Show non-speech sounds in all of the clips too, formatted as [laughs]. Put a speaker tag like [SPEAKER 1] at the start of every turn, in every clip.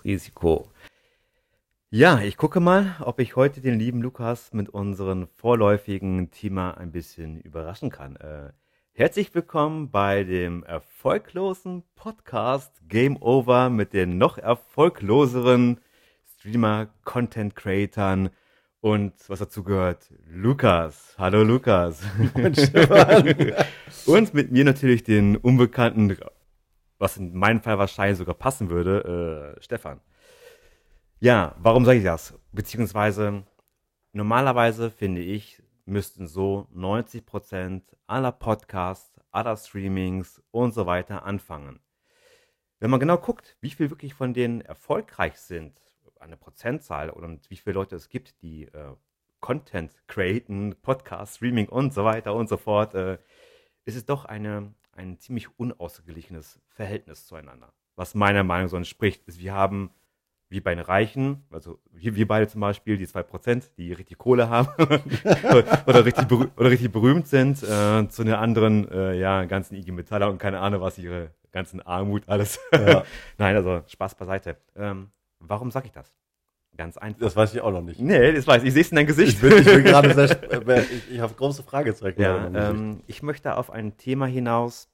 [SPEAKER 1] 2, 1, Risiko. Ja, ich gucke mal, ob ich heute den lieben Lukas mit unserem vorläufigen Thema ein bisschen überraschen kann. Äh, herzlich willkommen bei dem erfolglosen Podcast Game Over mit den noch erfolgloseren Streamer, Content Creatern und was dazu gehört, Lukas. Hallo Lukas. [laughs] und mit mir natürlich den unbekannten, was in meinem Fall wahrscheinlich sogar passen würde, äh, Stefan. Ja, warum sage ich das? Beziehungsweise normalerweise finde ich, müssten so 90% aller Podcasts, aller Streamings und so weiter anfangen. Wenn man genau guckt, wie viel wirklich von denen erfolgreich sind, eine Prozentzahl und wie viele Leute es gibt, die äh, Content createn, Podcast, Streaming und so weiter und so fort, äh, ist es doch eine, ein ziemlich unausgeglichenes Verhältnis zueinander. Was meiner Meinung nach so entspricht, ist, wir haben wie bei den Reichen, also wir, wir beide zum Beispiel, die 2%, die richtig Kohle haben [laughs] oder, richtig oder richtig berühmt sind, äh, zu den anderen, äh, ja, ganzen IG Metaller und keine Ahnung, was ihre ganzen Armut, alles. Ja. [laughs] Nein, also Spaß beiseite. Ähm, Warum sage ich das? Ganz einfach.
[SPEAKER 2] Das weiß ich auch noch nicht.
[SPEAKER 1] Nee, das weiß ich. Ich sehe es in deinem Gesicht.
[SPEAKER 2] Ich bin, ich bin gerade [laughs] sehr, äh, ich, ich habe große Fragezeichen.
[SPEAKER 1] Ja, ähm, ich möchte auf ein Thema hinaus,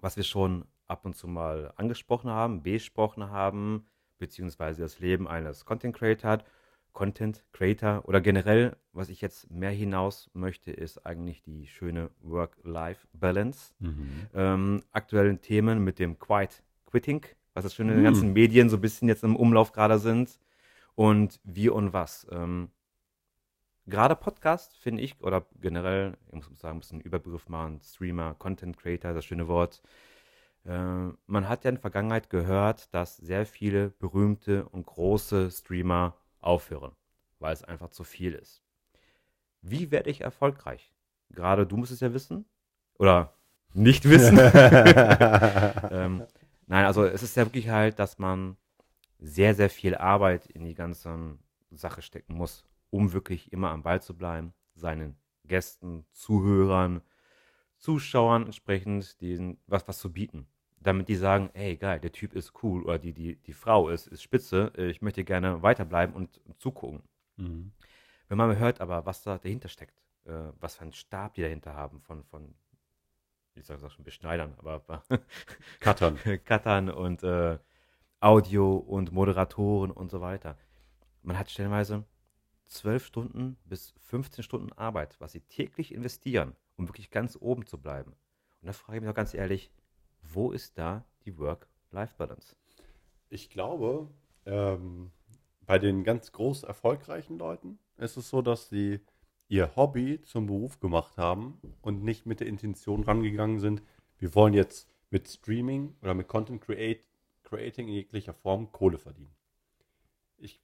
[SPEAKER 1] was wir schon ab und zu mal angesprochen haben, besprochen haben, beziehungsweise das Leben eines Content Creator, Content Creator oder generell, was ich jetzt mehr hinaus möchte, ist eigentlich die schöne Work-Life-Balance. Mhm. Ähm, aktuellen Themen mit dem Quiet Quitting was das schöne, hm. ganzen Medien so ein bisschen jetzt im Umlauf gerade sind. Und wie und was. Ähm, gerade Podcast finde ich, oder generell, ich muss sagen, ein bisschen Überbegriff machen, Streamer, Content Creator, das schöne Wort. Äh, man hat ja in der Vergangenheit gehört, dass sehr viele berühmte und große Streamer aufhören, weil es einfach zu viel ist. Wie werde ich erfolgreich? Gerade du musst es ja wissen. Oder nicht wissen. [laughs] ähm, Nein, also es ist ja wirklich halt, dass man sehr, sehr viel Arbeit in die ganze Sache stecken muss, um wirklich immer am Ball zu bleiben, seinen Gästen, Zuhörern, Zuschauern entsprechend diesen, was, was zu bieten. Damit die sagen, ey, geil, der Typ ist cool oder die, die, die Frau ist, ist spitze, ich möchte gerne weiterbleiben und, und zugucken. Mhm. Wenn man hört aber, was da dahinter steckt, äh, was für einen Stab die dahinter haben von, von ich sage es auch schon Beschneidern, aber
[SPEAKER 2] Cuttern. [laughs]
[SPEAKER 1] Cuttern und äh, Audio und Moderatoren und so weiter. Man hat stellenweise zwölf Stunden bis 15 Stunden Arbeit, was sie täglich investieren, um wirklich ganz oben zu bleiben. Und da frage ich mich auch ganz ehrlich, wo ist da die Work-Life-Balance?
[SPEAKER 2] Ich glaube, ähm, bei den ganz groß erfolgreichen Leuten ist es so, dass sie ihr Hobby zum Beruf gemacht haben und nicht mit der Intention rangegangen sind, wir wollen jetzt mit Streaming oder mit Content Create, Creating in jeglicher Form Kohle verdienen. Ich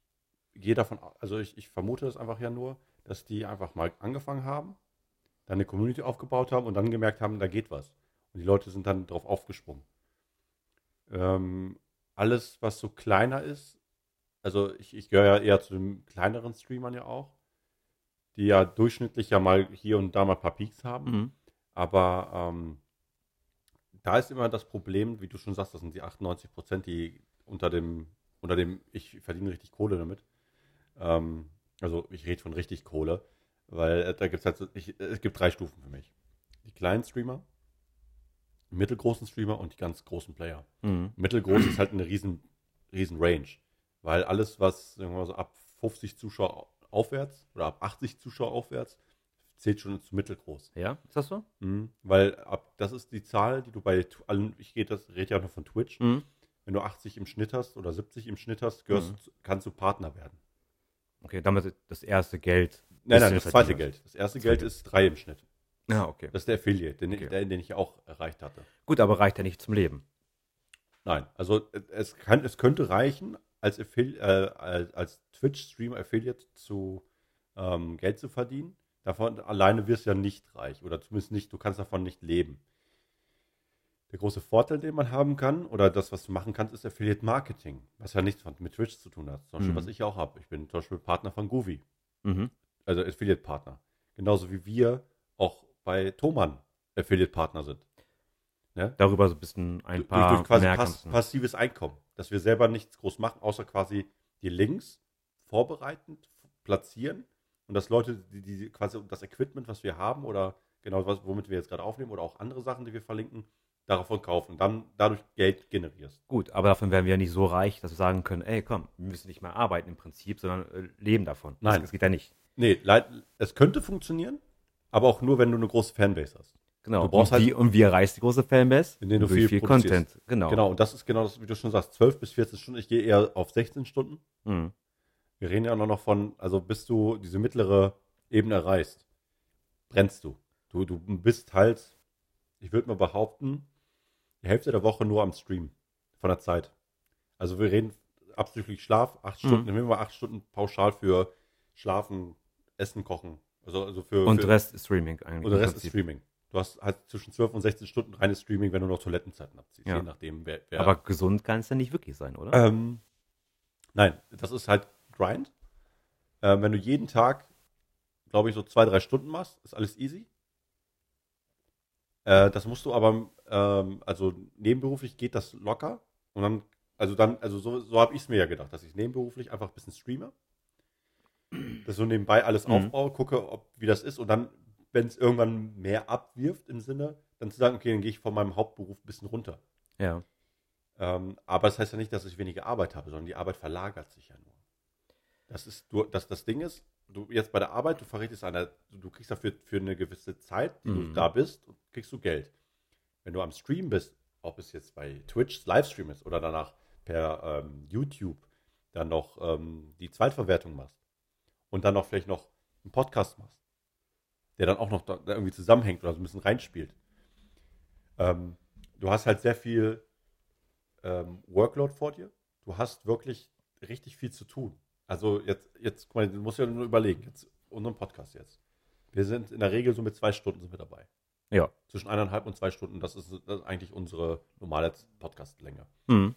[SPEAKER 2] gehe davon, also ich, ich vermute das einfach ja nur, dass die einfach mal angefangen haben, dann eine Community aufgebaut haben und dann gemerkt haben, da geht was. Und die Leute sind dann drauf aufgesprungen. Ähm, alles, was so kleiner ist, also ich, ich gehöre ja eher zu den kleineren Streamern ja auch, die ja durchschnittlich ja mal hier und da mal ein paar Peaks haben. Mhm. Aber ähm, da ist immer das Problem, wie du schon sagst, das sind die 98 Prozent, die unter dem, unter dem, ich verdiene richtig Kohle damit. Ähm, also ich rede von richtig Kohle, weil äh, da gibt es halt, ich, es gibt drei Stufen für mich. Die kleinen Streamer, die mittelgroßen Streamer und die ganz großen Player. Mhm. Mittelgroß ist halt eine riesen, riesen Range, weil alles, was sagen wir mal so ab 50 Zuschauer aufwärts oder ab 80 Zuschauer aufwärts zählt schon zu mittelgroß.
[SPEAKER 1] Ja, ist das so?
[SPEAKER 2] Mhm, weil ab das ist die Zahl, die du bei allen, ich rede das rede ja noch von Twitch. Mhm. Wenn du 80 im Schnitt hast oder 70 im Schnitt hast, gehörst, mhm. kannst du Partner werden.
[SPEAKER 1] Okay, damit das erste Geld.
[SPEAKER 2] Nein, nein, das zweite Geld. Das erste Geld ist drei im Schnitt.
[SPEAKER 1] Ja, ah, okay.
[SPEAKER 2] Das ist der Affiliate, den, okay. der, den ich auch erreicht hatte.
[SPEAKER 1] Gut, aber reicht ja nicht zum Leben.
[SPEAKER 2] Nein, also es, kann, es könnte reichen, als, äh, als, als Twitch-Stream-Affiliate zu ähm, Geld zu verdienen. Davon alleine wirst du ja nicht reich oder zumindest nicht, du kannst davon nicht leben. Der große Vorteil, den man haben kann, oder das, was du machen kannst, ist Affiliate Marketing, was ja nichts mit Twitch zu tun hat. Zum Beispiel, mhm. was ich auch habe. Ich bin zum Beispiel Partner von Goovy. Mhm. Also Affiliate-Partner. Genauso wie wir auch bei Thomann Affiliate-Partner sind. Ne?
[SPEAKER 1] Darüber so ein bisschen ein
[SPEAKER 2] durch,
[SPEAKER 1] paar
[SPEAKER 2] durch quasi
[SPEAKER 1] mehr
[SPEAKER 2] pass, passives Einkommen. Dass wir selber nichts groß machen, außer quasi die Links vorbereitend platzieren und dass Leute, die, die quasi das Equipment, was wir haben oder genau was, womit wir jetzt gerade aufnehmen oder auch andere Sachen, die wir verlinken, davon kaufen und dann dadurch Geld generierst.
[SPEAKER 1] Gut, aber davon werden wir ja nicht so reich, dass wir sagen können, ey, komm, wir müssen nicht mehr arbeiten im Prinzip, sondern äh, leben davon.
[SPEAKER 2] Nein.
[SPEAKER 1] Das, das geht ja nicht.
[SPEAKER 2] Nee, es könnte funktionieren, aber auch nur, wenn du eine große Fanbase hast.
[SPEAKER 1] Genau.
[SPEAKER 2] Du brauchst
[SPEAKER 1] und, wie, und wie erreichst die große Fanbase?
[SPEAKER 2] Indem du viel
[SPEAKER 1] viel. Content. Genau.
[SPEAKER 2] Genau, und das ist genau das, wie du schon sagst, 12 bis 14 Stunden. Ich gehe eher auf 16 Stunden.
[SPEAKER 1] Mhm.
[SPEAKER 2] Wir reden ja auch noch von, also bis du diese mittlere Ebene erreichst, brennst du. Du, du bist halt, ich würde mal behaupten, die Hälfte der Woche nur am Stream von der Zeit. Also wir reden abzüglich Schlaf, acht
[SPEAKER 1] Mhm.
[SPEAKER 2] Stunden, nehmen wir mal acht Stunden pauschal für Schlafen, Essen, Kochen. Also, also für,
[SPEAKER 1] Und
[SPEAKER 2] für,
[SPEAKER 1] Rest ist Streaming eigentlich.
[SPEAKER 2] und der Rest ist. Streaming. Du hast halt zwischen 12 und 16 Stunden reines Streaming, wenn du noch Toilettenzeiten abziehst.
[SPEAKER 1] Ja.
[SPEAKER 2] Je nachdem, wer, wer
[SPEAKER 1] Aber gesund kann es ja nicht wirklich sein, oder?
[SPEAKER 2] ähm, nein, das ist halt Grind. Ähm, wenn du jeden Tag, glaube ich, so zwei, drei Stunden machst, ist alles easy. Äh, das musst du aber, ähm, also nebenberuflich geht das locker. Und dann, also dann, also so, so habe ich es mir ja gedacht, dass ich nebenberuflich einfach ein bisschen streame. Das so nebenbei alles
[SPEAKER 1] Mhm.
[SPEAKER 2] aufbaue, gucke, ob, wie das ist. Und dann, wenn es irgendwann mehr abwirft im Sinne, dann zu sagen, okay, dann gehe ich von meinem Hauptberuf ein bisschen runter.
[SPEAKER 1] ja.
[SPEAKER 2] Ähm, aber das heißt ja nicht, dass ich weniger Arbeit habe, sondern die Arbeit verlagert sich ja nur. Das ist, du, das, das Ding ist, du jetzt bei der Arbeit, du verrichtest eine, du, du kriegst dafür für eine gewisse Zeit, die du
[SPEAKER 1] Mhm.
[SPEAKER 2] da bist, kriegst du Geld. Wenn du am Stream bist, ob es jetzt bei Twitch Livestream ist oder danach per ähm, YouTube dann noch ähm, die Zweitverwertung machst und dann noch vielleicht noch einen Podcast machst, der dann auch noch da, da irgendwie zusammenhängt oder so ein bisschen reinspielt. Ähm, du hast halt sehr viel ähm, Workload vor dir. Du hast wirklich richtig viel zu tun. Also jetzt, jetzt, guck mal, du musst ja nur überlegen, jetzt unseren Podcast jetzt. Wir sind in der Regel so mit zwei Stunden sind wir dabei.
[SPEAKER 1] Ja.
[SPEAKER 2] Zwischen eineinhalb und zwei Stunden, das ist, das ist eigentlich unsere normale Podcastlänge.
[SPEAKER 1] Mhm.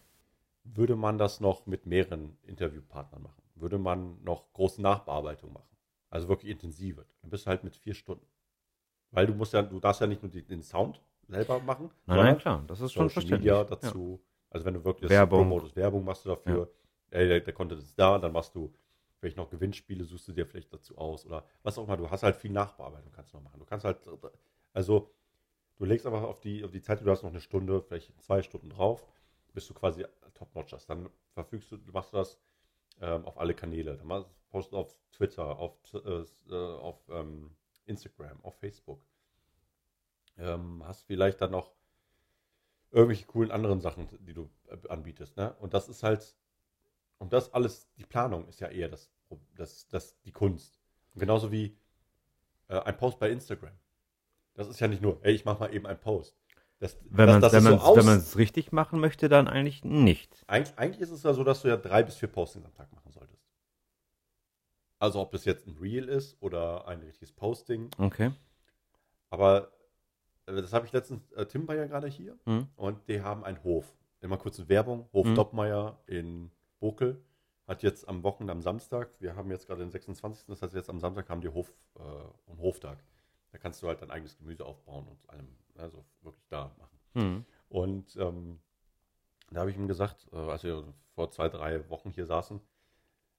[SPEAKER 2] Würde man das noch mit mehreren Interviewpartnern machen? Würde man noch große Nachbearbeitung machen? Also wirklich intensive. Dann bist du halt mit vier Stunden. Weil du musst ja, du darfst ja nicht nur die, den Sound selber machen,
[SPEAKER 1] Nein, nein, klar, das ist schon
[SPEAKER 2] Social
[SPEAKER 1] verständlich.
[SPEAKER 2] Media dazu. Also wenn du wirklich das
[SPEAKER 1] Werbung.
[SPEAKER 2] promotest, Werbung machst du dafür, ey, der, der Content ist da, dann machst du vielleicht noch Gewinnspiele, suchst du dir vielleicht dazu aus oder was auch immer. Du hast halt viel Nachbearbeitung, kannst du noch machen. Du kannst halt, also du legst einfach auf die, auf die Zeit, du hast noch eine Stunde, vielleicht zwei Stunden drauf, bis du quasi top-notch. Dann verfügst du, machst du das ähm, auf alle Kanäle. Dann machst, postest auf Twitter, auf, äh, äh, auf ähm, Instagram, auf Facebook. Ähm, hast vielleicht dann noch irgendwelche coolen anderen Sachen, die du äh, anbietest. Ne? Und das ist halt, und das alles, die Planung ist ja eher das, das, das die Kunst. Und genauso wie äh, ein Post bei Instagram. Das ist ja nicht nur, ey, ich mach mal eben einen Post. Das,
[SPEAKER 1] Wenn man es
[SPEAKER 2] so
[SPEAKER 1] richtig machen möchte, dann eigentlich nicht.
[SPEAKER 2] eigentlich, eigentlich ist es ja so, dass du ja drei bis vier Postings am Tag machen solltest. Also ob das jetzt ein Reel ist oder ein richtiges Posting.
[SPEAKER 1] Okay.
[SPEAKER 2] Aber äh, das habe ich letztens, äh, Tim war ja gerade hier
[SPEAKER 1] Mhm.
[SPEAKER 2] und die haben einen Hof. Immer kurze Werbung, Hof
[SPEAKER 1] Mhm.
[SPEAKER 2] Doppmeier in Bokel. Hat jetzt am Wochenende, am Samstag, wir haben jetzt gerade den 26. Das heißt, jetzt am Samstag haben die Hof, äh, einen Hoftag. Da kannst du halt dein eigenes Gemüse aufbauen und allem, also wirklich da machen.
[SPEAKER 1] Mhm.
[SPEAKER 2] Und ähm, da habe ich ihm gesagt, äh, als wir vor zwei, drei Wochen hier saßen,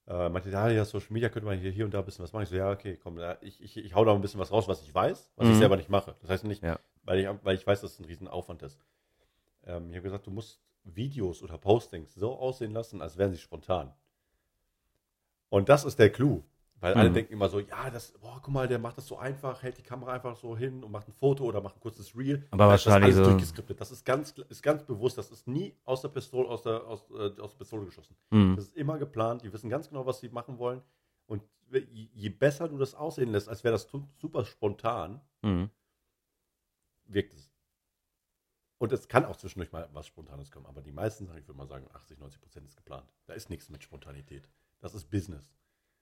[SPEAKER 2] äh, meinte, ja, ja, Social Media könnte man hier, hier und da ein bisschen was machen. Ich so, ja, okay, komm, ja, ich, ich, ich hau da ein bisschen was raus, was ich weiß, was ich
[SPEAKER 1] Mhm.
[SPEAKER 2] selber nicht mache. Das heißt nicht,
[SPEAKER 1] Ja.
[SPEAKER 2] weil, ich, weil ich weiß, dass es ein Riesenaufwand ist. Ähm, ich habe gesagt, du musst Videos oder Postings so aussehen lassen, als wären sie spontan. Und das ist der Clou. Weil alle
[SPEAKER 1] Mhm.
[SPEAKER 2] denken immer so, ja, das, boah, guck mal, der macht das so einfach, hält die Kamera einfach so hin und macht ein Foto oder macht ein kurzes Reel.
[SPEAKER 1] Aber
[SPEAKER 2] Da ist das
[SPEAKER 1] wahrscheinlich
[SPEAKER 2] alles
[SPEAKER 1] so-
[SPEAKER 2] durchgeskriptet. Das ist ganz, ist ganz bewusst, das ist nie aus der Pistole, aus der, aus, äh, aus der Pistole geschossen.
[SPEAKER 1] Mhm.
[SPEAKER 2] Das ist immer geplant, die wissen ganz genau, was sie machen wollen. Und je, je besser du das aussehen lässt, als wäre das super spontan,
[SPEAKER 1] Mhm.
[SPEAKER 2] wirkt es. Und es kann auch zwischendurch mal was Spontanes kommen, aber die meisten Sachen, ich würde mal sagen, 80, 90 Prozent ist geplant. Da ist nichts mit Spontanität. Das ist Business.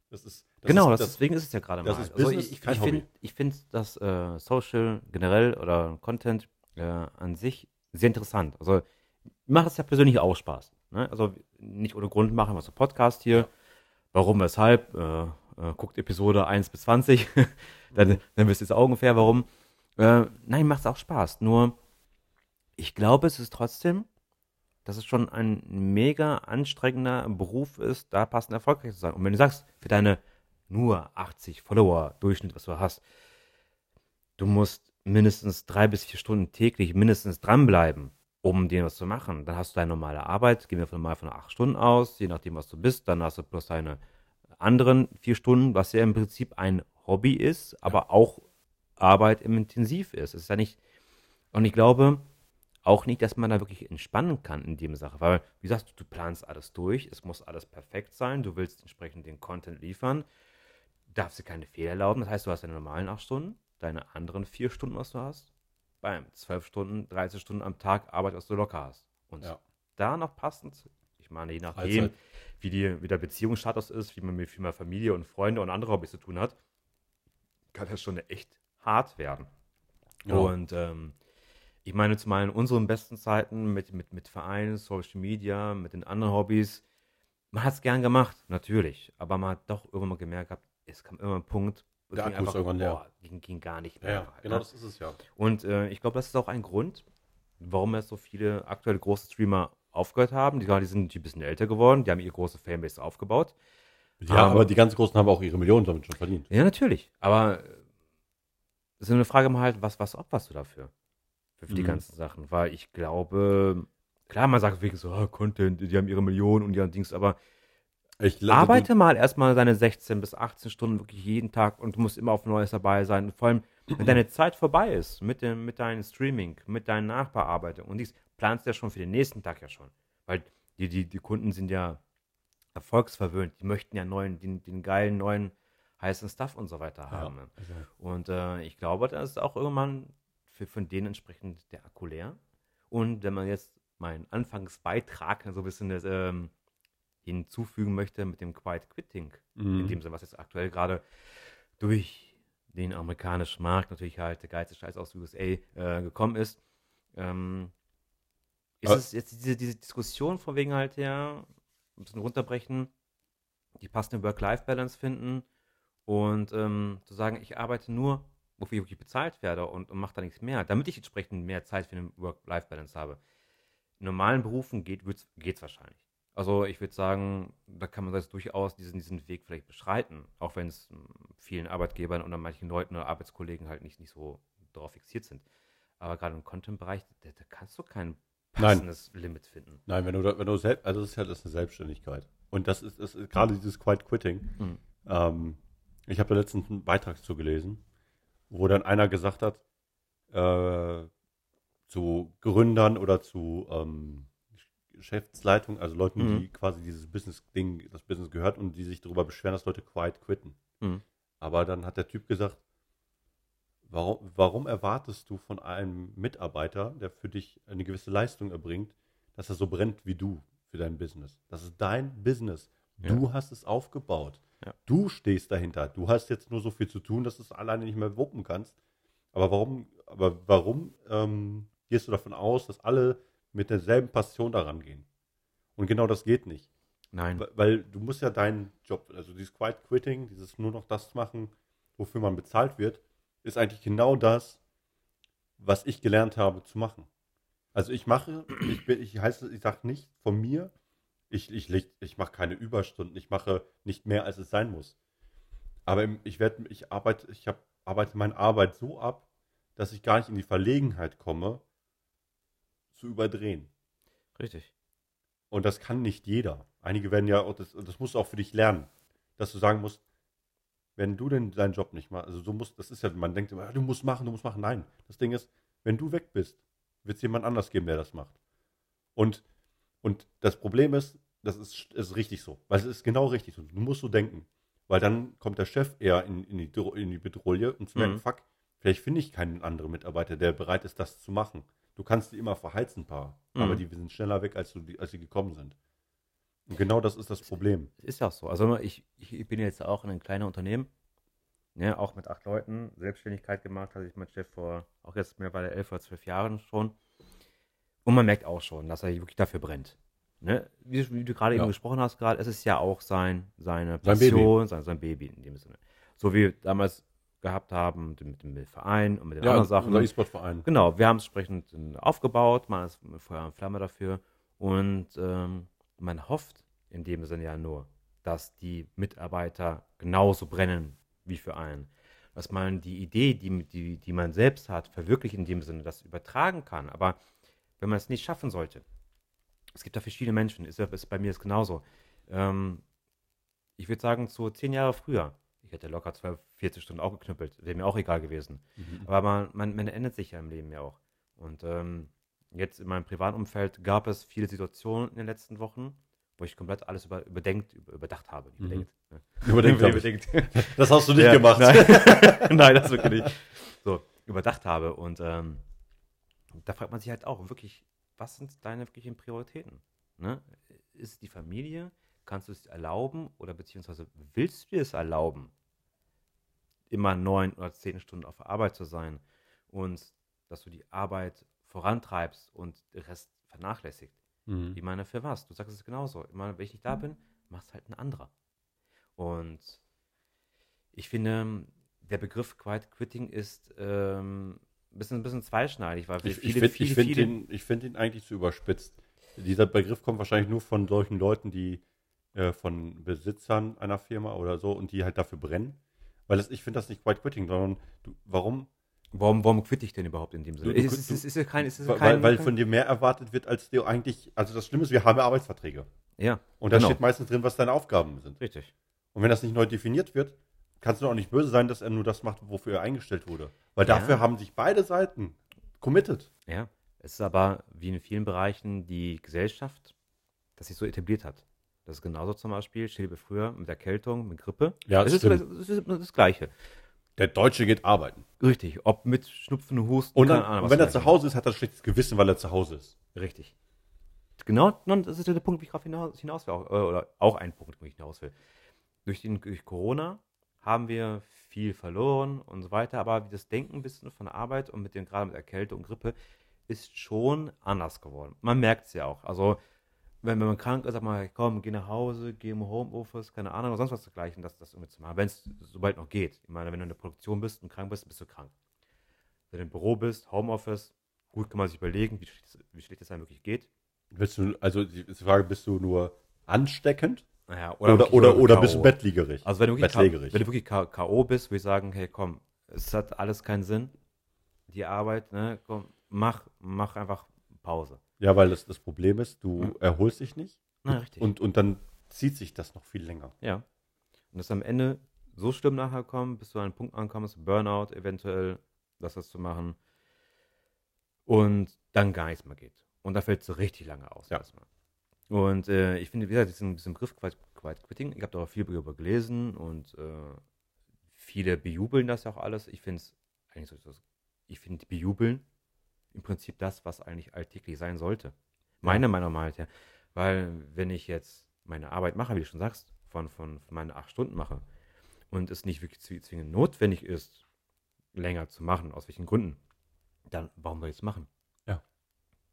[SPEAKER 2] Das ist, das
[SPEAKER 1] genau,
[SPEAKER 2] ist,
[SPEAKER 1] das, deswegen ist es ja gerade mal. also
[SPEAKER 2] Business,
[SPEAKER 1] ich ich finde,
[SPEAKER 2] Hobby.
[SPEAKER 1] ich finde, dass äh, Social generell oder Content äh, an sich sehr interessant. Also macht es ja persönlich auch Spaß. Ne? Also nicht ohne Grund machen wir so Podcast hier. Warum, weshalb? Äh, äh, guckt Episode 1 bis 20, [laughs] dann, dann wisst ihr es auch ungefähr, warum. Äh, nein, macht es auch Spaß. Nur Ich glaube, es ist trotzdem, dass es schon ein mega anstrengender Beruf ist, da passend erfolgreich zu sein. Und wenn du sagst, für deine nur 80 Follower Durchschnitt, was du hast, du musst mindestens drei bis vier Stunden täglich mindestens dranbleiben, um dir was zu machen. Dann hast du deine normale Arbeit, gehen wir von mal von acht Stunden aus, je nachdem, was du bist. Dann hast du plus deine anderen vier Stunden, was ja im Prinzip ein Hobby ist, aber auch Arbeit im intensiv ist. Es ist ja nicht, und ich glaube auch nicht, dass man da wirklich entspannen kann in dem Sache, weil, wie gesagt, du planst alles durch, es muss alles perfekt sein, du willst entsprechend den Content liefern, darfst dir keine Fehler erlauben, das heißt, du hast deine normalen acht Stunden, deine anderen vier Stunden, was du hast, beim zwölf Stunden, 13 Stunden am Tag Arbeit, was du locker hast. Und
[SPEAKER 2] Ja.
[SPEAKER 1] da noch passend, ich meine, je nachdem,
[SPEAKER 2] Freizeit.
[SPEAKER 1] wie, die, wie der Beziehungsstatus ist, wie man mit viel mehr Familie und Freunde und andere Hobbys zu tun hat, kann das schon echt hart werden.
[SPEAKER 2] Ja.
[SPEAKER 1] Und ähm, ich meine, zumal in unseren besten Zeiten mit, mit, mit Vereinen, Social Media, mit den anderen Hobbys, man hat es gern gemacht, natürlich. Aber man hat doch irgendwann mal gemerkt gehabt, es kam immer ein Punkt, wo
[SPEAKER 2] Der Akku ist irgendwann leer.
[SPEAKER 1] ging, ging gar nicht mehr.
[SPEAKER 2] Ja,
[SPEAKER 1] einfach,
[SPEAKER 2] genau
[SPEAKER 1] ne?
[SPEAKER 2] das ist es ja.
[SPEAKER 1] Und äh, ich glaube, das ist auch ein Grund, warum jetzt so viele aktuelle große Streamer aufgehört haben. Die, die sind ein bisschen älter geworden, die haben ihre große Fanbase aufgebaut.
[SPEAKER 2] Ja,
[SPEAKER 1] Aber-
[SPEAKER 2] aber die ganz Großen haben auch ihre Millionen damit schon verdient.
[SPEAKER 1] Ja, natürlich. Aber äh, es ist eine Frage mal halt, was, was opferst du dafür? Für, die
[SPEAKER 2] Mhm.
[SPEAKER 1] ganzen Sachen. Weil ich glaube, klar, man sagt wegen so, ah, Content, die haben ihre Millionen und ihre Dings, aber
[SPEAKER 2] Ich
[SPEAKER 1] arbeite mal erstmal deine 16 bis 18 Stunden wirklich jeden Tag und du musst immer auf Neues dabei sein. Und vor allem, wenn deine [clears throat] Zeit vorbei ist mit, dem, mit deinem Streaming, mit deinen Nachbearbeitungen und dies, planst du ja schon für den nächsten Tag ja schon. Weil die, die, die Kunden sind ja erfolgsverwöhnt. Die möchten ja neuen, den, den geilen neuen heißen Stuff und so weiter haben. ne?
[SPEAKER 2] Also,
[SPEAKER 1] Und äh, ich glaube, da ist auch irgendwann für, von denen entsprechend der Akku leer. Und wenn man jetzt meinen Anfangsbeitrag so ein bisschen das, ähm, hinzufügen möchte mit dem Quiet Quitting, in
[SPEAKER 2] Mhm.
[SPEAKER 1] dem Sinne, was jetzt aktuell gerade durch den amerikanischen Markt natürlich halt der geilste Scheiß aus USA äh, gekommen ist, ähm, ist
[SPEAKER 2] Aber-
[SPEAKER 1] es jetzt diese, diese Diskussion von wegen halt ja, ein bisschen runterbrechen, die passende Work-Life-Balance finden und ähm, zu sagen, ich arbeite nur, wofür ich wirklich bezahlt werde und, und mache da nichts mehr, damit ich entsprechend mehr Zeit für eine Work-Life-Balance habe. In normalen Berufen geht es wahrscheinlich. Also ich würde sagen, da kann man das durchaus diesen, diesen Weg vielleicht beschreiten, auch wenn es ähm, vielen Arbeitgebern oder manchen Leuten oder Arbeitskollegen halt nicht, nicht so darauf fixiert sind. Aber gerade im Content-Bereich, da, da kannst du kein
[SPEAKER 2] Nein.
[SPEAKER 1] passendes Limit finden.
[SPEAKER 2] Nein, wenn du, wenn du selbst, also das ist ja das ist eine Selbstständigkeit. Und das ist, ist gerade dieses Quiet Quitting.
[SPEAKER 1] Mhm.
[SPEAKER 2] Ähm, ich habe da letztens einen Beitrag zu gelesen, wo dann einer gesagt hat, äh, zu Gründern oder zu ähm, Geschäftsleitung, also Leuten,
[SPEAKER 1] Mhm.
[SPEAKER 2] die quasi dieses Business-Ding, das Business gehört und die sich darüber beschweren, dass Leute quiet quitten.
[SPEAKER 1] Mhm.
[SPEAKER 2] Aber dann hat der Typ gesagt, warum, warum erwartest du von einem Mitarbeiter, der für dich eine gewisse Leistung erbringt, dass er so brennt wie du für dein Business? Das ist dein Business. Du hast es aufgebaut.
[SPEAKER 1] Ja.
[SPEAKER 2] Du stehst dahinter. Du hast jetzt nur so viel zu tun, dass du es alleine nicht mehr wuppen kannst. Aber warum, aber warum ähm, gehst du davon aus, dass alle mit derselben Passion daran gehen? Und genau das geht nicht.
[SPEAKER 1] Nein.
[SPEAKER 2] Weil- Weil du musst ja deinen Job, also dieses Quiet Quitting, dieses nur noch das machen, wofür man bezahlt wird, ist eigentlich genau das, was ich gelernt habe zu machen. Also ich mache, ich, bin, ich heiße, ich sage nicht von mir, ich, ich, leg- ich mache keine Überstunden, ich mache nicht mehr, als es sein muss. Aber ich werde, ich arbeite, ich hab, arbeite meine Arbeit so ab, dass ich gar nicht in die Verlegenheit komme, zu überdrehen.
[SPEAKER 1] Richtig.
[SPEAKER 2] Und das kann nicht jeder. Einige werden ja, das, das musst du auch für dich lernen, dass du sagen musst, wenn du denn deinen Job nicht machst, also so musst, das ist ja, man denkt immer, du musst machen, du musst machen. Nein, das Ding ist, wenn du weg bist, wird es jemand anders geben, der das macht. Und, und das Problem ist, das ist, ist richtig so, weil es ist genau richtig so. Du musst so denken, weil dann kommt der Chef eher in, in, die, in die Bedrohung und zu merken,
[SPEAKER 1] Mhm.
[SPEAKER 2] fuck, vielleicht finde ich keinen anderen Mitarbeiter, der bereit ist, das zu machen. Du kannst die immer verheizen, paar, aber
[SPEAKER 1] Mhm.
[SPEAKER 2] die sind schneller weg, als, du, als sie gekommen sind. Und genau das ist das Problem.
[SPEAKER 1] Es ist ja auch so. Also ich, ich bin jetzt auch in einem kleinen Unternehmen, ne, auch mit acht Leuten, Selbstständigkeit gemacht, hatte ich mein Chef vor, auch jetzt mittlerweile elf oder zwölf Jahren schon. Und man merkt auch schon, dass er wirklich dafür brennt. Ne? Wie, du- wie du gerade
[SPEAKER 2] Ja.
[SPEAKER 1] eben gesprochen hast, gerade, es ist ja auch sein, seine
[SPEAKER 2] Sein Baby.
[SPEAKER 1] Passion, sein, sein Baby in dem Sinne. So wie damals gehabt haben, mit dem, Verein und mit den
[SPEAKER 2] Ja,
[SPEAKER 1] anderen Sachen.
[SPEAKER 2] unser E-Sport-Verein.
[SPEAKER 1] Genau, wir haben es entsprechend äh, aufgebaut, man ist mit Feuer und Flamme dafür und ähm, man hofft in dem Sinne ja nur, dass die Mitarbeiter genauso brennen wie für einen. Dass man die Idee, die, die, die man selbst hat, verwirklicht in dem Sinne, das übertragen kann. Aber wenn man es nicht schaffen sollte, es gibt da verschiedene Menschen, ist, ist bei mir jetzt genauso. Ähm, ich würde sagen, so zehn Jahre früher, ich hätte locker 12, 14 Stunden auch geknüppelt, wäre mir auch egal gewesen.
[SPEAKER 2] Mhm.
[SPEAKER 1] Aber man, man, man ändert sich ja im Leben ja auch. Und ähm, jetzt in meinem privaten Umfeld gab es viele Situationen in den letzten Wochen, wo ich komplett alles über, überdenkt, über, überdacht habe.
[SPEAKER 2] Mhm.
[SPEAKER 1] Überdenkt. Ne?
[SPEAKER 2] Überdenkt [laughs]
[SPEAKER 1] überdenkt.
[SPEAKER 2] Das hast du nicht
[SPEAKER 1] Ja,
[SPEAKER 2] gemacht.
[SPEAKER 1] Nein, [laughs] [laughs] nein, das wirklich nicht. So, überdacht habe. Und ähm, da fragt man sich halt auch wirklich, was sind deine wirklichen Prioritäten? Ne? Ist es die Familie? Kannst du es erlauben oder beziehungsweise willst du dir es erlauben, immer neun oder zehn Stunden auf der Arbeit zu sein und dass du die Arbeit vorantreibst und den Rest vernachlässigt?
[SPEAKER 2] Mhm.
[SPEAKER 1] Ich meine, für was? Du sagst es genauso. Ich meine, wenn ich nicht da bin, macht es halt ein anderer. Und ich finde, der Begriff Quiet Quitting ist ähm, bisschen, ein bisschen zweischneidig, weil
[SPEAKER 2] Ich,
[SPEAKER 1] viele,
[SPEAKER 2] ich finde find ihn, ich find ihn eigentlich zu überspitzt. Dieser Begriff kommt wahrscheinlich nur von solchen Leuten, die äh, von Besitzern einer Firma oder so und die halt dafür brennen. Weil es, ich finde das nicht Quiet Quitting, sondern du, warum?
[SPEAKER 1] warum, warum quitte ich denn überhaupt in dem Sinne?
[SPEAKER 2] Du- du-
[SPEAKER 1] ist, ist, ist, kein,
[SPEAKER 2] Weil,
[SPEAKER 1] kein,
[SPEAKER 2] weil
[SPEAKER 1] kein,
[SPEAKER 2] von dir mehr erwartet wird, als dir eigentlich. Also das Schlimme ist, wir haben ja Arbeitsverträge.
[SPEAKER 1] Ja,
[SPEAKER 2] Und da
[SPEAKER 1] Genau.
[SPEAKER 2] steht meistens drin, was deine Aufgaben sind.
[SPEAKER 1] richtig.
[SPEAKER 2] Und wenn das nicht neu definiert wird, kannst du auch nicht böse sein, dass er nur das macht, wofür er eingestellt wurde. Weil
[SPEAKER 1] Ja.
[SPEAKER 2] dafür haben sich beide Seiten committed.
[SPEAKER 1] Ja. Es ist aber wie in vielen Bereichen die Gesellschaft, das sich so etabliert hat. Das ist genauso zum Beispiel, dir früher mit Erkältung, mit Grippe.
[SPEAKER 2] Ja,
[SPEAKER 1] das
[SPEAKER 2] das
[SPEAKER 1] ist, das ist das Gleiche.
[SPEAKER 2] Der Deutsche geht arbeiten.
[SPEAKER 1] Richtig. Ob mit Schnupfen, Husten,
[SPEAKER 2] Und, dann,
[SPEAKER 1] Ahnung,
[SPEAKER 2] und wenn er zu Hause ist, hat er ein schlechtes Gewissen, weil er zu Hause ist.
[SPEAKER 1] Richtig. Genau, das ist der Punkt, wie ich darauf hinaus, hinaus will. Äh, Oder auch ein Punkt, wo ich hinaus will. Durch, den, durch Corona haben wir viel verloren und so weiter, aber das Denken ein bisschen von der Arbeit und mit dem, gerade mit Erkältung und Grippe, ist schon anders geworden. Man merkt es ja auch. Also, wenn, wenn man krank ist, sagt man, komm, geh nach Hause, geh im Homeoffice, keine Ahnung, oder sonst was dergleichen, das, das irgendwie zu machen. Wenn es sobald noch geht. Ich meine, wenn du in der Produktion bist und krank bist, bist du krank. Wenn du im Büro bist, Homeoffice, gut kann man sich überlegen, wie schlecht, wie schlecht es einem wirklich geht.
[SPEAKER 2] Bist du, also die Frage, bist du nur ansteckend
[SPEAKER 1] Naja,
[SPEAKER 2] oder, oder, oder,
[SPEAKER 1] K.O.
[SPEAKER 2] bist du bettliegerig?
[SPEAKER 1] Also wenn du wirklich, wenn du wirklich K.O. bist, würde ich sagen, hey komm, es hat alles keinen Sinn. Die Arbeit, ne, komm, mach, mach einfach Pause.
[SPEAKER 2] ja, weil das, das Problem ist, du
[SPEAKER 1] Hm.
[SPEAKER 2] erholst dich nicht
[SPEAKER 1] Na, richtig.
[SPEAKER 2] und, und dann zieht sich das noch viel länger.
[SPEAKER 1] ja. Und das am Ende so schlimm nachher kommen, bis du an einen Punkt ankommst, Burnout eventuell, das was zu machen. Und dann gar nichts mehr geht. Und da fällt es so richtig lange aus
[SPEAKER 2] Ja.
[SPEAKER 1] erstmal. Und äh, ich finde, wie gesagt, diesen, diesen Begriff Quiet, Quiet Quitting, ich habe da auch viel darüber gelesen und äh, viele bejubeln das ja auch alles. Ich finde es eigentlich so, ich finde bejubeln im Prinzip das, was eigentlich alltäglich sein sollte. Meiner Meinung nach, ja. Weil wenn ich jetzt meine Arbeit mache, wie du schon sagst, von, von, von meine acht Stunden mache und es nicht wirklich zw- zwingend notwendig ist, länger zu machen, aus welchen Gründen, dann warum soll ich es machen?
[SPEAKER 2] Ja.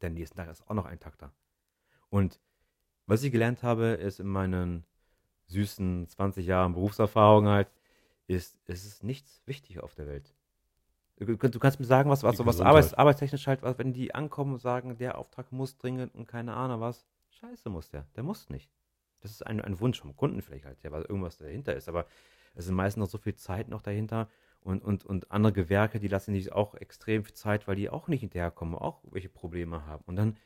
[SPEAKER 1] Denn nächsten Tag ist auch noch ein Tag da. Und was ich gelernt habe, ist in meinen süßen 20 Jahren Berufserfahrung halt, ist, es ist nichts wichtig auf der Welt. Du, du kannst mir sagen, was, was, was arbeits, arbeitstechnisch halt, was, wenn die ankommen und sagen, der Auftrag muss dringend und keine Ahnung was, scheiße muss der, der muss nicht. Das ist ein, ein Wunsch vom Kunden vielleicht halt, ja, weil irgendwas dahinter ist, aber es sind meistens noch so viel Zeit noch dahinter und, und, und andere Gewerke, die lassen sich auch extrem viel Zeit, weil die auch nicht hinterherkommen, auch welche Probleme haben. Und dann,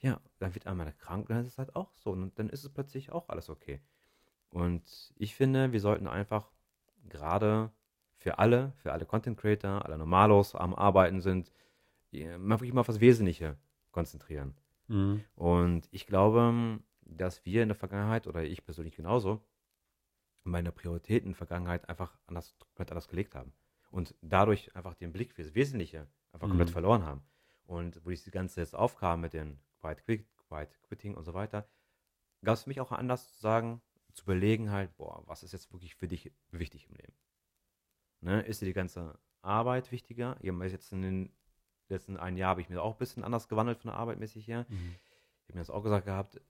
[SPEAKER 1] ja, dann wird einmal krank, dann ist es halt auch so und dann ist es plötzlich auch alles okay. Und ich finde, wir sollten einfach gerade für alle, für alle Content Creator, alle Normalos am Arbeiten sind, mal wirklich mal auf das Wesentliche konzentrieren. Und ich glaube, dass wir in der Vergangenheit, oder ich persönlich genauso, meine Prioritäten in der Vergangenheit einfach anders, komplett anders gelegt haben. Und dadurch einfach den Blick für das Wesentliche einfach komplett
[SPEAKER 2] Mhm.
[SPEAKER 1] verloren haben. Und wo diese ganze jetzt aufkam mit den Quiet, Quit, Quiet Quitting und so weiter, gab es für mich auch einen Anlass zu sagen, zu überlegen halt, boah, was ist jetzt wirklich für dich wichtig im Leben? Ne? Ist dir die ganze Arbeit wichtiger? Ich habe jetzt in den letzten ein Jahr habe ich mir auch ein bisschen anders gewandelt von der Arbeit mäßig her.
[SPEAKER 2] Mhm.
[SPEAKER 1] Ich habe mir das auch gesagt gehabt,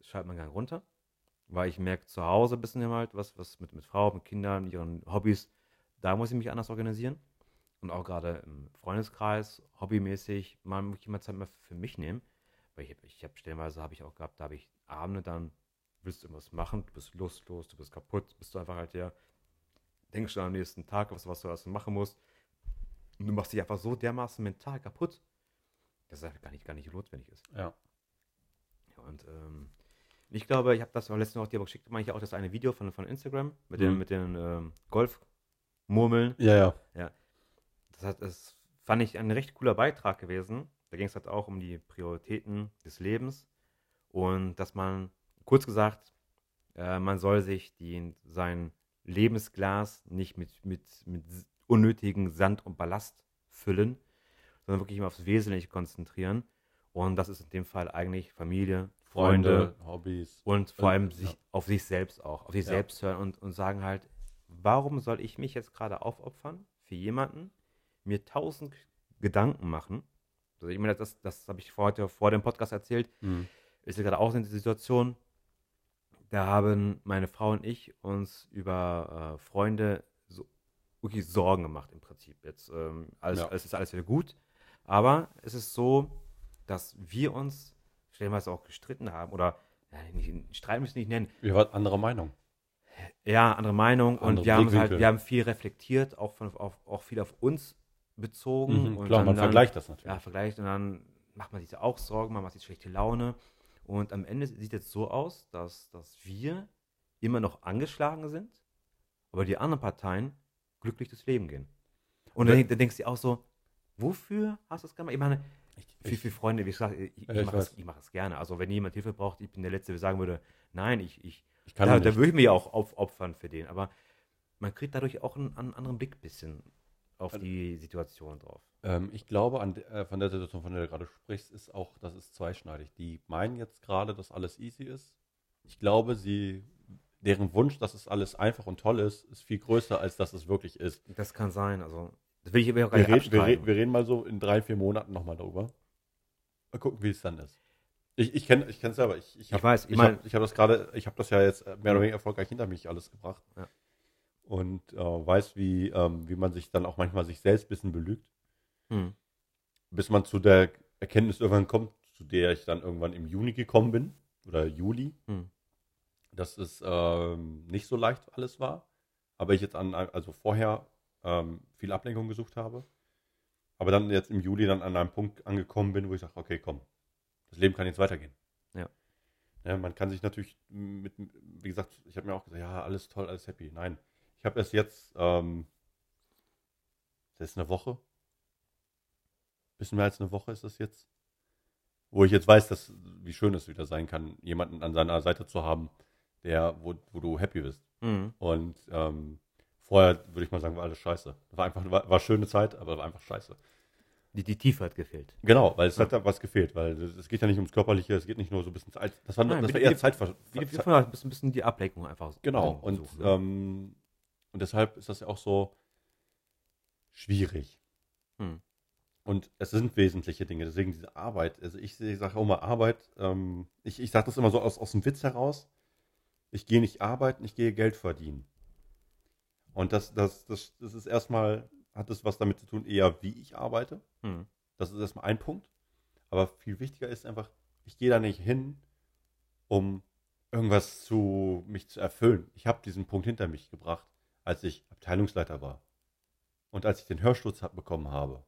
[SPEAKER 1] schalt mal Gang runter, weil ich merke zu Hause ein bisschen halt, was, was mit, mit Frau, mit Kindern, ihren Hobbys, da muss ich mich anders organisieren. Und auch gerade im Freundeskreis, hobbymäßig, mal muss ich immer Zeit mal für mich nehmen. Weil ich habe ich hab stellenweise habe ich auch gehabt, da habe ich Abende, dann willst du irgendwas machen, du bist lustlos, du bist kaputt, bist du einfach halt der, denkst schon am nächsten Tag, was, was du alles machen musst. Und du machst dich einfach so dermaßen mental kaputt, dass es einfach gar nicht, gar nicht notwendig ist.
[SPEAKER 2] Ja.
[SPEAKER 1] Ja, Und ähm, ich glaube, ich habe das auch letztens noch dir aber geschickt, meine ich auch das eine Video von, von Instagram mit den,
[SPEAKER 2] Mhm.
[SPEAKER 1] mit den ähm, Golfmurmeln.
[SPEAKER 2] Ja, ja.
[SPEAKER 1] Das, hat, das fand ich ein recht cooler Beitrag gewesen. Da ging es halt auch um die Prioritäten des Lebens und dass man, kurz gesagt, äh, man soll sich die, sein Lebensglas nicht mit, mit, mit unnötigen Sand und Ballast füllen, sondern wirklich immer aufs Wesentliche konzentrieren. Und das ist in dem Fall eigentlich Familie, Freunde,
[SPEAKER 2] Freunde, Hobbys.
[SPEAKER 1] und vor allem
[SPEAKER 2] ja.
[SPEAKER 1] sich, auf sich selbst auch, auf sich
[SPEAKER 2] Ja.
[SPEAKER 1] selbst hören und, und sagen halt, warum soll ich mich jetzt gerade aufopfern für jemanden, mir tausend Gedanken machen? Also ich meine, das, das habe ich vor heute vor dem Podcast erzählt,
[SPEAKER 2] Mhm.
[SPEAKER 1] ist ja gerade auch in der Situation, da haben meine Frau und ich uns über äh, Freunde so wirklich Sorgen gemacht im Prinzip. Jetzt ähm, alles,
[SPEAKER 2] Ja.
[SPEAKER 1] alles ist alles wieder gut, aber es ist so, dass wir uns stellenweise auch gestritten haben oder ja, nicht, Streit müssen wir nicht nennen.
[SPEAKER 2] Wir waren anderer Meinung.
[SPEAKER 1] Ja, andere Meinung und
[SPEAKER 2] Andere
[SPEAKER 1] wir haben halt, wir haben viel reflektiert, auch von auf, auch viel auf uns bezogen.
[SPEAKER 2] Mhm,
[SPEAKER 1] und
[SPEAKER 2] klar,
[SPEAKER 1] dann,
[SPEAKER 2] man
[SPEAKER 1] dann,
[SPEAKER 2] vergleicht das natürlich.
[SPEAKER 1] Ja, vergleicht und dann macht man sich auch Sorgen, man macht sich schlechte Laune. Und am Ende sieht es so aus, dass, dass wir immer noch angeschlagen sind, aber die anderen Parteien glücklich durchs Leben gehen. Und dann, dann denkst du dir auch so, wofür hast du es gemacht? Ich meine, für, für Freunde, wie gesagt, ich, ich,
[SPEAKER 2] Ja, ich
[SPEAKER 1] mache es, mach es gerne. Also wenn jemand Hilfe braucht, ich bin der Letzte, der sagen würde, nein, ich, ich,
[SPEAKER 2] Ich kann
[SPEAKER 1] da,
[SPEAKER 2] ja
[SPEAKER 1] da würde ich mich auch aufopfern für den. Aber man kriegt dadurch auch einen, einen anderen Blick bisschen auf die Situation drauf.
[SPEAKER 2] Ähm, ich glaube, an, äh, von der Situation, von der du gerade sprichst, ist auch, das ist zweischneidig. Die meinen jetzt gerade, dass alles easy ist. Ich glaube, sie, deren Wunsch, dass es alles einfach und toll ist, ist viel größer, als dass es wirklich ist.
[SPEAKER 1] Das kann sein. Also, das will ich aber auch gar
[SPEAKER 2] Wir,
[SPEAKER 1] nicht
[SPEAKER 2] red, wir,
[SPEAKER 1] abstreiten.
[SPEAKER 2] red, wir reden mal so in drei, vier Monaten nochmal darüber. Mal gucken, wie es dann ist. Ich, ich kenne ich es selber. Ich, ich, hab,
[SPEAKER 1] Ich weiß, ich
[SPEAKER 2] ich
[SPEAKER 1] mein-
[SPEAKER 2] habe ich hab das gerade, ich habe das ja jetzt mehr oder weniger erfolgreich hinter mich alles gebracht.
[SPEAKER 1] Ja.
[SPEAKER 2] Und äh, weiß, wie, ähm, wie man sich dann auch manchmal sich selbst ein bisschen belügt.
[SPEAKER 1] Hm.
[SPEAKER 2] bis man zu der Erkenntnis irgendwann kommt, zu der ich dann irgendwann im Juni gekommen bin oder Juli,
[SPEAKER 1] Hm.
[SPEAKER 2] dass es ähm, nicht so leicht alles war, aber ich jetzt an, also vorher ähm, viel Ablenkung gesucht habe, aber dann jetzt im Juli dann an einem Punkt angekommen bin, wo ich sage, okay, komm, das Leben kann jetzt weitergehen.
[SPEAKER 1] Ja.
[SPEAKER 2] ja man kann sich natürlich mit, wie gesagt, ich habe mir auch gesagt, ja, alles toll, alles happy. Nein, ich habe erst jetzt, ähm, das ist eine Woche, bisschen mehr als eine Woche ist das jetzt, wo ich jetzt weiß, dass, wie schön es wieder sein kann, jemanden an seiner Seite zu haben, der, wo, wo du happy bist.
[SPEAKER 1] Hm.
[SPEAKER 2] Und ähm, vorher würde ich mal sagen, war alles scheiße. War einfach, war, war schöne Zeit, aber war einfach scheiße.
[SPEAKER 1] Die, die Tiefe hat gefehlt.
[SPEAKER 2] Genau, weil es hat da was gefehlt, weil es geht ja nicht ums Körperliche, es geht nicht nur so ein bisschen Zeit. Das war,
[SPEAKER 1] Nein,
[SPEAKER 2] das war eher Zeitver
[SPEAKER 1] Wie, wie
[SPEAKER 2] Zeit-
[SPEAKER 1] vorher, ein bisschen, die Ablenkung einfach.
[SPEAKER 2] Genau, und,
[SPEAKER 1] ne?
[SPEAKER 2] ähm, und deshalb ist das ja auch so schwierig.
[SPEAKER 1] Hm.
[SPEAKER 2] Und es sind wesentliche Dinge, deswegen diese Arbeit. Also ich, ich sage auch mal Arbeit, ähm, ich, ich sage das immer so aus, aus dem Witz heraus. Ich gehe nicht arbeiten, ich gehe Geld verdienen. Und das, das, das, das ist erstmal, hat es was damit zu tun, eher wie ich arbeite.
[SPEAKER 1] Hm.
[SPEAKER 2] Das ist erstmal ein Punkt. Aber viel wichtiger ist einfach, ich gehe da nicht hin, um irgendwas zu mich zu erfüllen. Ich habe diesen Punkt hinter mich gebracht, als ich Abteilungsleiter war. Und als ich den Hörsturz bekommen habe.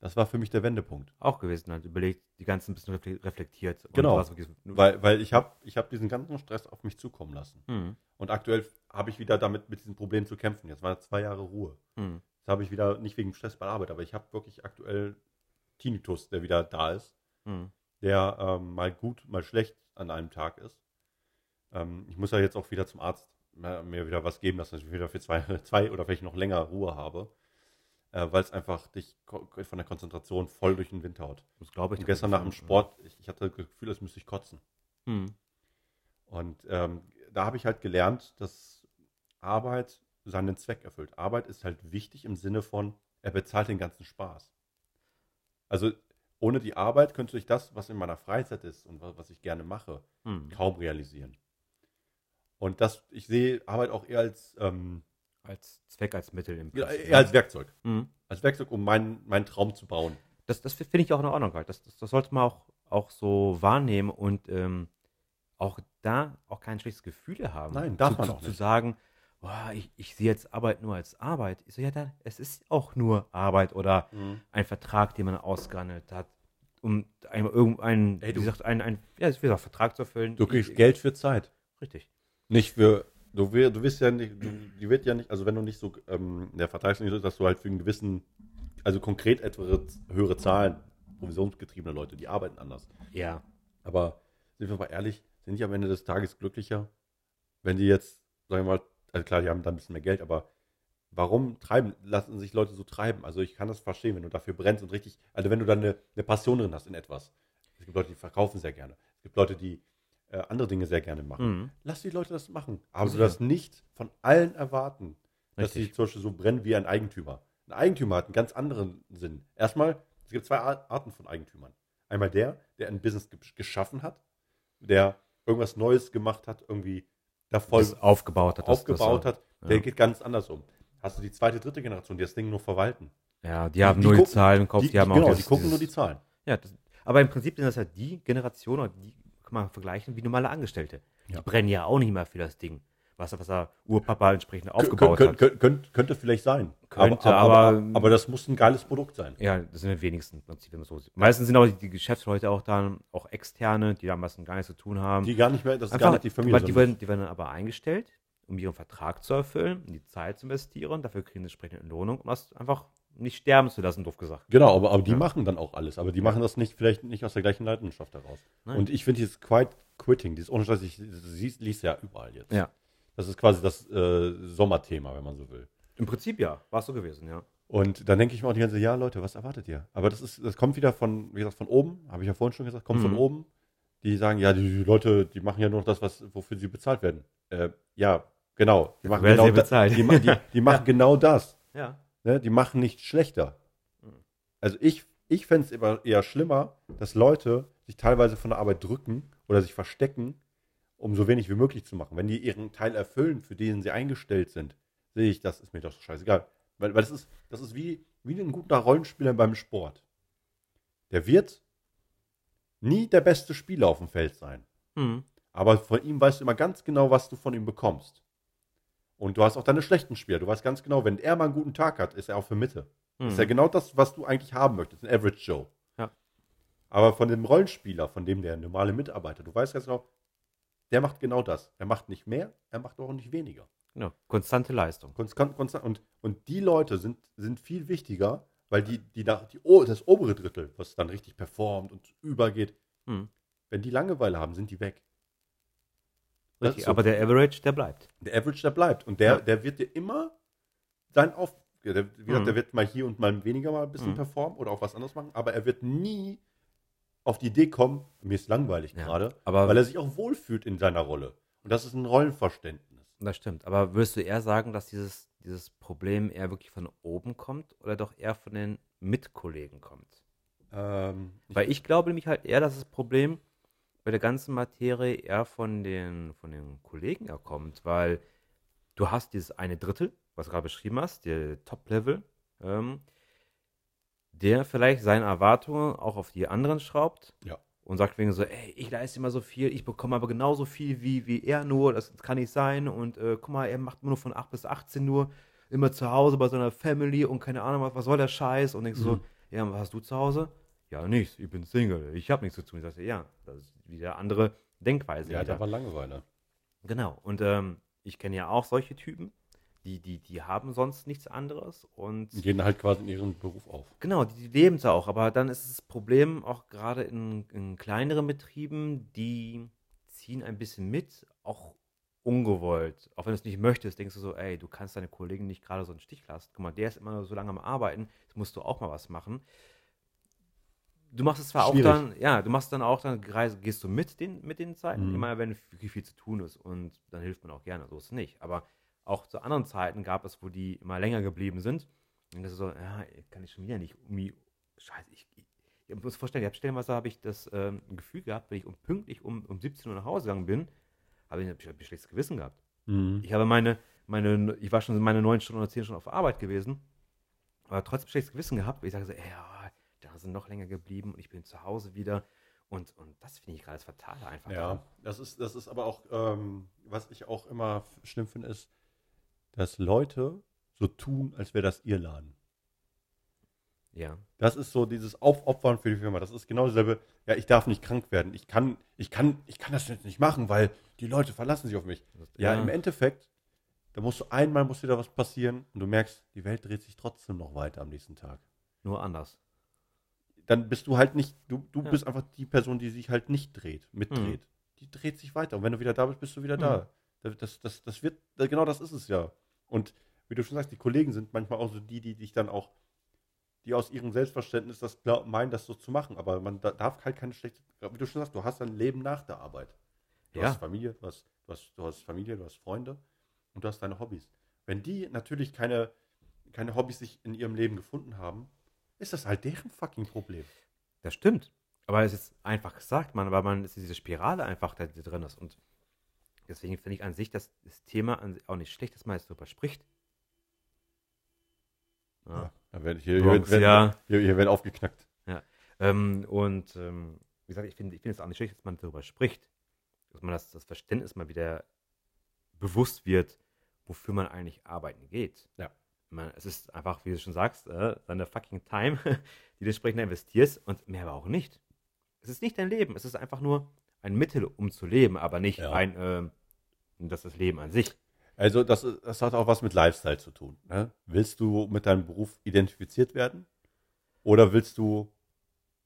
[SPEAKER 2] Das war für mich der Wendepunkt.
[SPEAKER 1] Auch gewesen, halt überlegt, die ganzen ein bisschen refle- reflektiert.
[SPEAKER 2] Genau. Weil, weil ich habe ich hab diesen ganzen Stress auf mich zukommen lassen.
[SPEAKER 1] Hm.
[SPEAKER 2] Und aktuell habe ich wieder damit mit diesem Problem zu kämpfen. Jetzt waren zwei Jahre Ruhe.
[SPEAKER 1] Hm.
[SPEAKER 2] Jetzt habe ich wieder, nicht wegen Stress bei der Arbeit, aber ich habe wirklich aktuell Tinnitus, der wieder da ist.
[SPEAKER 1] Hm.
[SPEAKER 2] der ähm, mal gut, mal schlecht an einem Tag ist. Ähm, ich muss ja jetzt auch wieder zum Arzt mir, wieder was geben, dass ich wieder für zwei, [laughs] zwei oder vielleicht noch länger Ruhe habe, äh, weil es einfach dich von der Konzentration voll durch den Wind haut.
[SPEAKER 1] Das glaube ich.
[SPEAKER 2] Und gestern nach dem Sport, ich, ich hatte das Gefühl, als müsste ich kotzen.
[SPEAKER 1] Hm.
[SPEAKER 2] Und ähm, da habe ich halt gelernt, dass Arbeit seinen Zweck erfüllt. Arbeit ist halt wichtig im Sinne von, er bezahlt den ganzen Spaß. Also ohne die Arbeit könnte ich das, was in meiner Freizeit ist und wa- was ich gerne mache,
[SPEAKER 1] Hm.
[SPEAKER 2] kaum realisieren. Und das, ich sehe Arbeit auch eher als ähm,
[SPEAKER 1] Als Zweck, als Mittel im
[SPEAKER 2] Ja,
[SPEAKER 1] Prinzip,
[SPEAKER 2] eher als Werkzeug.
[SPEAKER 1] Mhm.
[SPEAKER 2] Als Werkzeug, um meinen, meinen Traum zu bauen.
[SPEAKER 1] Das, das finde ich auch in Ordnung. halt. Das, das, das sollte man auch, auch so wahrnehmen und ähm, auch da auch kein schlechtes Gefühl haben.
[SPEAKER 2] Nein, darf
[SPEAKER 1] zu,
[SPEAKER 2] man
[SPEAKER 1] zu,
[SPEAKER 2] auch
[SPEAKER 1] Zu
[SPEAKER 2] nicht.
[SPEAKER 1] sagen, boah, ich, ich sehe jetzt Arbeit nur als Arbeit. Ich so, ja, dann, es ist auch nur Arbeit oder ein Vertrag, den man ausgehandelt hat, um einmal irgendeinen, wie gesagt, einen, einen ja, wie gesagt, Vertrag zu erfüllen.
[SPEAKER 2] Du kriegst
[SPEAKER 1] Ich-
[SPEAKER 2] Geld für Zeit.
[SPEAKER 1] Richtig.
[SPEAKER 2] Nicht für. Du, du wirst ja nicht, du, die wird ja nicht, also wenn du nicht so, ähm, der Vertrag ist nicht so, dass du halt für einen gewissen, also konkret etwas höhere Zahlen, provisionsgetriebene Leute, die arbeiten anders.
[SPEAKER 1] Ja.
[SPEAKER 2] Aber sind wir mal ehrlich, sind die am Ende des Tages glücklicher, wenn die jetzt, sagen wir mal, also klar, die haben da ein bisschen mehr Geld, aber warum treiben, lassen sich Leute so treiben? Also ich kann das verstehen, wenn du dafür brennst und richtig, also wenn du dann eine, eine Passion drin hast in etwas. Es gibt Leute, die verkaufen sehr gerne. Es gibt Leute, die äh, andere Dinge sehr gerne machen.
[SPEAKER 1] Mhm.
[SPEAKER 2] Lass die Leute das machen. Aber du
[SPEAKER 1] Sicher.
[SPEAKER 2] das nicht von allen erwarten, dass
[SPEAKER 1] Richtig.
[SPEAKER 2] sie zum Beispiel so brennen wie ein Eigentümer. Ein Eigentümer hat einen ganz anderen Sinn. Erstmal, es gibt zwei Ar- Arten von Eigentümern. Einmal der, der ein Business ge geschaffen hat, der irgendwas Neues gemacht hat, irgendwie da voll
[SPEAKER 1] Das aufgebaut hat. das-
[SPEAKER 2] aufgebaut
[SPEAKER 1] das,
[SPEAKER 2] hat, der
[SPEAKER 1] ja.
[SPEAKER 2] geht ganz anders um. Hast du die zweite, dritte Generation, die das Ding nur verwalten.
[SPEAKER 1] Ja, die haben
[SPEAKER 2] die
[SPEAKER 1] null
[SPEAKER 2] gucken-
[SPEAKER 1] Zahlen im Kopf, die,
[SPEAKER 2] die,
[SPEAKER 1] haben
[SPEAKER 2] genau,
[SPEAKER 1] auch
[SPEAKER 2] die
[SPEAKER 1] dieses-
[SPEAKER 2] gucken nur die Zahlen.
[SPEAKER 1] Ja, das, aber im Prinzip sind das halt die Generation, oder die man vergleichen wie normale Angestellte.
[SPEAKER 2] Ja.
[SPEAKER 1] Die brennen ja auch nicht mehr für das Ding, was, was er Urpapa entsprechend aufgebaut
[SPEAKER 2] kön-
[SPEAKER 1] hat.
[SPEAKER 2] kön- kön- könnte vielleicht sein.
[SPEAKER 1] Könnte,
[SPEAKER 2] aber, aber,
[SPEAKER 1] aber-
[SPEAKER 2] aber, das muss ein geiles Produkt sein.
[SPEAKER 1] Ja, das sind die wenigsten im Prinzip, wenn man so sieht. Meistens sind auch die, die Geschäftsleute auch dann, auch externe, die da meistens gar nichts zu tun haben.
[SPEAKER 2] Die gar nicht mehr, das ist
[SPEAKER 1] Einfach,
[SPEAKER 2] gar nicht die Familie.
[SPEAKER 1] die,
[SPEAKER 2] sondern-
[SPEAKER 1] werden, die werden dann aber eingestellt, um ihren Vertrag zu erfüllen, um die Zeit zu investieren, dafür kriegen sie entsprechende Entlohnung, um das einfach nicht sterben zu lassen, doof gesagt.
[SPEAKER 2] Genau, aber, aber die
[SPEAKER 1] Ja.
[SPEAKER 2] machen dann auch alles. Aber die machen das nicht, vielleicht nicht aus der gleichen Leidenschaft heraus.
[SPEAKER 1] Nein.
[SPEAKER 2] Und ich finde dieses Quiet Quitting, dieses ohne Scheiß, ich liest ja überall jetzt.
[SPEAKER 1] Ja.
[SPEAKER 2] Das ist quasi das äh, Sommerthema, wenn man so will.
[SPEAKER 1] Im Prinzip ja, war es so gewesen, ja.
[SPEAKER 2] Und dann denke ich mir auch die ganze Zeit, ja, Leute, was erwartet ihr? Aber das ist, das kommt wieder von, wie gesagt, von oben, habe ich ja vorhin schon gesagt, kommt von
[SPEAKER 1] Mhm.
[SPEAKER 2] oben. Die sagen, ja, die, die Leute, die machen ja nur noch das, was, wofür sie bezahlt werden. Äh, ja, genau. Die machen, genau
[SPEAKER 1] sie
[SPEAKER 2] da- die machen [laughs] genau das.
[SPEAKER 1] Ja.
[SPEAKER 2] Ne? Die machen nicht schlechter.
[SPEAKER 1] Mhm.
[SPEAKER 2] Also ich, ich fände es immer eher schlimmer, dass Leute sich teilweise von der Arbeit drücken oder sich verstecken, um so wenig wie möglich zu machen. Wenn die ihren Teil erfüllen, für den sie eingestellt sind, sehe ich, das ist mir doch scheißegal. Weil, weil das ist, das ist wie, wie ein guter Rollenspieler beim Sport. Der wird nie der beste Spieler auf dem Feld sein.
[SPEAKER 1] Hm.
[SPEAKER 2] Aber von ihm weißt du immer ganz genau, was du von ihm bekommst. Und du hast auch deine schlechten Spieler. Du weißt ganz genau, wenn er mal einen guten Tag hat, ist er auch für Mitte.
[SPEAKER 1] Hm.
[SPEAKER 2] Ist ja genau das, was du eigentlich haben möchtest, ein Average Joe.
[SPEAKER 1] Ja.
[SPEAKER 2] Aber von dem Rollenspieler, von dem der normale Mitarbeiter, du weißt ganz genau, der macht genau das. Er macht nicht mehr, er macht auch nicht weniger.
[SPEAKER 1] Genau. Konstante Leistung.
[SPEAKER 2] Konstant, konstant. Und, und die Leute sind, sind viel wichtiger, weil die, die, nach- die, das obere Drittel, was dann richtig performt und übergeht,
[SPEAKER 1] Hm.
[SPEAKER 2] wenn die Langeweile haben, sind die weg.
[SPEAKER 1] Richtig,
[SPEAKER 2] so.
[SPEAKER 1] aber der Average, der bleibt.
[SPEAKER 2] Der Average, der bleibt. Und der,
[SPEAKER 1] Ja.
[SPEAKER 2] der wird dir immer sein Auf. Der, wie gesagt,
[SPEAKER 1] Mhm.
[SPEAKER 2] der wird mal hier und mal weniger mal ein bisschen
[SPEAKER 1] Mhm.
[SPEAKER 2] performen oder auch was anderes machen, aber er wird nie auf die Idee kommen, mir ist langweilig
[SPEAKER 1] Ja,
[SPEAKER 2] gerade,
[SPEAKER 1] aber-
[SPEAKER 2] weil er sich auch wohlfühlt in seiner Rolle. Und das ist ein Rollenverständnis.
[SPEAKER 1] Das stimmt. Aber würdest du eher sagen, dass dieses, dieses Problem eher wirklich von oben kommt oder doch eher von den Mitkollegen kommt?
[SPEAKER 2] Ähm,
[SPEAKER 1] Weil ich glaube nämlich halt eher, dass das Problem bei der ganzen Materie eher von den, von den Kollegen her kommt, weil du hast dieses eine Drittel, was du gerade beschrieben hast, der Top-Level, ähm, der vielleicht seine Erwartungen auch auf die anderen schraubt
[SPEAKER 2] Ja.
[SPEAKER 1] und sagt wegen so, ey, ich leiste immer so viel, ich bekomme aber genauso viel wie, wie er nur, das kann nicht sein und äh, guck mal, er macht nur von 8 bis 18 nur, immer zu Hause bei seiner Family und keine Ahnung, was, was soll der Scheiß und denkst so,
[SPEAKER 2] Mhm.
[SPEAKER 1] ja, und was hast du zu Hause? Ja, nichts, ich bin Single, ich habe nichts zu tun. Ich sagte, ja, das ist wieder andere Denkweise.
[SPEAKER 2] ja, da war Langeweile.
[SPEAKER 1] Genau. Und ähm, ich kenne ja auch solche Typen, die, die, die haben sonst nichts anderes und
[SPEAKER 2] Die gehen halt quasi in ihren Beruf auf.
[SPEAKER 1] genau, die, die leben es auch. Aber dann ist das Problem auch gerade in, in kleineren Betrieben, die ziehen ein bisschen mit, auch ungewollt. Auch wenn du es nicht möchtest, denkst du so, ey, du kannst deine Kollegen nicht gerade so einen Stich lassen. Guck mal, der ist immer so lange am Arbeiten, jetzt musst du auch mal was machen. Du machst es zwar
[SPEAKER 2] Schwierig.
[SPEAKER 1] auch dann, ja, du machst dann auch dann, gehst du mit den, mit den Zeiten,
[SPEAKER 2] Mhm.
[SPEAKER 1] immer wenn wirklich viel zu tun ist und dann hilft man auch gerne, so ist es nicht. Aber auch zu anderen Zeiten gab es, wo die immer länger geblieben sind. Und das ist so, ja, kann ich schon wieder nicht irgendwie, scheiße, ich, ich, ich muss vorstellen, ich habe stellenweise habe ich das ähm, Gefühl gehabt, wenn ich um pünktlich um, um 17 Uhr nach Hause gegangen bin, habe ich ein, ein schlechtes Gewissen gehabt.
[SPEAKER 2] Mhm.
[SPEAKER 1] Ich habe meine, meine, ich war schon meine neun Stunden oder zehn Stunden auf Arbeit gewesen, aber trotzdem schlechtes Gewissen gehabt, weil ich sage so, ey, ja, sind noch länger geblieben und ich bin zu Hause wieder. Und, und das finde ich gerade das Fatale einfach.
[SPEAKER 2] Ja, das ist, das ist aber auch, ähm, was ich auch immer schlimm finde, ist, dass Leute so tun, als wäre das ihr Laden.
[SPEAKER 1] Ja.
[SPEAKER 2] Das ist so dieses Aufopfern für die Firma. Das ist genau dasselbe. Ja, ich darf nicht krank werden. Ich kann, ich kann, ich kann das jetzt nicht machen, weil die Leute verlassen sich auf mich. Ja, im Endeffekt, da musst du einmal muss dir da was passieren und du merkst, die Welt dreht sich trotzdem noch weiter am nächsten Tag.
[SPEAKER 1] Nur anders.
[SPEAKER 2] Dann bist du halt nicht, du, du
[SPEAKER 1] Ja.
[SPEAKER 2] bist einfach die Person, die sich halt nicht dreht, mitdreht. Die dreht sich weiter. Und wenn du wieder da bist, bist du wieder da. Das, das, das wird, genau das ist es ja. Und wie du schon sagst, die Kollegen sind manchmal auch so die, die dich dann auch, die aus ihrem Selbstverständnis das glaub, meinen, das so zu machen. Aber man da, darf halt keine schlechte, wie du schon sagst, du hast ein Leben nach der Arbeit. Du
[SPEAKER 1] Ja.
[SPEAKER 2] hast Familie, du hast, du, hast, du hast Familie, du hast Freunde und du hast deine Hobbys. Wenn die natürlich keine, keine Hobbys sich in ihrem Leben gefunden haben, ist das halt deren fucking Problem.
[SPEAKER 1] Das stimmt. Aber es ist einfach gesagt, man, weil man ist diese Spirale einfach da die drin ist. Und deswegen finde ich an sich das, das Thema an, auch nicht schlecht, dass man jetzt darüber spricht. Ja.
[SPEAKER 2] Werd, hier, hier,
[SPEAKER 1] Bronx,
[SPEAKER 2] wird,
[SPEAKER 1] ja.
[SPEAKER 2] hier, hier wird aufgeknackt.
[SPEAKER 1] Ähm, und ähm, wie gesagt, ich finde ich find es auch nicht schlecht, dass man darüber spricht. Dass man das, das Verständnis mal wieder bewusst wird, wofür man eigentlich arbeiten geht.
[SPEAKER 2] Ja.
[SPEAKER 1] Meine, es ist einfach, wie du schon sagst, äh, deine fucking Time, [laughs] die du entsprechend investierst und mehr aber auch nicht. Es ist nicht dein Leben, es ist einfach nur ein Mittel, um zu leben, aber nicht
[SPEAKER 2] Ja.
[SPEAKER 1] ein, ähm, das ist Leben an sich.
[SPEAKER 2] Also das, das hat auch was mit Lifestyle zu tun. Ne? Willst du mit deinem Beruf identifiziert werden? Oder willst du,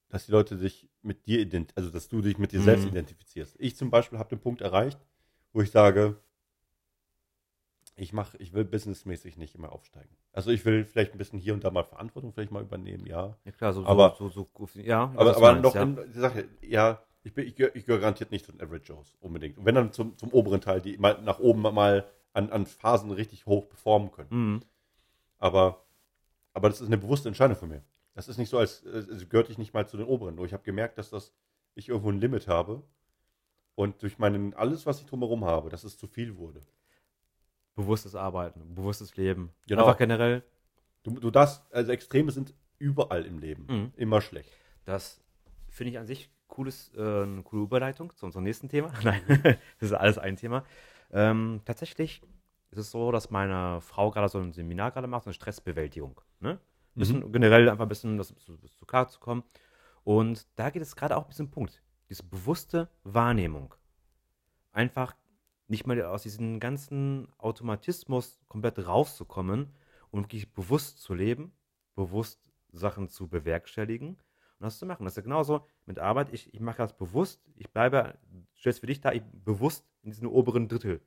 [SPEAKER 2] dass die Leute sich mit dir ident also dass du dich mit dir selbst
[SPEAKER 1] Mhm.
[SPEAKER 2] identifizierst? Ich zum Beispiel habe den Punkt erreicht, wo ich sage, ich mache, ich will businessmäßig nicht immer aufsteigen. Also ich will vielleicht ein bisschen hier und da mal Verantwortung vielleicht mal übernehmen, ja.
[SPEAKER 1] Ja klar, so,
[SPEAKER 2] Aber-
[SPEAKER 1] so, so, so ja.
[SPEAKER 2] Aber, aber
[SPEAKER 1] meinst,
[SPEAKER 2] noch
[SPEAKER 1] ja.
[SPEAKER 2] in die Sache, ja, ich, bin, ich, gehöre, garantiert nicht zu den Average Joes, unbedingt. Und wenn dann zum, zum oberen Teil, die mal nach oben mal an, an Phasen richtig hoch performen können.
[SPEAKER 1] Mhm.
[SPEAKER 2] Aber, aber das ist eine bewusste Entscheidung von mir. Das ist nicht so, als, als gehörte ich nicht mal zu den oberen. Nur ich habe gemerkt, dass das, ich irgendwo ein Limit habe. Und durch meinen, alles, was ich drumherum habe, dass es zu viel wurde.
[SPEAKER 1] Bewusstes Arbeiten, bewusstes Leben.
[SPEAKER 2] Genau.
[SPEAKER 1] Einfach generell
[SPEAKER 2] Du, du darfst, also Extreme sind überall im Leben.
[SPEAKER 1] Mhm.
[SPEAKER 2] Immer schlecht.
[SPEAKER 1] Das finde ich an sich cooles, äh, eine coole Überleitung zu unserem nächsten Thema. [laughs] Nein, das ist alles ein Thema. Ähm, tatsächlich ist es so, dass meine Frau gerade so ein Seminar gerade macht, so eine Stressbewältigung. Ne? Ein bisschen generell einfach ein bisschen das, zu, zu klar zu kommen. Und da geht es gerade auch ein bisschen Punkt. Diese bewusste Wahrnehmung. Einfach nicht mal aus diesem ganzen Automatismus komplett rauszukommen und wirklich bewusst zu leben, bewusst Sachen zu bewerkstelligen und das zu machen. Das ist ja genauso mit Arbeit. Ich, ich mache das bewusst. Ich bleibe, stellst für dich da, ich bewusst in diesem oberen Drittel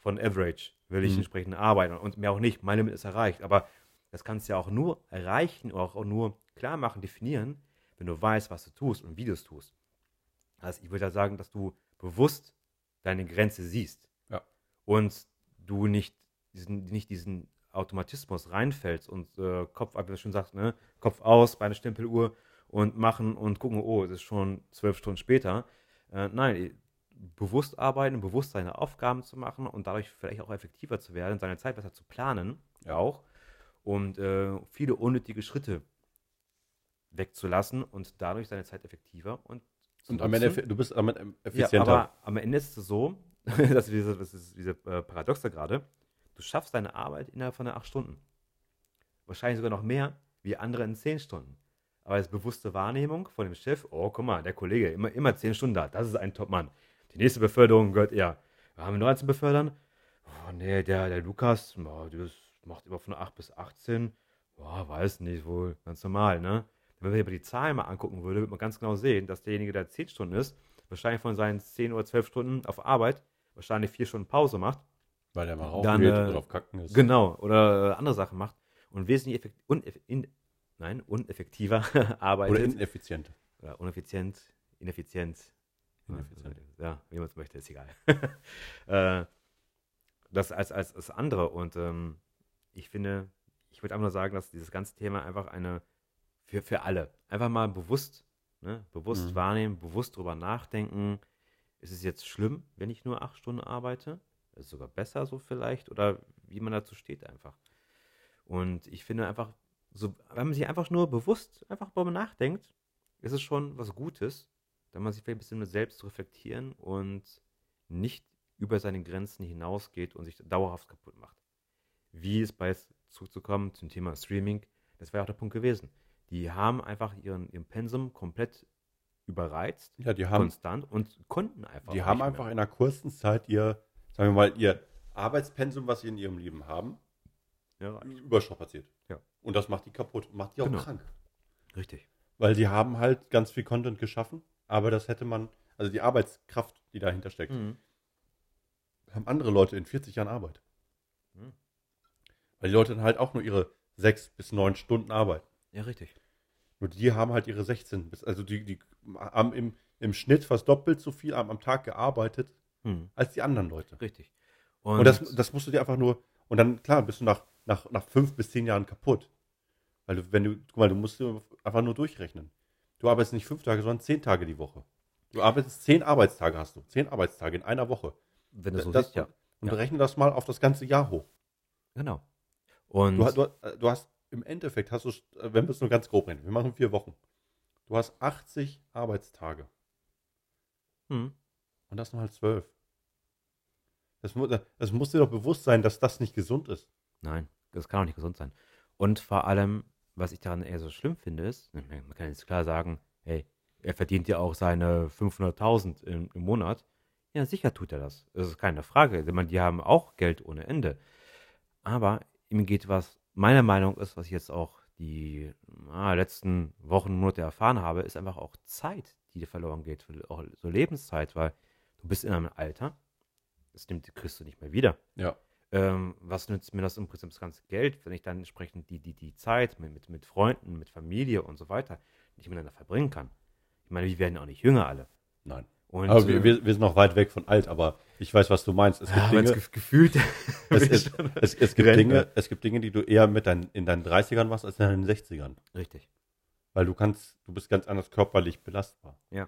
[SPEAKER 1] von Average will ich
[SPEAKER 2] Mhm.
[SPEAKER 1] entsprechend arbeiten und mehr auch nicht. Mein Limit ist erreicht. Aber das kannst du ja auch nur erreichen oder auch nur klar machen, definieren, wenn du weißt, was du tust und wie du es tust. Also ich würde ja sagen, dass du bewusst deine Grenze siehst.
[SPEAKER 2] Ja.
[SPEAKER 1] Und du nicht diesen, nicht diesen Automatismus reinfällst und äh, Kopf, wie du schon sagst, ne, Kopf aus bei einer Stempeluhr und machen und gucken, oh, es ist schon zwölf Stunden später. Äh, nein, bewusst arbeiten, bewusst seine Aufgaben zu machen und dadurch vielleicht auch effektiver zu werden, seine Zeit besser zu planen,
[SPEAKER 2] Ja.
[SPEAKER 1] auch, und äh, viele unnötige Schritte wegzulassen und dadurch seine Zeit effektiver und
[SPEAKER 2] Und am. Ende, du bist am Ende
[SPEAKER 1] Ja,
[SPEAKER 2] effizienter.
[SPEAKER 1] aber am Ende ist es so, [laughs] dass diese, das ist diese äh, Paradoxe gerade, du schaffst deine Arbeit innerhalb von acht Stunden. Wahrscheinlich sogar noch mehr wie andere in zehn Stunden. Aber als bewusste Wahrnehmung von dem Chef, oh, guck mal, der Kollege, immer, immer zehn Stunden da, das ist ein Topmann. Die nächste Beförderung gehört er. Haben wir noch einen zu befördern? Oh, nee, der, der Lukas, oh, der macht immer von 8 bis 18. Boah, weiß nicht, wohl ganz normal, ne? Wenn man sich aber die Zahlen mal angucken würde, würde man ganz genau sehen, dass derjenige, der 10 Stunden ist, wahrscheinlich von seinen 10 oder 12 Stunden auf Arbeit wahrscheinlich 4 Stunden Pause macht.
[SPEAKER 2] Weil der mal rauchen
[SPEAKER 1] Dann,
[SPEAKER 2] geht
[SPEAKER 1] äh,
[SPEAKER 2] oder auf Kacken ist.
[SPEAKER 1] Genau, oder äh, andere Sachen macht und wesentlich effekt uneff in nein, uneffektiver [laughs] arbeitet.
[SPEAKER 2] Oder ineffizient.
[SPEAKER 1] Oder uneffizient, ineffizient.
[SPEAKER 2] Ineffizient.
[SPEAKER 1] Ja, wie man es möchte, ist egal. [laughs] äh, das als, als, als andere. Und ähm, ich finde, ich würde einfach nur sagen, dass dieses ganze Thema einfach eine für, für alle, einfach mal bewusst, ne, bewusst
[SPEAKER 2] Mhm.
[SPEAKER 1] wahrnehmen, bewusst drüber nachdenken. Ist es jetzt schlimm, wenn ich nur acht Stunden arbeite? Ist es sogar besser so vielleicht? Oder wie man dazu steht einfach. Und ich finde einfach, so, wenn man sich einfach nur bewusst einfach darüber nachdenkt, ist es schon was Gutes, wenn man sich vielleicht ein bisschen selbst reflektieren und nicht über seine Grenzen hinausgeht und sich dauerhaft kaputt macht. Wie es bei zurückzukommen zum Thema Streaming, das wäre auch der Punkt gewesen. Die haben einfach ihren, ihren Pensum komplett überreizt,
[SPEAKER 2] Ja, die haben,
[SPEAKER 1] konstant und konnten einfach.
[SPEAKER 2] die haben einfach
[SPEAKER 1] mehr.
[SPEAKER 2] in einer kurzen Zeit ihr, sagen wir mal, ihr Arbeitspensum, was sie in ihrem Leben haben,
[SPEAKER 1] Ja,
[SPEAKER 2] überstrapaziert.
[SPEAKER 1] Ja.
[SPEAKER 2] Und das macht die kaputt, macht die auch
[SPEAKER 1] Genau.
[SPEAKER 2] krank.
[SPEAKER 1] richtig.
[SPEAKER 2] Weil die haben halt ganz viel Content geschaffen, aber das hätte man, also die Arbeitskraft, die dahinter steckt,
[SPEAKER 1] Mhm.
[SPEAKER 2] haben andere Leute in 40 Jahren Arbeit.
[SPEAKER 1] Mhm.
[SPEAKER 2] Weil die Leute dann halt auch nur ihre sechs bis neun Stunden arbeiten.
[SPEAKER 1] Ja, richtig.
[SPEAKER 2] Nur die haben halt ihre 16 bis, also die, die haben im, im Schnitt fast doppelt so viel am, am Tag gearbeitet
[SPEAKER 1] Mhm.
[SPEAKER 2] als die anderen Leute.
[SPEAKER 1] Richtig.
[SPEAKER 2] Und, das, das musst du dir einfach nur, und dann, klar, bist du nach, nach, nach fünf bis zehn Jahren kaputt. Weil du, wenn du, guck mal, du musst einfach nur durchrechnen. Du arbeitest nicht fünf Tage, sondern zehn Tage die Woche. Du arbeitest zehn Arbeitstage hast du. Zehn Arbeitstage in einer Woche.
[SPEAKER 1] wenn du so
[SPEAKER 2] das,
[SPEAKER 1] siehst, ja.
[SPEAKER 2] Und
[SPEAKER 1] Ja.
[SPEAKER 2] rechne das mal auf das ganze Jahr hoch.
[SPEAKER 1] Genau. Und
[SPEAKER 2] Du, du, du hast im Endeffekt, hast du, wenn wir es nur ganz grob rechnen, wir machen vier Wochen. Du hast 80 Arbeitstage.
[SPEAKER 1] Mhm.
[SPEAKER 2] Und das sind halt zwölf. Das, das muss dir doch bewusst sein, dass das nicht gesund ist.
[SPEAKER 1] Nein, das kann auch nicht gesund sein. Und vor allem, was ich daran eher so schlimm finde, ist, man kann jetzt klar sagen, hey, er verdient ja auch seine 500.000 im, im Monat. Ja, sicher tut er das. Das ist keine Frage. Die haben auch Geld ohne Ende. Aber ihm geht was, meiner Meinung ist, was ich jetzt auch die ah, letzten Wochen, Monate erfahren habe, ist einfach auch Zeit, die dir verloren geht. Auch so Lebenszeit, weil du bist in einem Alter, das nimmt, kriegst du nicht mehr wieder
[SPEAKER 2] Ja.
[SPEAKER 1] ähm, was nützt mir das im Prinzip das ganze Geld, wenn ich dann entsprechend die, die, die Zeit mit, mit, mit Freunden, mit Familie und so weiter nicht miteinander verbringen kann. Ich meine, wir werden ja auch nicht jünger alle.
[SPEAKER 2] Nein.
[SPEAKER 1] Und,
[SPEAKER 2] Aber wir,
[SPEAKER 1] äh,
[SPEAKER 2] wir, wir sind noch weit weg von alt, aber ich weiß, was du meinst. Es gibt
[SPEAKER 1] ja,
[SPEAKER 2] Dinge,
[SPEAKER 1] gef- gefühlt. [laughs]
[SPEAKER 2] es, es, es, es, gibt. Dinge, es gibt Dinge, die du eher mit dein, in deinen 30ern machst, als in deinen 60ern.
[SPEAKER 1] Richtig.
[SPEAKER 2] Weil du kannst, du bist ganz anders körperlich belastbar.
[SPEAKER 1] Ja.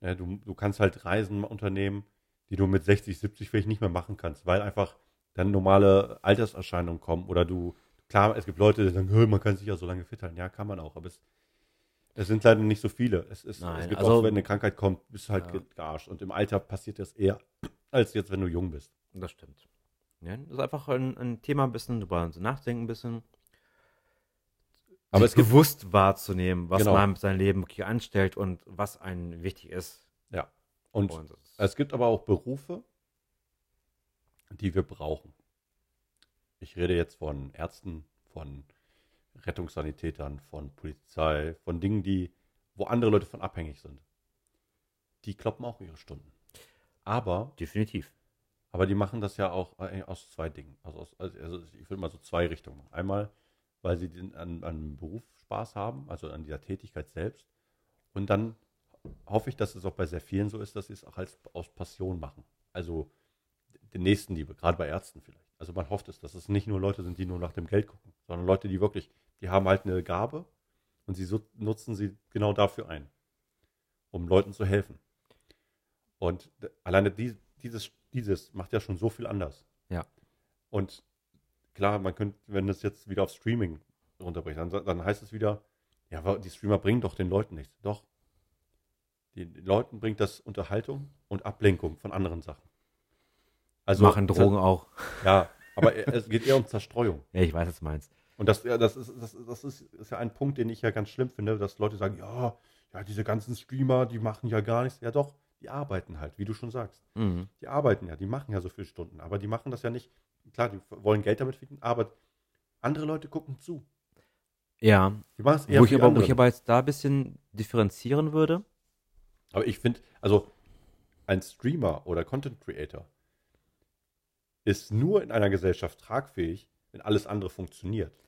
[SPEAKER 2] Ja, du, du kannst halt Reisen unternehmen, die du mit 60, 70 vielleicht nicht mehr machen kannst, weil einfach dann normale Alterserscheinungen kommen oder du, klar, es gibt Leute, die sagen, "Hö, man kann sich ja so lange fit halten. Ja, kann man auch, aber es, es sind leider nicht so viele. Es, ist,
[SPEAKER 1] Nein,
[SPEAKER 2] es gibt
[SPEAKER 1] also-
[SPEAKER 2] auch, wenn eine Krankheit kommt, bist du halt
[SPEAKER 1] Ja.
[SPEAKER 2] ge- gearscht. Und im Alter passiert das eher, als jetzt, wenn du jung bist.
[SPEAKER 1] Das stimmt. Ja, das ist einfach ein, ein Thema, ein bisschen drüber nachdenken, ein bisschen.
[SPEAKER 2] Aber es gibt,
[SPEAKER 1] bewusst wahrzunehmen, was
[SPEAKER 2] Genau.
[SPEAKER 1] man mit seinem Leben wirklich anstellt und was einem wichtig ist.
[SPEAKER 2] ja. Und
[SPEAKER 1] Und
[SPEAKER 2] Es gibt aber auch Berufe, die wir brauchen. Ich rede jetzt von Ärzten, von Rettungssanitätern, von Polizei, von Dingen, die, wo andere Leute von abhängig sind. Die kloppen auch ihre Stunden. Aber,
[SPEAKER 1] definitiv.
[SPEAKER 2] aber die machen das ja auch äh, aus zwei Dingen. Also, aus, also also ich würde mal so zwei Richtungen. Einmal, weil sie den, an, an Beruf Spaß haben, also an dieser Tätigkeit selbst. Und dann hoffe ich, dass es auch bei sehr vielen so ist, dass sie es auch als, aus Passion machen. Also den Nächstenliebe, gerade bei Ärzten vielleicht. Also man hofft es, dass es nicht nur Leute sind, die nur nach dem Geld gucken, sondern Leute, die wirklich, die haben halt eine Gabe und sie so, nutzen sie genau dafür ein, um Leuten zu helfen. Und alleine die, dieses, dieses macht ja schon so viel anders.
[SPEAKER 1] Ja.
[SPEAKER 2] Und klar, man könnte, wenn es jetzt wieder auf Streaming runterbricht, dann, dann heißt es wieder, ja, die Streamer bringen doch den Leuten nichts. Doch. Den Leuten bringt das Unterhaltung und Ablenkung von anderen Sachen. Also
[SPEAKER 1] Machen Drogen auch.
[SPEAKER 2] Ja, aber es geht eher um Zerstreuung.
[SPEAKER 1] Ja, ich weiß, was du meinst.
[SPEAKER 2] Und das, ja, das, ist, das, das ist, ist ja ein Punkt, den ich ja ganz schlimm finde, dass Leute sagen, ja, ja, diese ganzen Streamer, die machen ja gar nichts. Ja doch, die arbeiten halt, wie du schon sagst.
[SPEAKER 1] Mhm.
[SPEAKER 2] Die arbeiten ja, die machen ja so viele Stunden, aber die machen das ja nicht, klar, die wollen Geld damit verdienen, aber andere Leute gucken zu.
[SPEAKER 1] Ja,
[SPEAKER 2] Die machen es eher
[SPEAKER 1] wo ich, aber, wo ich aber jetzt da ein bisschen differenzieren würde.
[SPEAKER 2] Aber ich finde, also ein Streamer oder Content Creator ist nur in einer Gesellschaft tragfähig, wenn alles andere funktioniert.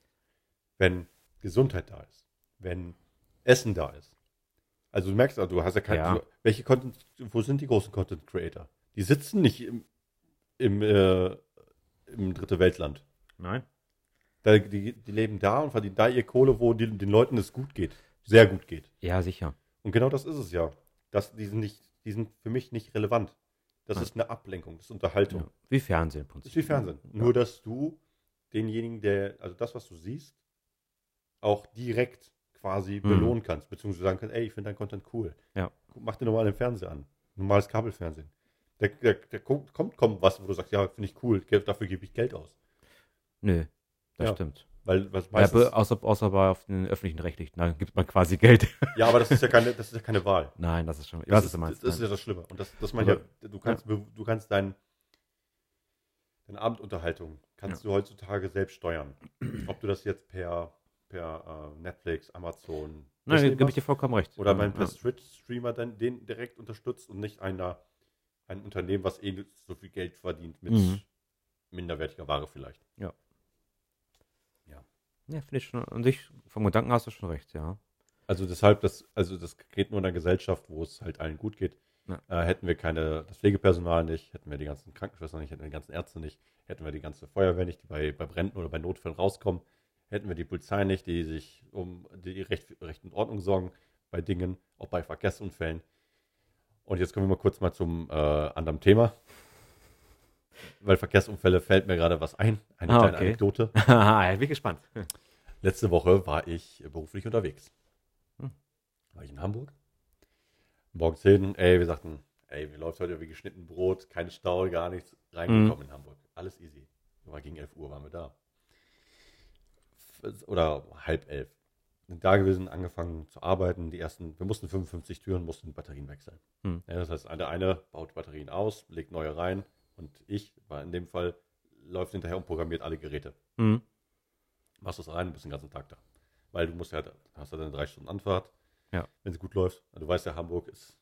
[SPEAKER 2] Wenn Gesundheit da ist, wenn Essen da ist. Also du merkst, also du hast ja keine.
[SPEAKER 1] Ja.
[SPEAKER 2] Welche Content, wo sind die großen Content Creator? Die sitzen nicht im, im, äh, im dritte Weltland.
[SPEAKER 1] Nein.
[SPEAKER 2] Da, die, die leben da und verdienen da ihr Kohle, wo die, den Leuten es gut geht. Sehr gut geht.
[SPEAKER 1] Ja, sicher.
[SPEAKER 2] Und genau das ist es ja. Das, die, sind nicht, die sind für mich nicht relevant. Das
[SPEAKER 1] Nein.
[SPEAKER 2] ist eine Ablenkung, das ist Unterhaltung.
[SPEAKER 1] Ja. Wie Fernsehen im
[SPEAKER 2] Das
[SPEAKER 1] Prinzip.
[SPEAKER 2] ist wie Fernsehen.
[SPEAKER 1] Ja.
[SPEAKER 2] Nur, dass du denjenigen, der, also das, was du siehst, auch direkt quasi
[SPEAKER 1] Mhm.
[SPEAKER 2] belohnen kannst, beziehungsweise sagen kannst, ey, ich finde dein Content cool.
[SPEAKER 1] Ja.
[SPEAKER 2] Mach dir normal den Fernseher an. Normales Kabelfernsehen. Der, der, der kommt, kommt, kommt was, wo du sagst, ja, finde ich cool, dafür gebe ich Geld aus.
[SPEAKER 1] Nö, das
[SPEAKER 2] Ja.
[SPEAKER 1] stimmt.
[SPEAKER 2] Weil was
[SPEAKER 1] Ja,
[SPEAKER 2] meistens,
[SPEAKER 1] außer, außer bei auf den öffentlichen Rechtlichen, da gibt man quasi Geld. [laughs]
[SPEAKER 2] ja, aber das ist ja keine, das ist ja keine Wahl.
[SPEAKER 1] Nein, das ist schon.
[SPEAKER 2] Das ist,
[SPEAKER 1] meinst.
[SPEAKER 2] Das ist ja das Schlimme. Und das, das meine ja, du kannst, be- du kannst dein, deine Abendunterhaltung kannst du heutzutage selbst steuern. Ob du das jetzt per, per äh, Netflix, Amazon,
[SPEAKER 1] Nein,
[SPEAKER 2] Disney
[SPEAKER 1] gebe ich dir vollkommen recht.
[SPEAKER 2] oder
[SPEAKER 1] Ja,
[SPEAKER 2] mein per
[SPEAKER 1] ja.
[SPEAKER 2] Twitch-Streamer dann den direkt unterstützt und nicht einer, ein Unternehmen, was eh so viel Geld verdient mit
[SPEAKER 1] Mhm.
[SPEAKER 2] minderwertiger Ware vielleicht.
[SPEAKER 1] Ja, finde ich schon. An sich, vom Gedanken hast du schon recht, ja.
[SPEAKER 2] Also deshalb, das, also das geht nur in einer Gesellschaft, wo es halt allen gut geht.
[SPEAKER 1] Ja.
[SPEAKER 2] Äh, hätten wir keine, das Pflegepersonal nicht, hätten wir die ganzen Krankenschwestern nicht, hätten wir die ganzen Ärzte nicht, hätten wir die ganze Feuerwehr nicht, die bei, bei Bränden oder bei Notfällen rauskommen, hätten wir die Polizei nicht, die sich um die Recht, Recht und Ordnung sorgen bei Dingen, auch bei Verkehrsunfällen. Und jetzt kommen wir mal kurz mal zum äh, anderen Thema. Weil Verkehrsunfälle fällt mir gerade was ein, eine
[SPEAKER 1] Ah,
[SPEAKER 2] kleine
[SPEAKER 1] okay.
[SPEAKER 2] Anekdote. [laughs]
[SPEAKER 1] ja, bin gespannt.
[SPEAKER 2] Letzte Woche war ich beruflich unterwegs.
[SPEAKER 1] Hm.
[SPEAKER 2] War ich in Hamburg. Morgens hin, ey, wir sagten, ey, wie läuft heute wie geschnitten Brot, kein Stau, gar nichts, reingekommen in Hamburg. Alles easy. War gegen 11 Uhr waren wir da. Oder halb elf. Sind da gewesen, angefangen zu arbeiten. Die ersten, wir mussten 55 Türen, mussten Batterien wechseln.
[SPEAKER 1] Hm.
[SPEAKER 2] Ja, das heißt, der eine baut Batterien aus, legt neue rein und ich, war in dem Fall, läuft hinterher und programmiert alle Geräte
[SPEAKER 1] Mhm.
[SPEAKER 2] machst das rein und bist den ganzen Tag da. Weil du musst ja, hast ja dann eine drei Stunden Anfahrt.
[SPEAKER 1] Ja.
[SPEAKER 2] Wenn es gut läuft. Du weißt ja, Hamburg ist.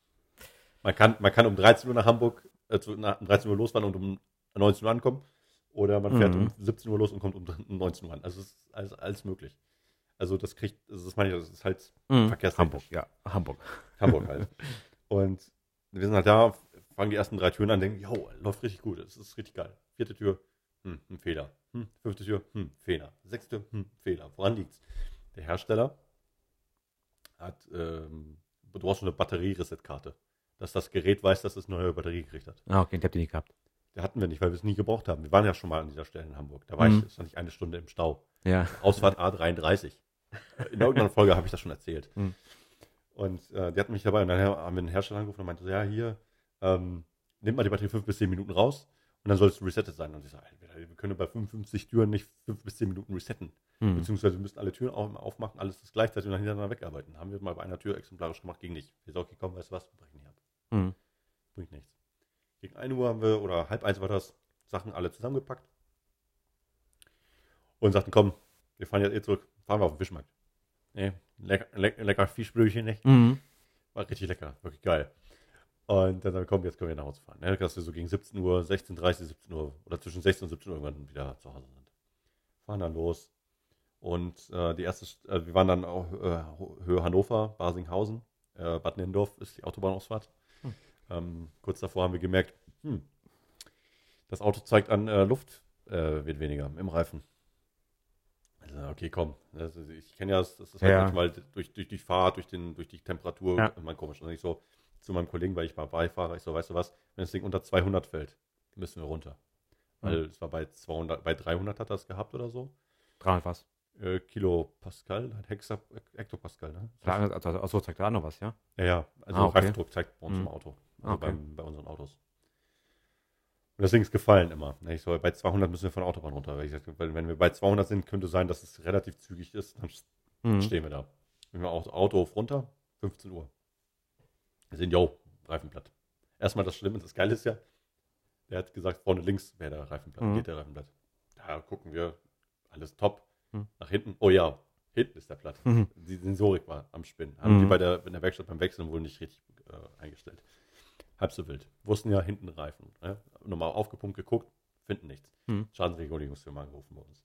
[SPEAKER 2] Man kann, man kann um 13 Uhr nach Hamburg, äh, um 13 Uhr losfahren und um 19 Uhr ankommen. Oder man fährt
[SPEAKER 1] Mhm.
[SPEAKER 2] um 17 Uhr los und kommt um 19 Uhr an. Also es ist alles, alles möglich. Also das kriegt, also das meine ich, das ist halt
[SPEAKER 1] Mhm. Hamburg, ja, Hamburg.
[SPEAKER 2] Hamburg halt. [laughs] Und wir sind halt da, fangen die ersten drei Türen an, denken, jo, läuft richtig gut, es ist richtig geil. Vierte Tür, hm, ein Fehler. Hm, fünfte Tür, hm, Fehler. Sechste, hm, Fehler. Woran liegt's? Der Hersteller hat, ähm, du brauchst schon eine Batterie-Reset-Karte, dass das Gerät weiß, dass es eine neue Batterie gekriegt hat.
[SPEAKER 1] Ah, okay, den habt ihr nicht gehabt.
[SPEAKER 2] Der hatten wir nicht, weil wir es nie gebraucht haben. Wir waren ja schon mal an dieser Stelle in Hamburg. Da war
[SPEAKER 1] Mhm.
[SPEAKER 2] ich, stand ich eine Stunde im Stau.
[SPEAKER 1] Ja.
[SPEAKER 2] Ausfahrt A33. In irgendeiner Folge habe ich das schon erzählt.
[SPEAKER 1] Hm.
[SPEAKER 2] Und äh, die hatten mich dabei und dann haben wir den Hersteller angerufen und meinte, so, ja, hier, ähm, nimmt mal die Batterie 5 bis 10 Minuten raus und dann soll es resettet sein. Und ich sage, wir können bei 55 Türen nicht 5 bis 10 Minuten resetten.
[SPEAKER 1] Mhm.
[SPEAKER 2] Beziehungsweise wir müssten alle Türen auf, aufmachen, alles das gleichzeitig und dann hintereinander wegarbeiten. Haben wir mal bei einer Tür exemplarisch gemacht, ging nicht. Wir sagen, okay, komm, weißt du was, wir brechen die ab.
[SPEAKER 1] Mhm.
[SPEAKER 2] Bringt nichts. Gegen 1 Uhr haben wir, oder halb eins war das, Sachen alle zusammengepackt. Und sagten, komm, wir fahren jetzt eh zurück, fahren wir auf den Fischmarkt. Nee, lecker, lecker, lecker Fischbrötchen, nicht?
[SPEAKER 1] Mhm.
[SPEAKER 2] War richtig lecker, wirklich geil. Und dann, dann komm, jetzt können wir nach Hause fahren. Ne? Dass wir so gegen 17 Uhr, 16.30 17 Uhr oder zwischen 16 und 17 Uhr irgendwann wieder zu Hause sind. Fahren dann los. Und äh, die erste, St- äh, wir waren dann auch äh, Höhe Hannover, Basinghausen, äh, Bad Nennendorf ist die Autobahnausfahrt.
[SPEAKER 1] Hm.
[SPEAKER 2] Ähm, kurz davor haben wir gemerkt, hm, das Auto zeigt an, äh, Luft äh, wird weniger im Reifen. Also, okay, komm. Also, ich kenne ja, das, das ist halt
[SPEAKER 1] Ja.
[SPEAKER 2] manchmal durch, durch die Fahrt, durch, den, durch die Temperatur
[SPEAKER 1] Ja.
[SPEAKER 2] immer komisch. Und ich so zu meinem Kollegen, weil ich mal beifahre, ich so, weißt du was, wenn das Ding unter 200 fällt, müssen wir runter. Weil es war bei 200, bei 300 hat er es gehabt oder so.
[SPEAKER 1] 300 was?
[SPEAKER 2] Äh, Kilopascal, Hexa, Hektopascal, ne?
[SPEAKER 1] Klar, Also, also zeigt da noch was, ja?
[SPEAKER 2] Ja, ja, also
[SPEAKER 1] Ah, okay.
[SPEAKER 2] Reifendruck zeigt bei uns im
[SPEAKER 1] Mhm.
[SPEAKER 2] Auto. Also
[SPEAKER 1] Okay.
[SPEAKER 2] beim, bei unseren Autos. Und Ding ist gefallen immer. Ne, Ich so, bei 200 müssen wir von der Autobahn runter. Ich sag, wenn wir bei 200 sind, könnte sein, dass es relativ zügig ist. Dann
[SPEAKER 1] Mhm.
[SPEAKER 2] stehen wir da. Wenn wir Auto, Auto auf runter, 15 Uhr. Wir sehen, yo, Reifen platt. Erstmal das Schlimme, das Geile ist ja, der hat gesagt, vorne links wäre der Reifenblatt,
[SPEAKER 1] Mhm.
[SPEAKER 2] geht der Reifenblatt. Da gucken wir, alles top.
[SPEAKER 1] Mhm.
[SPEAKER 2] Nach hinten, oh ja, hinten ist der platt.
[SPEAKER 1] Mhm.
[SPEAKER 2] Die Sensorik war am Spinnen. Haben
[SPEAKER 1] Mhm.
[SPEAKER 2] die bei der, in der Werkstatt beim Wechseln wohl nicht richtig äh, eingestellt. Halb so wild. Wussten ja hinten Reifen. Ne? Nochmal aufgepumpt geguckt, finden nichts.
[SPEAKER 1] Mhm.
[SPEAKER 2] Schadensregulierungsfirma angerufen bei uns.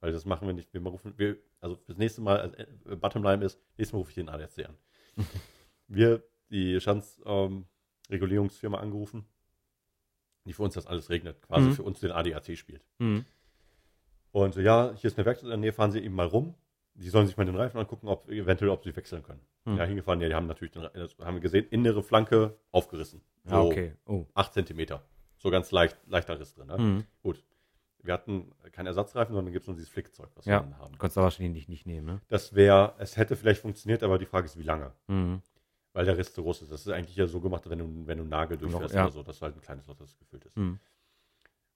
[SPEAKER 2] Weil das machen wir nicht. Wir rufen, wir, also das nächste Mal, also, äh, Bottomline ist, nächstes Mal rufe ich den ADAC an. [laughs] wir, die Schadensregulierungsfirma angerufen, die für uns das alles regnet, quasi
[SPEAKER 1] Mhm.
[SPEAKER 2] für uns den ADAC spielt.
[SPEAKER 1] Mhm.
[SPEAKER 2] Und so, ja, hier ist eine Werkstatt in der Nähe, fahren Sie eben mal rum. Die sollen sich mal den Reifen angucken, ob eventuell, ob sie wechseln können.
[SPEAKER 1] Hm.
[SPEAKER 2] Ja, hingefahren, ja, die haben natürlich, den, haben wir gesehen, innere Flanke aufgerissen. So
[SPEAKER 1] Ah, okay. Oh.
[SPEAKER 2] 8 Zentimeter. So ganz leicht, leichter Riss drin. Ne?
[SPEAKER 1] Mhm.
[SPEAKER 2] Gut. Wir hatten keinen Ersatzreifen, sondern gibt es nur dieses Flickzeug, was
[SPEAKER 1] Ja,
[SPEAKER 2] wir dann haben.
[SPEAKER 1] konntest du wahrscheinlich nicht nehmen, ne?
[SPEAKER 2] Das wäre, es hätte vielleicht funktioniert, aber die Frage ist, wie lange?
[SPEAKER 1] Mhm.
[SPEAKER 2] Weil der Riss zu groß ist. Das ist eigentlich ja so gemacht, wenn du, wenn du einen Nagel durchfährst
[SPEAKER 1] ja.
[SPEAKER 2] oder so, dass du halt ein kleines Loch, das gefüllt ist.
[SPEAKER 1] Mhm.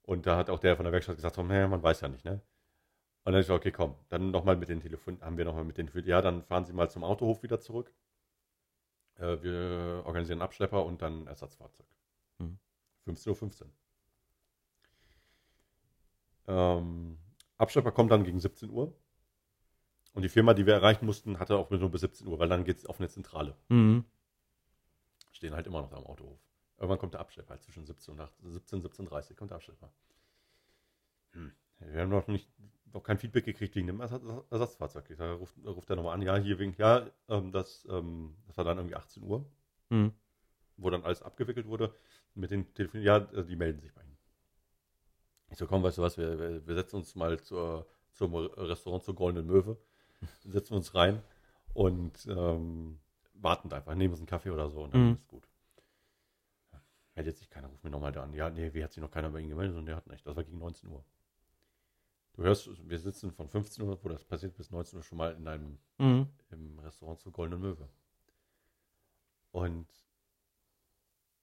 [SPEAKER 2] Und da hat auch der von der Werkstatt gesagt, so, naja, man weiß ja nicht, ne? Und dann ich so, okay, komm, dann nochmal mit den Telefon, haben wir nochmal mit den, ja, dann fahren Sie mal zum Autohof wieder zurück. Äh, wir organisieren Abschlepper und dann ein Ersatzfahrzeug.
[SPEAKER 1] Mhm.
[SPEAKER 2] 15.15 Uhr. Ähm, Abschlepper kommt dann gegen 17 Uhr. Und die Firma, die wir erreichen mussten, hatte auch nur bis 17 Uhr, weil dann geht es auf eine Zentrale.
[SPEAKER 1] Mhm.
[SPEAKER 2] Stehen halt immer noch da am Autohof. Irgendwann kommt der Abschlepper, halt zwischen 17 und 8, 17, 17.30 kommt der Abschlepper. Hm. Wir haben noch nicht, noch kein Feedback gekriegt wegen dem Ersatz, Ersatzfahrzeug. Ich sage, ruft, ruft er nochmal an, ja, hier wegen, ja, ähm, das, ähm, das war dann irgendwie 18 Uhr,
[SPEAKER 1] Mhm.
[SPEAKER 2] wo dann alles abgewickelt wurde. Mit den Telefonen, ja, äh, die melden sich bei Ihnen. Ich so, komm, weißt du was, wir, wir, setzen uns mal zur, zum Restaurant zur Goldenen Möwe, [laughs] setzen uns rein und ähm, warten da einfach, nehmen uns einen Kaffee oder so und dann
[SPEAKER 1] Mhm.
[SPEAKER 2] ist gut. Meldet sich keiner, ruft mir nochmal da an. Ja, nee, wie hat sich noch keiner bei Ihnen gemeldet? Und der hat nicht. Das war gegen 19 Uhr. Du hörst, wir sitzen von 15 Uhr, wo das passiert, bis 19 Uhr schon mal in einem
[SPEAKER 1] Mhm.
[SPEAKER 2] im Restaurant zur Goldenen Möwe. Und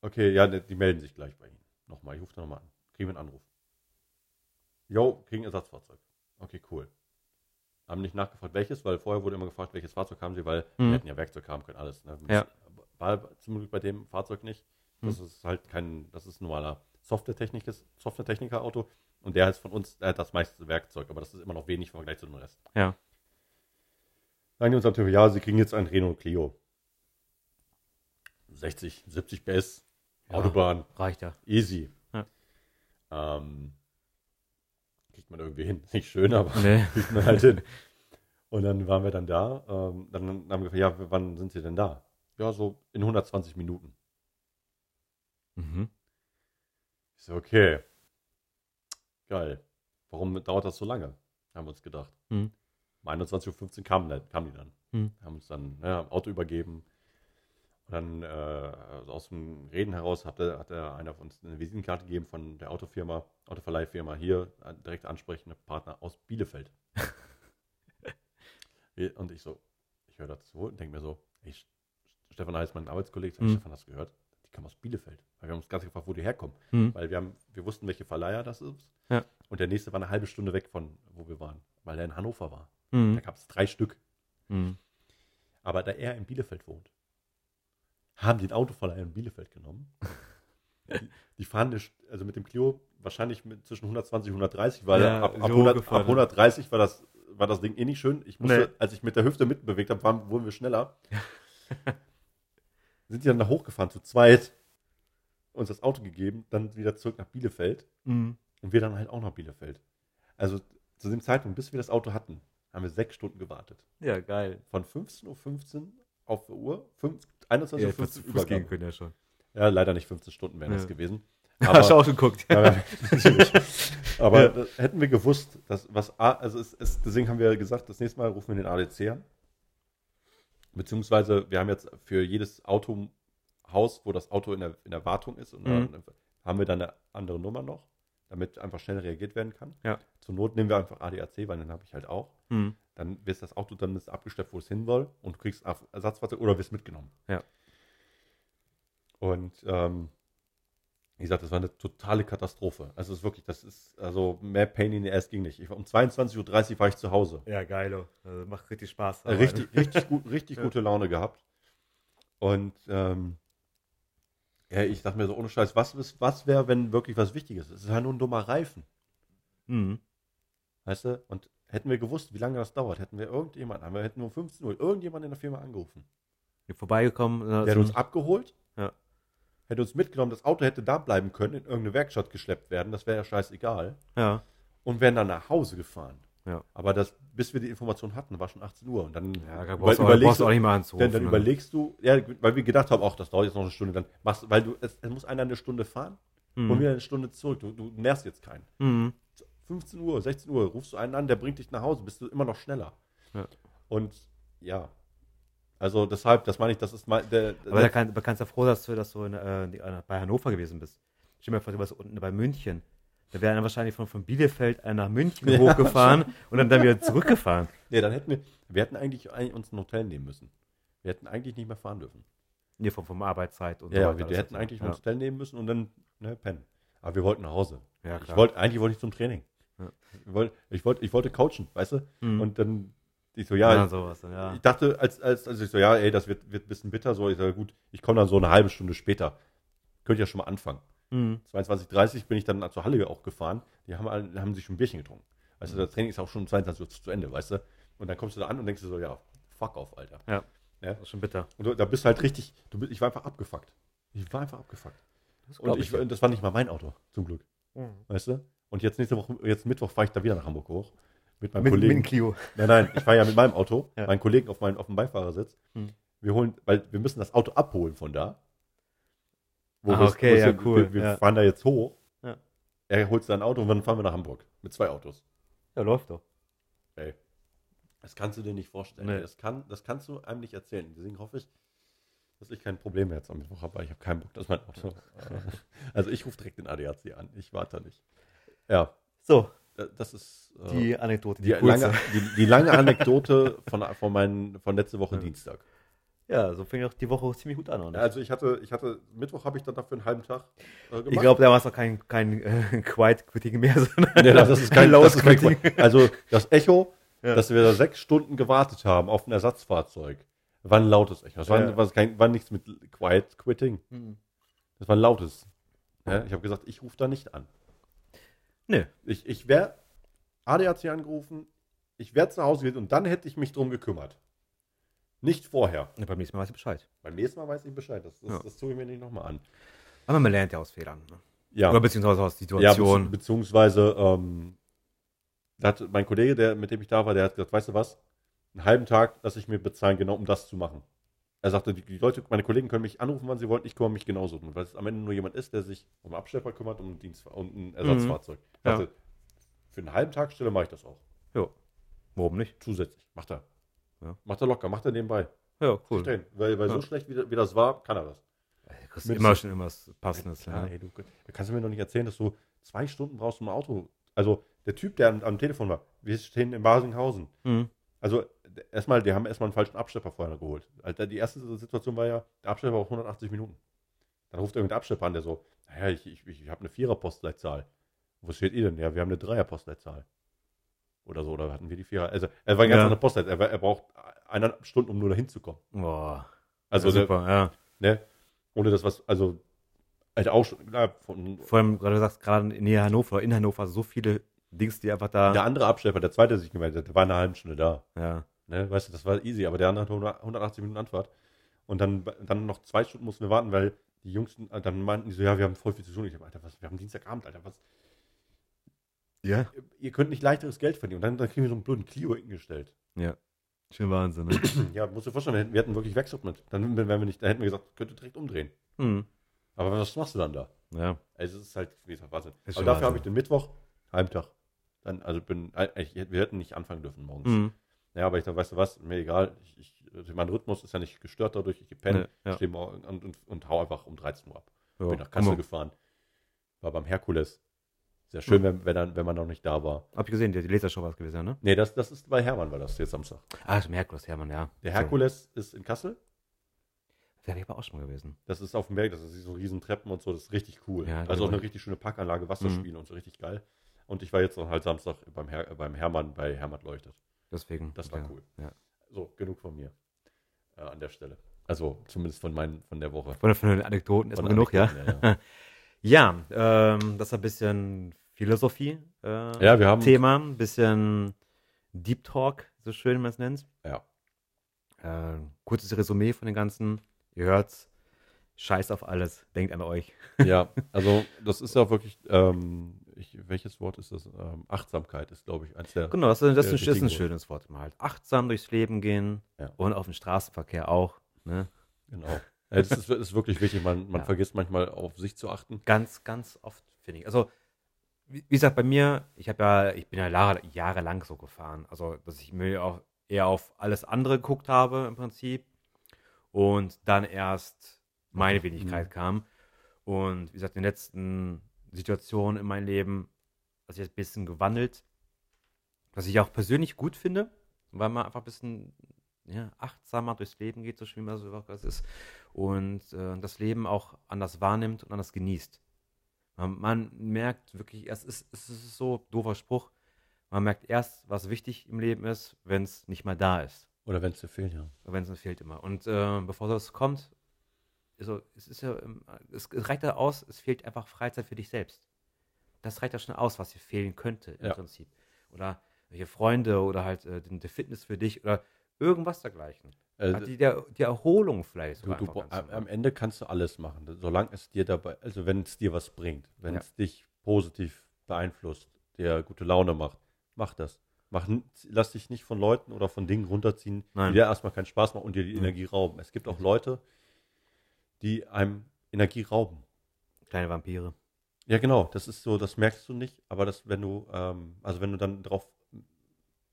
[SPEAKER 2] okay, ja, die die melden sich gleich bei Ihnen. Nochmal, ich rufe da nochmal an. Kriegen wir einen Anruf. Jo, kriegen Ersatzfahrzeug. Okay, cool. Haben nicht nachgefragt, welches, weil vorher wurde immer gefragt, welches Fahrzeug haben sie, weil
[SPEAKER 1] Mhm.
[SPEAKER 2] wir hätten ja Werkzeug haben können, alles. Ne?
[SPEAKER 1] Ja.
[SPEAKER 2] War zum Glück bei dem Fahrzeug nicht. Das ist halt kein, das ist ein normaler Softwaretechniker, Softwaretechniker-Auto und der ist von uns, der hat das meiste Werkzeug, aber das ist immer noch wenig im Vergleich zu dem Rest.
[SPEAKER 1] Ja.
[SPEAKER 2] Sagen die uns natürlich, ja, sie kriegen jetzt ein Renault Clio. 60, 70 PS,
[SPEAKER 1] Ja.
[SPEAKER 2] Autobahn,
[SPEAKER 1] Reicht ja.
[SPEAKER 2] easy.
[SPEAKER 1] Ja.
[SPEAKER 2] Ähm, kriegt man irgendwie hin. [laughs] Nicht schön, aber
[SPEAKER 1] Nee. [laughs]
[SPEAKER 2] kriegt man halt hin. Und dann waren wir dann da. Ähm, dann haben wir gefragt, ja, wann sind sie denn da? Ja, so in 120 Minuten.
[SPEAKER 1] Mhm.
[SPEAKER 2] Ich so, okay. Geil. Warum dauert das so lange? Haben wir uns gedacht.
[SPEAKER 1] Mhm.
[SPEAKER 2] Um 21.15 Uhr kamen, dann- kamen die dann.
[SPEAKER 1] Mhm.
[SPEAKER 2] Haben uns dann ja, im Auto übergeben. Und dann äh, aus dem Reden heraus hat, hat einer von uns eine Visitenkarte gegeben von der Autofirma, Autoverleihfirma hier, äh, direkt ansprechende Partner aus Bielefeld. [laughs] und ich so, ich höre dazu und denke mir so, hey, Stefan Heiß, mein Arbeitskollege, sag,
[SPEAKER 1] Mhm.
[SPEAKER 2] Stefan, hast du gehört? Die kommen aus Bielefeld. Weil wir haben uns ganz gefragt, wo die herkommen.
[SPEAKER 1] Mhm.
[SPEAKER 2] Weil wir, haben, wir wussten, welche Verleiher das ist.
[SPEAKER 1] Ja.
[SPEAKER 2] Und der nächste war eine halbe Stunde weg von, wo wir waren, weil er in Hannover war. Da
[SPEAKER 1] Mhm.
[SPEAKER 2] gab es drei Stück.
[SPEAKER 1] Mhm.
[SPEAKER 2] Aber da er in Bielefeld wohnt, haben die den Autoverleiher in Bielefeld genommen. [laughs] die, die fahren eine, also mit dem Clio wahrscheinlich mit zwischen 120 und 130, weil
[SPEAKER 1] Ja,
[SPEAKER 2] ab, ab,
[SPEAKER 1] so
[SPEAKER 2] 100,
[SPEAKER 1] gefahren.
[SPEAKER 2] ab 130 war das, war das Ding eh nicht schön. Ich musste,
[SPEAKER 1] Nee.
[SPEAKER 2] als ich mit der Hüfte mitbewegt habe, waren, wurden wir schneller. [laughs] Sind die dann da hochgefahren, zu zweit, uns das Auto gegeben, dann wieder zurück nach Bielefeld
[SPEAKER 1] Mhm.
[SPEAKER 2] und wir dann halt auch nach Bielefeld. Also zu dem Zeitpunkt, bis wir das Auto hatten, haben wir sechs Stunden gewartet.
[SPEAKER 1] Ja, geil.
[SPEAKER 2] Von 15.15 Uhr auf die Uhr, 5, 21.15
[SPEAKER 1] Ja,
[SPEAKER 2] Uhr
[SPEAKER 1] Fuß, Fuß gehen können ja schon.
[SPEAKER 2] Ja, leider nicht 15 Stunden wären das
[SPEAKER 1] Ja.
[SPEAKER 2] gewesen. [laughs]
[SPEAKER 1] Hast du auch geguckt.
[SPEAKER 2] aber, [laughs] natürlich. aber
[SPEAKER 1] Ja.
[SPEAKER 2] das, hätten wir gewusst, dass was also es, es, deswegen haben wir gesagt, das nächste Mal rufen wir den ADC an. Beziehungsweise wir haben jetzt für jedes Autohaus, wo das Auto in der, in der Wartung ist, und
[SPEAKER 1] Mhm.
[SPEAKER 2] haben wir dann eine andere Nummer noch, damit einfach schnell reagiert werden kann.
[SPEAKER 1] Ja.
[SPEAKER 2] Zur Not nehmen wir einfach ADAC, weil dann habe ich halt auch.
[SPEAKER 1] Mhm.
[SPEAKER 2] Dann wird das Auto dann abgestellt, wo es hin soll und du kriegst Ersatzfahrzeug oder wirst mitgenommen.
[SPEAKER 1] Ja.
[SPEAKER 2] Und ähm, wie gesagt, das war eine totale Katastrophe. Also es ist wirklich, das ist, also mehr Pain in the Ass ging nicht. Ich, war- um 22.30 Uhr war ich zu Hause.
[SPEAKER 1] Ja, geil. Also macht richtig Spaß.
[SPEAKER 2] Äh, Richtig, richtig, gut, richtig [laughs]
[SPEAKER 1] Ja.
[SPEAKER 2] gute Laune gehabt. Und ähm, ja, ich dachte mir so, ohne Scheiß, was, ist- was wäre, wenn wirklich was Wichtiges ist? Es ist halt nur ein dummer Reifen.
[SPEAKER 1] Mhm.
[SPEAKER 2] Weißt du? Und hätten wir gewusst, wie lange das dauert, hätten wir irgendjemanden, haben wir hätten um 15 Uhr irgendjemanden in der Firma angerufen.
[SPEAKER 1] Vorbeigekommen. äh,
[SPEAKER 2] Der hätte
[SPEAKER 1] so
[SPEAKER 2] uns abgeholt. Hätte uns mitgenommen, das Auto hätte da bleiben können, in irgendeine Werkstatt geschleppt werden, das wäre ja scheißegal.
[SPEAKER 1] Ja.
[SPEAKER 2] Und wären dann nach Hause gefahren.
[SPEAKER 1] Ja.
[SPEAKER 2] Aber das, bis wir die Information hatten, war schon 18 Uhr. Und dann,
[SPEAKER 1] Ja, da brauchst, du,
[SPEAKER 2] überlegst du
[SPEAKER 1] auch nicht mal anzurufen.
[SPEAKER 2] dann, dann
[SPEAKER 1] ne?
[SPEAKER 2] überlegst du, ja, weil wir gedacht haben, ach, das dauert jetzt noch eine Stunde, dann machst du, weil du, es, es muss einer eine Stunde fahren
[SPEAKER 1] Mhm.
[SPEAKER 2] und wieder eine Stunde zurück. Du, du nervst jetzt keinen.
[SPEAKER 1] Mhm.
[SPEAKER 2] 15 Uhr, 16 Uhr, rufst du einen an, der bringt dich nach Hause, bist du immer noch schneller.
[SPEAKER 1] Ja.
[SPEAKER 2] Und ja, also deshalb, das meine ich, das ist mein, der,
[SPEAKER 1] Aber da, kann, da kannst du ja froh, dass du, dass du in, äh, die- äh, bei Hannover gewesen bist. Stell mal vor, du warst unten bei München. Da wäre dann wahrscheinlich von, von Bielefeld einer nach München [laughs]
[SPEAKER 2] Ja,
[SPEAKER 1] hochgefahren und dann, dann wieder zurückgefahren.
[SPEAKER 2] ja, dann hätten wir, wir hätten eigentlich, eigentlich uns ein Hotel nehmen müssen. Wir hätten eigentlich nicht mehr fahren dürfen.
[SPEAKER 1] Nee, vom, vom Arbeitszeit und
[SPEAKER 2] Ja, ja
[SPEAKER 1] weiter.
[SPEAKER 2] wir, wir
[SPEAKER 1] ist
[SPEAKER 2] hätten
[SPEAKER 1] so.
[SPEAKER 2] eigentlich
[SPEAKER 1] ja.
[SPEAKER 2] ein Hotel nehmen müssen und dann ne, pennen. Aber wir wollten nach Hause.
[SPEAKER 1] Ja,
[SPEAKER 2] ich
[SPEAKER 1] klar.
[SPEAKER 2] wollte, eigentlich wollte ich zum Training.
[SPEAKER 1] Ja.
[SPEAKER 2] Ich, wollte, ich, wollte, ich wollte coachen, weißt du?
[SPEAKER 1] Mhm.
[SPEAKER 2] Und dann, ich so,
[SPEAKER 1] ja,
[SPEAKER 2] ja,
[SPEAKER 1] sowas. Ja.
[SPEAKER 2] ich dachte, als, als, als ich so, ja, ey, das wird, wird ein bisschen bitter, so, ich sage, gut, ich komme dann so eine halbe Stunde später. Könnt ihr ja schon mal anfangen.
[SPEAKER 1] Mhm.
[SPEAKER 2] 22.30 bin ich dann zur Halle auch gefahren. Die haben, alle- haben sich schon ein Bierchen getrunken. Weißt du, das Training ist auch schon um 22 Uhr zu, Ende, weißt du? Und dann kommst du da an und denkst dir so, ja, fuck off, Alter.
[SPEAKER 1] Ja.
[SPEAKER 2] Ja.
[SPEAKER 1] Das ist schon bitter.
[SPEAKER 2] Und du, da bist du halt richtig, du, bist- ich war einfach abgefuckt. Ich war einfach abgefuckt.
[SPEAKER 1] Das
[SPEAKER 2] Und ich,
[SPEAKER 1] ja.
[SPEAKER 2] das war nicht mal mein Auto, zum Glück.
[SPEAKER 1] Mhm.
[SPEAKER 2] Weißt du? Und jetzt nächste Woche, jetzt Mittwoch fahre ich da wieder nach Hamburg hoch. Mit meinem
[SPEAKER 1] Mit, mit
[SPEAKER 2] Kollegen.
[SPEAKER 1] dem Clio.
[SPEAKER 2] Nein, nein, ich fahre ja mit meinem Auto, [laughs]
[SPEAKER 1] Ja.
[SPEAKER 2] meinen Kollegen auf, meinem auf dem Beifahrersitz.
[SPEAKER 1] Hm.
[SPEAKER 2] Wir holen, weil wir müssen das Auto abholen von da. Wo
[SPEAKER 1] Ah, okay, ja,
[SPEAKER 2] wir,
[SPEAKER 1] cool,
[SPEAKER 2] Wir
[SPEAKER 1] ja.
[SPEAKER 2] fahren da jetzt hoch.
[SPEAKER 1] Ja.
[SPEAKER 2] Er holt sein Auto und dann fahren wir nach Hamburg. Mit zwei Autos.
[SPEAKER 1] Ja, läuft doch.
[SPEAKER 2] Ey. Das kannst du dir nicht vorstellen.
[SPEAKER 1] Nee.
[SPEAKER 2] Das, kann, das kannst du einem nicht erzählen. Deswegen hoffe ich, dass ich kein Problem mehr jetzt am Mittwoch habe, weil ich habe keinen Bock, dass mein Auto. [laughs] also ich rufe direkt den ADAC an. Ich warte nicht. Ja,
[SPEAKER 1] So,
[SPEAKER 2] das ist äh,
[SPEAKER 1] die Anekdote.
[SPEAKER 2] die,
[SPEAKER 1] kurze.
[SPEAKER 2] lange, die, die lange Anekdote von, von, meinen, von letzte Woche
[SPEAKER 1] Ja.
[SPEAKER 2] Dienstag.
[SPEAKER 1] Ja, so fing auch die Woche ziemlich gut an. Oder?
[SPEAKER 2] Also ich hatte, ich hatte, Mittwoch habe ich dann dafür einen halben Tag äh, gemacht.
[SPEAKER 1] ich glaube, da war es auch kein, kein äh, [laughs] Quiet Quitting mehr, sondern
[SPEAKER 2] Nee, das ist kein [laughs]
[SPEAKER 1] Lautes
[SPEAKER 2] das ist kein,
[SPEAKER 1] Quitting.
[SPEAKER 2] Also das Echo, [laughs]
[SPEAKER 1] Ja.
[SPEAKER 2] dass wir da sechs Stunden gewartet haben auf ein Ersatzfahrzeug, war ein lautes Echo. Das war,
[SPEAKER 1] Ja.
[SPEAKER 2] war, kein, war nichts mit Quiet Quitting.
[SPEAKER 1] Hm.
[SPEAKER 2] Das war ein lautes. Ja, ich habe gesagt, ich rufe da nicht an.
[SPEAKER 1] Nö.
[SPEAKER 2] Ich, ich wäre ADAC angerufen, ich wäre zu Hause gewesen und dann hätte ich mich drum gekümmert. Nicht vorher.
[SPEAKER 1] Ja, beim nächsten Mal weiß ich Bescheid.
[SPEAKER 2] Beim nächsten Mal weiß ich Bescheid. Das, das,
[SPEAKER 1] Ja.
[SPEAKER 2] das tue ich mir nicht nochmal an.
[SPEAKER 1] Aber man lernt ja aus Fehlern. Ne?
[SPEAKER 2] Ja.
[SPEAKER 1] Oder beziehungsweise aus
[SPEAKER 2] Ja,
[SPEAKER 1] Situationen.
[SPEAKER 2] bezieh- beziehungsweise, ähm, da hat mein Kollege, der, mit dem ich da war, der hat gesagt, weißt du was, einen halben Tag lasse ich mir bezahlen, genau um das zu machen. Er sagte, die, die Leute, meine Kollegen können mich anrufen, wann sie wollen, ich kümmere mich genauso drum, weil es am Ende nur jemand ist, der sich um Abschlepper kümmert, um ein, Dienst, um ein Ersatzfahrzeug. Ich
[SPEAKER 1] Ja.
[SPEAKER 2] sagte, für einen halben Tag Stelle mache ich das auch.
[SPEAKER 1] jo. Warum nicht?
[SPEAKER 2] Zusätzlich. Macht er.
[SPEAKER 1] Ja.
[SPEAKER 2] Macht er locker, macht er nebenbei.
[SPEAKER 1] Ja,
[SPEAKER 2] Cool.
[SPEAKER 1] cool.
[SPEAKER 2] Stehen. Weil, weil
[SPEAKER 1] Ja.
[SPEAKER 2] so schlecht, wie, wie das war, kann er das.
[SPEAKER 1] Du immer schon immer was Passendes.
[SPEAKER 2] Ja,
[SPEAKER 1] Ja.
[SPEAKER 2] ey, du, kannst du mir doch nicht erzählen, dass du zwei Stunden brauchst, um ein Auto. Also der Typ, der am, am Telefon war, wir stehen in Basinghausen.
[SPEAKER 1] Mhm.
[SPEAKER 2] Also erstmal, die haben erstmal einen falschen Abschlepper vorher geholt. Alter, die erste Situation war ja, der Abschlepper war auf 180 Minuten. Dann ruft irgendein Abschlepper an, der so, naja, ich, ich, ich habe eine Vierer-Postleitzahl. Wo steht ihr denn? Ja, wir haben eine Dreier-Postleitzahl. Oder so, oder hatten wir die Vierer? Also er war ein ganz
[SPEAKER 1] Ja.
[SPEAKER 2] anderer Postleitzahl. Er, er braucht eineinhalb Stunden, um nur dahin zu kommen.
[SPEAKER 1] Boah.
[SPEAKER 2] Also
[SPEAKER 1] ja, super, ja.
[SPEAKER 2] ne, ohne das was, also halt auch schon, klar, von,
[SPEAKER 1] Vor allem, gerade du sagst, gerade in Hannover, in Hannover, so viele Dings, die einfach da.
[SPEAKER 2] Der andere Abschlepper, der zweite, der sich gemeldet hat, der war eine halbe Stunde da.
[SPEAKER 1] Ja.
[SPEAKER 2] Ne? Weißt du, das war easy, aber der andere hat 100 180 Minuten Anfahrt. Und dann, dann noch zwei Stunden mussten wir warten, weil die Jungs, dann meinten die so, ja, wir haben voll viel zu tun. Ich hab, Alter, was, wir haben Dienstagabend, Alter, was?
[SPEAKER 1] Ja.
[SPEAKER 2] Ihr könnt nicht leichteres Geld verdienen. Und dann, dann kriegen wir so einen blöden Clio hingestellt.
[SPEAKER 1] Ja. Schön Wahnsinn, ne? [clears throat]
[SPEAKER 2] Ja, musst du dir vorstellen, wir hätten, wir hätten wirklich Wechselment. Dann wären wir nicht, da hätten wir gesagt, könnt ihr direkt umdrehen.
[SPEAKER 1] mhm.
[SPEAKER 2] Aber was machst du dann da?
[SPEAKER 1] Ja.
[SPEAKER 2] Also es ist halt, wie gesagt, Wahnsinn.
[SPEAKER 1] Ist
[SPEAKER 2] Aber dafür habe ich den Mittwoch, Heimtag. Dann, also bin, ich, wir hätten nicht anfangen dürfen morgens.
[SPEAKER 1] Mhm.
[SPEAKER 2] Ja, aber ich dachte, weißt du was, mir egal. Ich, ich, mein Rhythmus ist ja nicht gestört dadurch. Ich penne,
[SPEAKER 1] Nee, ja.
[SPEAKER 2] stehe morgen und, und, und hau einfach um 13 Uhr ab.
[SPEAKER 1] Ja,
[SPEAKER 2] Bin nach. Kassel gefahren. War beim Herkules. Sehr schön, wenn, wenn, dann, wenn man noch nicht da war.
[SPEAKER 1] Hab ich gesehen, die, Lasershow war es gewesen, ne?
[SPEAKER 2] Nee, das, das ist bei Hermann, war das jetzt Samstag.
[SPEAKER 1] Ah, ist im Herkules, Hermann, ja.
[SPEAKER 2] Der Herkules ist in Kassel.
[SPEAKER 1] So. Wäre aber auch schon mal gewesen.
[SPEAKER 2] Das ist auf dem Berg, das ist so riesen Treppen und so, das ist richtig cool.
[SPEAKER 1] Ja,
[SPEAKER 2] also auch eine richtig schöne Parkanlage, Wasserspiele und so richtig geil. Und ich war jetzt noch halt Samstag beim, Her beim Hermann bei Hermann Leuchtet.
[SPEAKER 1] Deswegen.
[SPEAKER 2] Das war
[SPEAKER 1] ja.
[SPEAKER 2] cool.
[SPEAKER 1] Ja.
[SPEAKER 2] So, genug von mir äh, an der Stelle. Also zumindest von, meinen, von der Woche.
[SPEAKER 1] Von, von den Anekdoten erstmal genug, ja?
[SPEAKER 2] Anekdoten, ja, [laughs]
[SPEAKER 1] Ja, ähm, das ist ein bisschen Philosophie. Äh,
[SPEAKER 2] ja. ja, wir haben.
[SPEAKER 1] Thema, ein bisschen Deep Talk, so schön man es nennt.
[SPEAKER 2] Ja.
[SPEAKER 1] Äh, kurzes Resümee von den ganzen. Ihr hört's. Scheiß auf alles. Denkt an euch.
[SPEAKER 2] Ja, also das ist ja wirklich, ähm, ich, welches Wort ist das? Ähm, Achtsamkeit ist, glaube ich, eins der.
[SPEAKER 1] Genau, das, ist- das,
[SPEAKER 2] Ja,
[SPEAKER 1] ist, das ist ein schönes Wort. Mal halt achtsam durchs Leben gehen
[SPEAKER 2] Ja.
[SPEAKER 1] und auf den Straßenverkehr auch. Ne?
[SPEAKER 2] Genau. Ja, das ist, ist wirklich wichtig. Man, man
[SPEAKER 1] Ja.
[SPEAKER 2] vergisst manchmal auf sich zu achten.
[SPEAKER 1] Ganz, ganz oft, finde ich. Also, wie, wie gesagt, bei mir, ich habe ja, ich bin ja Jahre, jahrelang so gefahren. Also, dass ich mir auch eher auf alles andere geguckt habe im Prinzip und dann erst meine Wenigkeit
[SPEAKER 2] Mhm.
[SPEAKER 1] kam. Und wie gesagt, in den letzten Situationen in meinem Leben hat sich das ein bisschen gewandelt, was ich auch persönlich gut finde, weil man einfach ein bisschen ja, achtsamer durchs Leben geht, so schön wie so was ist, und äh, das Leben auch anders wahrnimmt und anders genießt. Man, man merkt wirklich, es ist, es ist so doofer Spruch, man merkt erst, was wichtig im Leben ist, wenn es nicht mal da ist.
[SPEAKER 2] Oder wenn es dir fehlt, ja.
[SPEAKER 1] Wenn es fehlt immer. Und äh, bevor das kommt, also, es ist ja, ähm, es, reicht ja aus, es fehlt einfach Freizeit für dich selbst. Das reicht ja schon aus, was dir fehlen könnte im
[SPEAKER 2] Ja.
[SPEAKER 1] Prinzip. Oder welche Freunde oder halt äh, die, Fitness für dich oder irgendwas dergleichen. Halt die, der, die Erholung vielleicht.
[SPEAKER 2] Du, du, am, Ende kannst du alles machen, solange es dir dabei, also wenn es dir was bringt, wenn
[SPEAKER 1] Ja.
[SPEAKER 2] es dich positiv beeinflusst, dir gute Laune macht, mach das. Mach, lass dich nicht von Leuten oder von Dingen runterziehen,
[SPEAKER 1] Nein.
[SPEAKER 2] die dir erstmal keinen Spaß machen und dir die
[SPEAKER 1] Mhm.
[SPEAKER 2] Energie rauben. Es gibt auch Leute, die einem Energie rauben.
[SPEAKER 1] Kleine Vampire.
[SPEAKER 2] Ja, genau, das ist so, das merkst du nicht, aber das, wenn du, ähm, also wenn du dann drauf,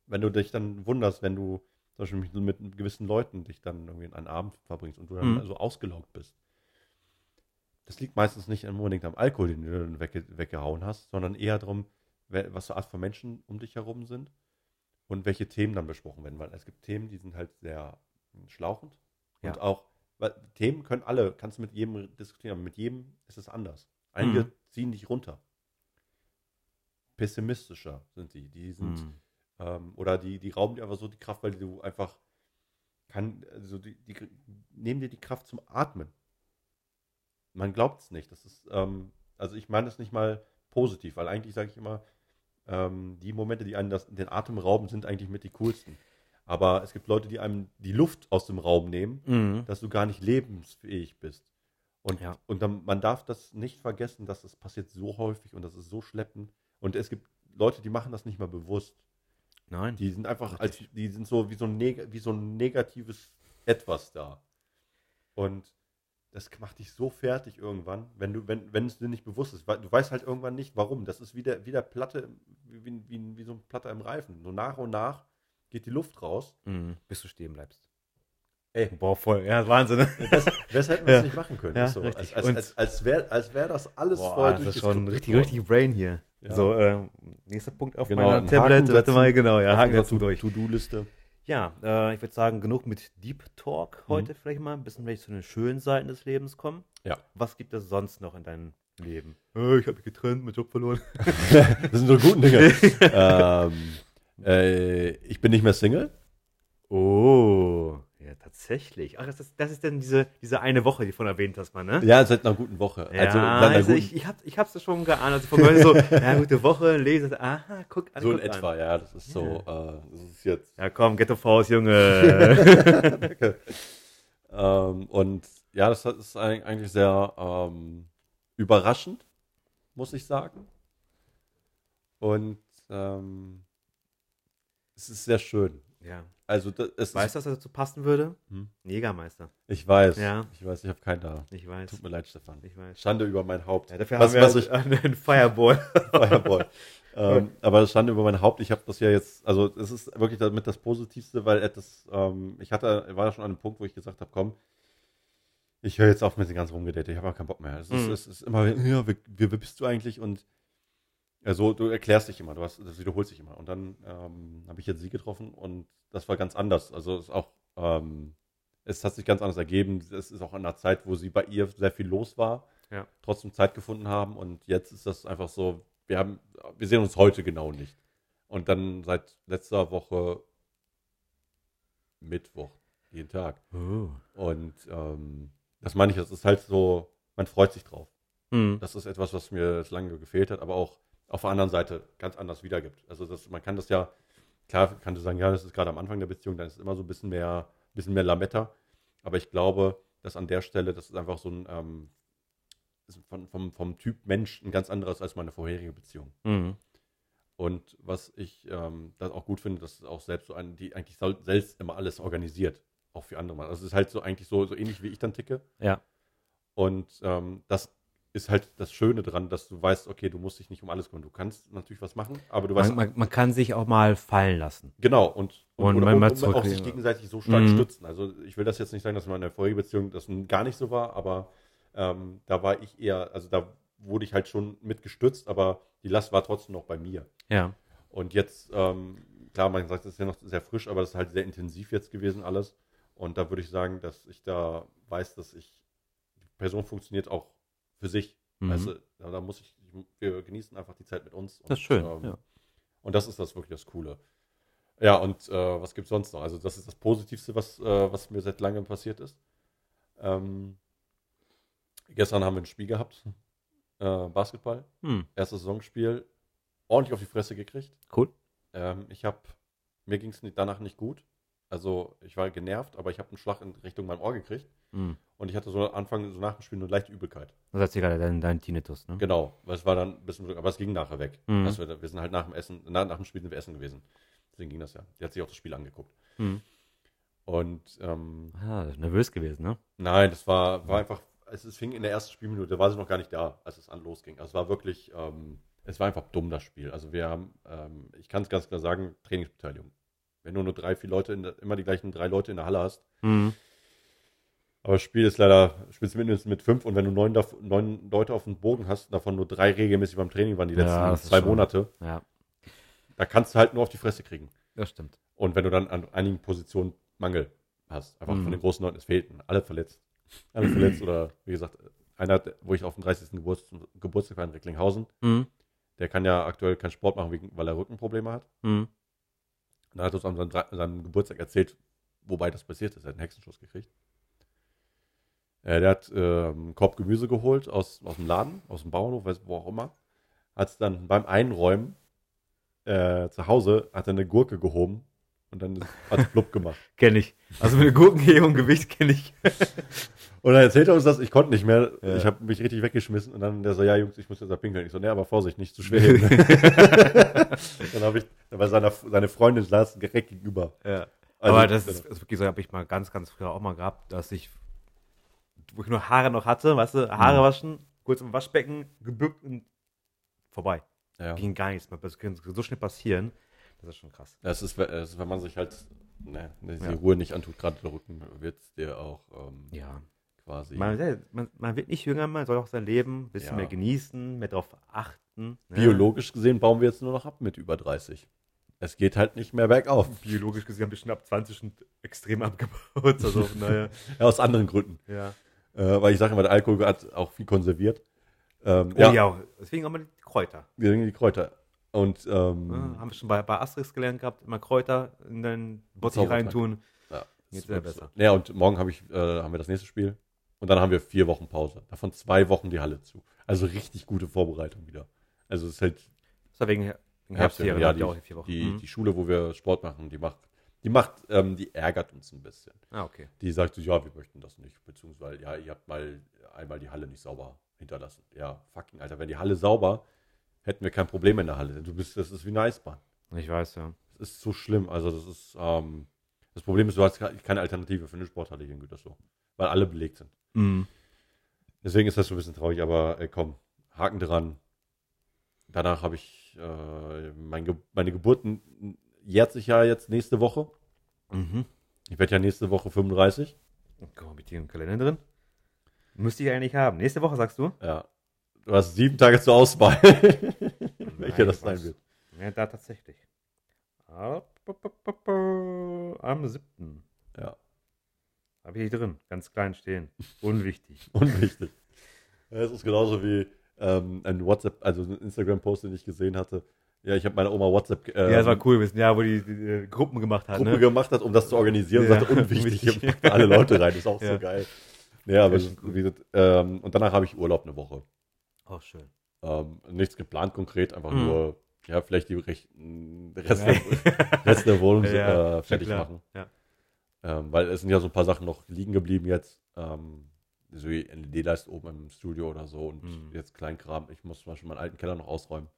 [SPEAKER 2] wenn du dich dann wunderst, wenn du zum Beispiel mit, gewissen Leuten dich dann irgendwie in einen Abend verbringst und du dann
[SPEAKER 1] Mhm.
[SPEAKER 2] so ausgelaugt bist. Das liegt meistens nicht unbedingt am Alkohol, den du dann wegge weggehauen hast, sondern eher darum, was für Art von Menschen um dich herum sind und welche Themen dann besprochen werden. Weil es gibt Themen, die sind halt sehr hm, schlauchend und
[SPEAKER 1] Ja.
[SPEAKER 2] auch, weil Themen können alle, kannst du mit jedem diskutieren, aber mit jedem ist es anders. Einige
[SPEAKER 1] Mhm.
[SPEAKER 2] ziehen dich runter. Pessimistischer sind die. Die sind,
[SPEAKER 1] Mhm.
[SPEAKER 2] ähm, oder die, die rauben dir einfach so die Kraft, weil du einfach kann, also die, die nehmen dir die Kraft zum Atmen. Man glaubt es nicht. Das ist, ähm, also ich meine es nicht mal positiv, weil eigentlich sage ich immer, ähm, die Momente, die einen das, den Atem rauben, sind eigentlich mit die coolsten. Aber es gibt Leute, die einem die Luft aus dem Raum nehmen,
[SPEAKER 1] Mhm.
[SPEAKER 2] dass du gar nicht lebensfähig bist. Und,
[SPEAKER 1] Ja.
[SPEAKER 2] und dann, man darf das nicht vergessen, dass das passiert so häufig und das ist so schleppend. Und es gibt Leute, die machen das nicht mal bewusst.
[SPEAKER 1] Nein.
[SPEAKER 2] Die sind einfach, als, die sind so wie so, ein neg wie so ein negatives Etwas da. Und das macht dich so fertig irgendwann, wenn du, wenn, wenn es dir nicht bewusst ist. Du weißt halt irgendwann nicht, warum. Das ist wie der, wie der Platte, wie, wie, wie, so ein Platter im Reifen. So nach und nach geht die Luft raus.
[SPEAKER 1] Mhm. Bis du stehen bleibst.
[SPEAKER 2] Ey,
[SPEAKER 1] Boah, voll. Ja, Wahnsinn.
[SPEAKER 2] Das, [laughs] das hätten wir
[SPEAKER 1] Ja.
[SPEAKER 2] nicht machen können.
[SPEAKER 1] Ja,
[SPEAKER 2] so.
[SPEAKER 1] richtig.
[SPEAKER 2] Als, als, als, als wäre als wär das alles
[SPEAKER 1] Boah,
[SPEAKER 2] vorher
[SPEAKER 1] das ist schon richtig,
[SPEAKER 2] worden.
[SPEAKER 1] richtig Brain hier.
[SPEAKER 2] Ja.
[SPEAKER 1] So, ähm, nächster Punkt auf
[SPEAKER 2] Genau,
[SPEAKER 1] meiner Tablet. Warte mal, genau, ja, Haken dazu durch.
[SPEAKER 2] To-Do-Liste.
[SPEAKER 1] Ja, äh, ich würde sagen, genug mit Deep Talk
[SPEAKER 2] Mhm.
[SPEAKER 1] heute vielleicht mal. Ein bisschen vielleicht zu den schönen Seiten des Lebens kommen.
[SPEAKER 2] Ja.
[SPEAKER 1] Was gibt es sonst noch in deinem Leben? Äh, ich habe mich getrennt, meinen Job verloren. [laughs] [laughs]
[SPEAKER 2] Das sind so gute Dinge. ähm, äh, ich bin nicht mehr Single.
[SPEAKER 1] Oh, ja, tatsächlich. Ach, das ist, das ist dann diese, diese eine Woche, die du von erwähnt hast, man, ne?
[SPEAKER 2] Ja, seit einer guten Woche.
[SPEAKER 1] Ja,
[SPEAKER 2] also,
[SPEAKER 1] also,
[SPEAKER 2] guten,
[SPEAKER 1] ich, ich, hab, ich hab's ja schon geahnt, als ich von heute so, [laughs] ja, gute Woche, lese, aha, guck an,
[SPEAKER 2] so in
[SPEAKER 1] guck
[SPEAKER 2] etwa,
[SPEAKER 1] An.
[SPEAKER 2] ja. Das ist so, äh, das ist jetzt.
[SPEAKER 1] Ja, komm, Ghetto Faust, Junge.
[SPEAKER 2] Ähm, und ja, das ist eig- eigentlich sehr ähm, überraschend, muss ich sagen. Und ähm, es ist sehr schön.
[SPEAKER 1] ja.
[SPEAKER 2] Also, das, es
[SPEAKER 1] Weißt du,
[SPEAKER 2] ist,
[SPEAKER 1] was dazu passen würde?
[SPEAKER 2] Hm?
[SPEAKER 1] Jägermeister.
[SPEAKER 2] ich weiß,
[SPEAKER 1] Ja.
[SPEAKER 2] ich weiß, ich habe keinen da.
[SPEAKER 1] Ich weiß.
[SPEAKER 2] Tut mir leid, Stefan.
[SPEAKER 1] Ich weiß.
[SPEAKER 2] Schande über mein Haupt.
[SPEAKER 1] Ja, dafür
[SPEAKER 2] was,
[SPEAKER 1] haben wir
[SPEAKER 2] was ich,
[SPEAKER 1] einen Fireball. [laughs]
[SPEAKER 2] Fireball. [laughs] ähm, aber Schande über mein Haupt. Ich habe das ja jetzt, also es ist wirklich damit das Positivste, weil etwas, ähm, ich hatte, war schon an einem Punkt, wo ich gesagt habe, komm, ich höre jetzt auf mit den ganzen Rumgedate, ich habe keinen Bock mehr. Es ist,
[SPEAKER 1] Mhm.
[SPEAKER 2] es ist immer, ja, wie, wie, wie bist du eigentlich? Und also du erklärst dich immer, du hast, das wiederholt sich immer. Und dann ähm, habe ich jetzt sie getroffen und das war ganz anders. Also es ist auch, ähm, es hat sich ganz anders ergeben. Es ist auch in einer Zeit, wo sie bei ihr sehr viel los war,
[SPEAKER 1] Ja.
[SPEAKER 2] trotzdem Zeit gefunden haben. Und jetzt ist das einfach so, wir haben, wir sehen uns heute genau nicht. Und dann seit letzter Woche Mittwoch, jeden Tag.
[SPEAKER 1] Oh.
[SPEAKER 2] Und ähm, das meine ich, das ist halt so, man freut sich drauf.
[SPEAKER 1] Hm.
[SPEAKER 2] Das ist etwas, was mir lange gefehlt hat, aber auch auf der anderen Seite ganz anders wiedergibt. Also das, man kann das ja, klar kann du sagen, ja, das ist gerade am Anfang der Beziehung, dann ist es immer so ein bisschen mehr, bisschen mehr Lametta. Aber ich glaube, dass an der Stelle, das ist einfach so ein, ähm, ist von, vom, vom Typ Mensch ein ganz anderes als meine vorherige Beziehung.
[SPEAKER 1] Hm.
[SPEAKER 2] Und was ich ähm, das auch gut finde, dass es auch selbst so eine, die eigentlich selbst immer alles organisiert, auch für andere Mal. Also es ist halt so eigentlich so, so ähnlich wie ich dann ticke.
[SPEAKER 1] Ja.
[SPEAKER 2] Und ähm, das ist halt das Schöne dran, dass du weißt, okay, du musst dich nicht um alles kümmern. Du kannst natürlich was machen, aber du weißt,
[SPEAKER 1] Man, man, man kann sich auch mal fallen lassen.
[SPEAKER 2] genau, und,
[SPEAKER 1] Und
[SPEAKER 2] oder,
[SPEAKER 1] man mal
[SPEAKER 2] und, und auch sich gegenseitig so stark
[SPEAKER 1] Mhm.
[SPEAKER 2] stützen. Also ich will das jetzt nicht sagen, dass in meiner vorigen Beziehung das gar nicht so war, aber ähm, da war ich eher, also da wurde ich halt schon mit gestützt, aber die Last war trotzdem noch bei mir.
[SPEAKER 1] Ja.
[SPEAKER 2] Und jetzt, ähm, klar, man sagt, es ist ja noch sehr frisch, aber das ist halt sehr intensiv jetzt gewesen alles. Und da würde ich sagen, dass ich da weiß, dass ich, die Person funktioniert auch für sich.
[SPEAKER 1] Mhm.
[SPEAKER 2] Also, da, da muss ich, wir genießen einfach die Zeit mit uns.
[SPEAKER 1] Das ist schön.
[SPEAKER 2] ähm,
[SPEAKER 1] ja.
[SPEAKER 2] Und das ist das wirklich das Coole. Ja, und äh, was gibt es sonst noch? Also, das ist das Positivste, was, äh, was mir seit langem passiert ist. Ähm, gestern haben wir ein Spiel gehabt, äh, Basketball,
[SPEAKER 1] Hm.
[SPEAKER 2] erstes Saisonspiel, ordentlich auf die Fresse gekriegt.
[SPEAKER 1] Cool.
[SPEAKER 2] Ähm, ich habe, mir ging es danach nicht gut. Also ich war genervt, aber ich habe einen Schlag in Richtung mein Ohr gekriegt.
[SPEAKER 1] Hm.
[SPEAKER 2] Und ich hatte so Anfang, so nach dem Spiel, eine leichte Übelkeit.
[SPEAKER 1] Das heißt gerade dein, dein Tinnitus, ne?
[SPEAKER 2] Genau, weil es war dann ein bisschen, aber es ging nachher weg.
[SPEAKER 1] Mhm.
[SPEAKER 2] Also wir, wir sind halt nach dem Essen, nach, nach dem Spiel sind wir essen gewesen. Deswegen ging das ja. Die hat sich auch das Spiel angeguckt.
[SPEAKER 1] Hm.
[SPEAKER 2] Und ähm,
[SPEAKER 1] Ah, nervös gewesen, ne?
[SPEAKER 2] nein, das war, war einfach, es, es fing in der ersten Spielminute, da war sie noch gar nicht da, als es an losging. Also es war wirklich, ähm, es war einfach dumm, das Spiel. Also wir haben, ähm, ich kann es ganz klar sagen, Trainingsbeteiligung. Wenn du nur drei, vier Leute, in der, immer die gleichen drei Leute in der Halle hast,
[SPEAKER 1] Hm.
[SPEAKER 2] Aber das Spiel ist leider, spielst du mindestens mit fünf und wenn du neun, neun Leute auf dem Bogen hast, davon nur drei regelmäßig beim Training waren die
[SPEAKER 1] Ja,
[SPEAKER 2] letzten
[SPEAKER 1] ist
[SPEAKER 2] zwei
[SPEAKER 1] schon-
[SPEAKER 2] Monate,
[SPEAKER 1] Ja,
[SPEAKER 2] da kannst du halt nur auf die Fresse kriegen.
[SPEAKER 1] das stimmt.
[SPEAKER 2] Und wenn du dann an einigen Positionen Mangel hast, einfach
[SPEAKER 1] Mhm.
[SPEAKER 2] von den großen Leuten, es fehlten, alle verletzt. Alle verletzt oder wie gesagt, einer, wo ich auf dem 30. Geburts Geburtstag war in Recklinghausen,
[SPEAKER 1] Hm.
[SPEAKER 2] der kann ja aktuell keinen Sport machen, weil er Rückenprobleme hat.
[SPEAKER 1] Hm.
[SPEAKER 2] Und er hat uns an seinem, seinem Geburtstag erzählt, wobei das passiert ist. Er hat einen Hexenschuss gekriegt. Äh, der hat äh, einen Korb Gemüse geholt aus, aus dem Laden, aus dem Bauernhof, weiß, wo auch immer. Hat es dann beim Einräumen äh, zu Hause, hat er eine Gurke gehoben und dann hat es [laughs] blub gemacht.
[SPEAKER 1] Kenn ich. Also mit Gurkenhebung Gewicht kenne ich. [laughs]
[SPEAKER 2] Und dann erzählt er uns das, ich konnte nicht mehr.
[SPEAKER 1] Ja.
[SPEAKER 2] Ich habe mich richtig weggeschmissen und dann der so, ja Jungs, ich muss jetzt da pinkeln. Ich so, nee, aber Vorsicht, nicht zu [laughs] schwer heben. dann habe ich, dann war seine, seine Freundin saß direkt gegenüber.
[SPEAKER 1] Ja.
[SPEAKER 2] Also,
[SPEAKER 1] Aber das ist, ist wirklich so, habe ich mal ganz, ganz früher auch mal gehabt, dass ich, wo ich nur Haare noch hatte, weißt du, Haare
[SPEAKER 2] Mhm.
[SPEAKER 1] waschen, kurz im Waschbecken, gebückt und vorbei.
[SPEAKER 2] ja.
[SPEAKER 1] Ging gar nichts mehr. Das kann so schnell passieren. Das ist schon krass.
[SPEAKER 2] Das ist, das ist, wenn man sich halt ne, die
[SPEAKER 1] Ja.
[SPEAKER 2] Ruhe nicht antut, gerade der Rücken, wird dir auch ähm,
[SPEAKER 1] Ja.
[SPEAKER 2] quasi.
[SPEAKER 1] Man, man, man wird nicht jünger, man soll auch sein Leben ein bisschen
[SPEAKER 2] Ja.
[SPEAKER 1] mehr genießen, mehr darauf achten. ne?
[SPEAKER 2] Biologisch gesehen bauen wir jetzt nur noch ab mit über 30. Es geht halt nicht mehr bergauf.
[SPEAKER 1] Biologisch gesehen haben wir schon ab 20 schon extrem [laughs] abgebaut. Also, [laughs] naja.
[SPEAKER 2] Ja, aus anderen Gründen.
[SPEAKER 1] ja.
[SPEAKER 2] Äh, weil ich sage immer, der Alkohol hat auch viel konserviert. Ähm,
[SPEAKER 1] Oh ja. deswegen auch mal die Kräuter.
[SPEAKER 2] Wir trinken die Kräuter. Und
[SPEAKER 1] Ja,
[SPEAKER 2] ähm,
[SPEAKER 1] haben wir schon bei, bei Asterix gelernt gehabt, immer Kräuter in deinen Bottich reintun.
[SPEAKER 2] ja,
[SPEAKER 1] Jetzt wieder
[SPEAKER 2] wirklich
[SPEAKER 1] besser.
[SPEAKER 2] Ja, und morgen hab ich, äh, haben wir das nächste Spiel. Und dann haben wir vier Wochen Pause. Davon zwei Wochen die Halle zu. Also richtig gute Vorbereitung wieder. Also es ist halt
[SPEAKER 1] Das war wegen, wegen
[SPEAKER 2] Herbstferien,
[SPEAKER 1] Herbstferien,
[SPEAKER 2] ja,
[SPEAKER 1] habt
[SPEAKER 2] die,
[SPEAKER 1] die vier Wochen.
[SPEAKER 2] die,
[SPEAKER 1] Mhm.
[SPEAKER 2] die Schule, wo wir Sport machen, die macht, die macht, ähm, die ärgert uns ein bisschen.
[SPEAKER 1] Ah, okay.
[SPEAKER 2] Die sagt so, ja, wir möchten das nicht, beziehungsweise, ja, ihr habt mal einmal die Halle nicht sauber hinterlassen. Ja, fucking, Alter, wäre die Halle sauber, hätten wir kein Problem in der Halle. Du bist, das ist wie eine Eisbahn.
[SPEAKER 1] Ich weiß, ja.
[SPEAKER 2] Das ist so schlimm. Also, das ist, ähm, das Problem ist, du hast keine Alternative für eine Sporthalle hier in Gütersloh, weil alle belegt sind.
[SPEAKER 1] Mhm.
[SPEAKER 2] Deswegen ist das so ein bisschen traurig, aber äh, komm, Haken dran. Danach habe ich äh, mein Ge meine Geburt n- jährt sich ja jetzt nächste Woche.
[SPEAKER 1] Mhm.
[SPEAKER 2] Ich werde ja nächste Woche 35.
[SPEAKER 1] Guck mal, mit dir im Kalender drin. Müsste ich eigentlich haben. Nächste Woche sagst du?
[SPEAKER 2] Ja. Du hast sieben Tage zur Auswahl, [laughs] welcher das sein wird.
[SPEAKER 1] Ja, da tatsächlich. Am 7.
[SPEAKER 2] Ja,
[SPEAKER 1] Habe ich hier drin. Ganz klein stehen. Unwichtig. [laughs]
[SPEAKER 2] unwichtig. Es ist genauso wie ähm, ein WhatsApp, also ein Instagram-Post, den ich gesehen hatte. Ja, ich habe meiner Oma WhatsApp äh,
[SPEAKER 1] ja, das war cool. Wir sind ja, wo die, die, Gruppen gemacht hat.
[SPEAKER 2] Gruppe
[SPEAKER 1] ne?
[SPEAKER 2] gemacht hat, um das zu organisieren.
[SPEAKER 1] Ja,
[SPEAKER 2] und sagte, unwichtig, ich alle Leute rein. Das ist auch
[SPEAKER 1] Ja.
[SPEAKER 2] so geil. Ja, aber das wie ähm, und danach habe ich Urlaub eine Woche.
[SPEAKER 1] Oh, schön.
[SPEAKER 2] Ähm, nichts geplant konkret, einfach
[SPEAKER 1] Mhm.
[SPEAKER 2] nur, ja, vielleicht die Rech [laughs] Rest, der, Rest der Wohnung
[SPEAKER 1] Ja,
[SPEAKER 2] äh, fertig
[SPEAKER 1] klar.
[SPEAKER 2] machen.
[SPEAKER 1] Ja.
[SPEAKER 2] Ähm, weil es sind ja so ein paar Sachen noch liegen geblieben jetzt. Ähm, so wie LED-Leist oben im Studio oder so und
[SPEAKER 1] Mhm.
[SPEAKER 2] jetzt Kleinkram. Ich muss zum Beispiel meinen alten Keller noch ausräumen.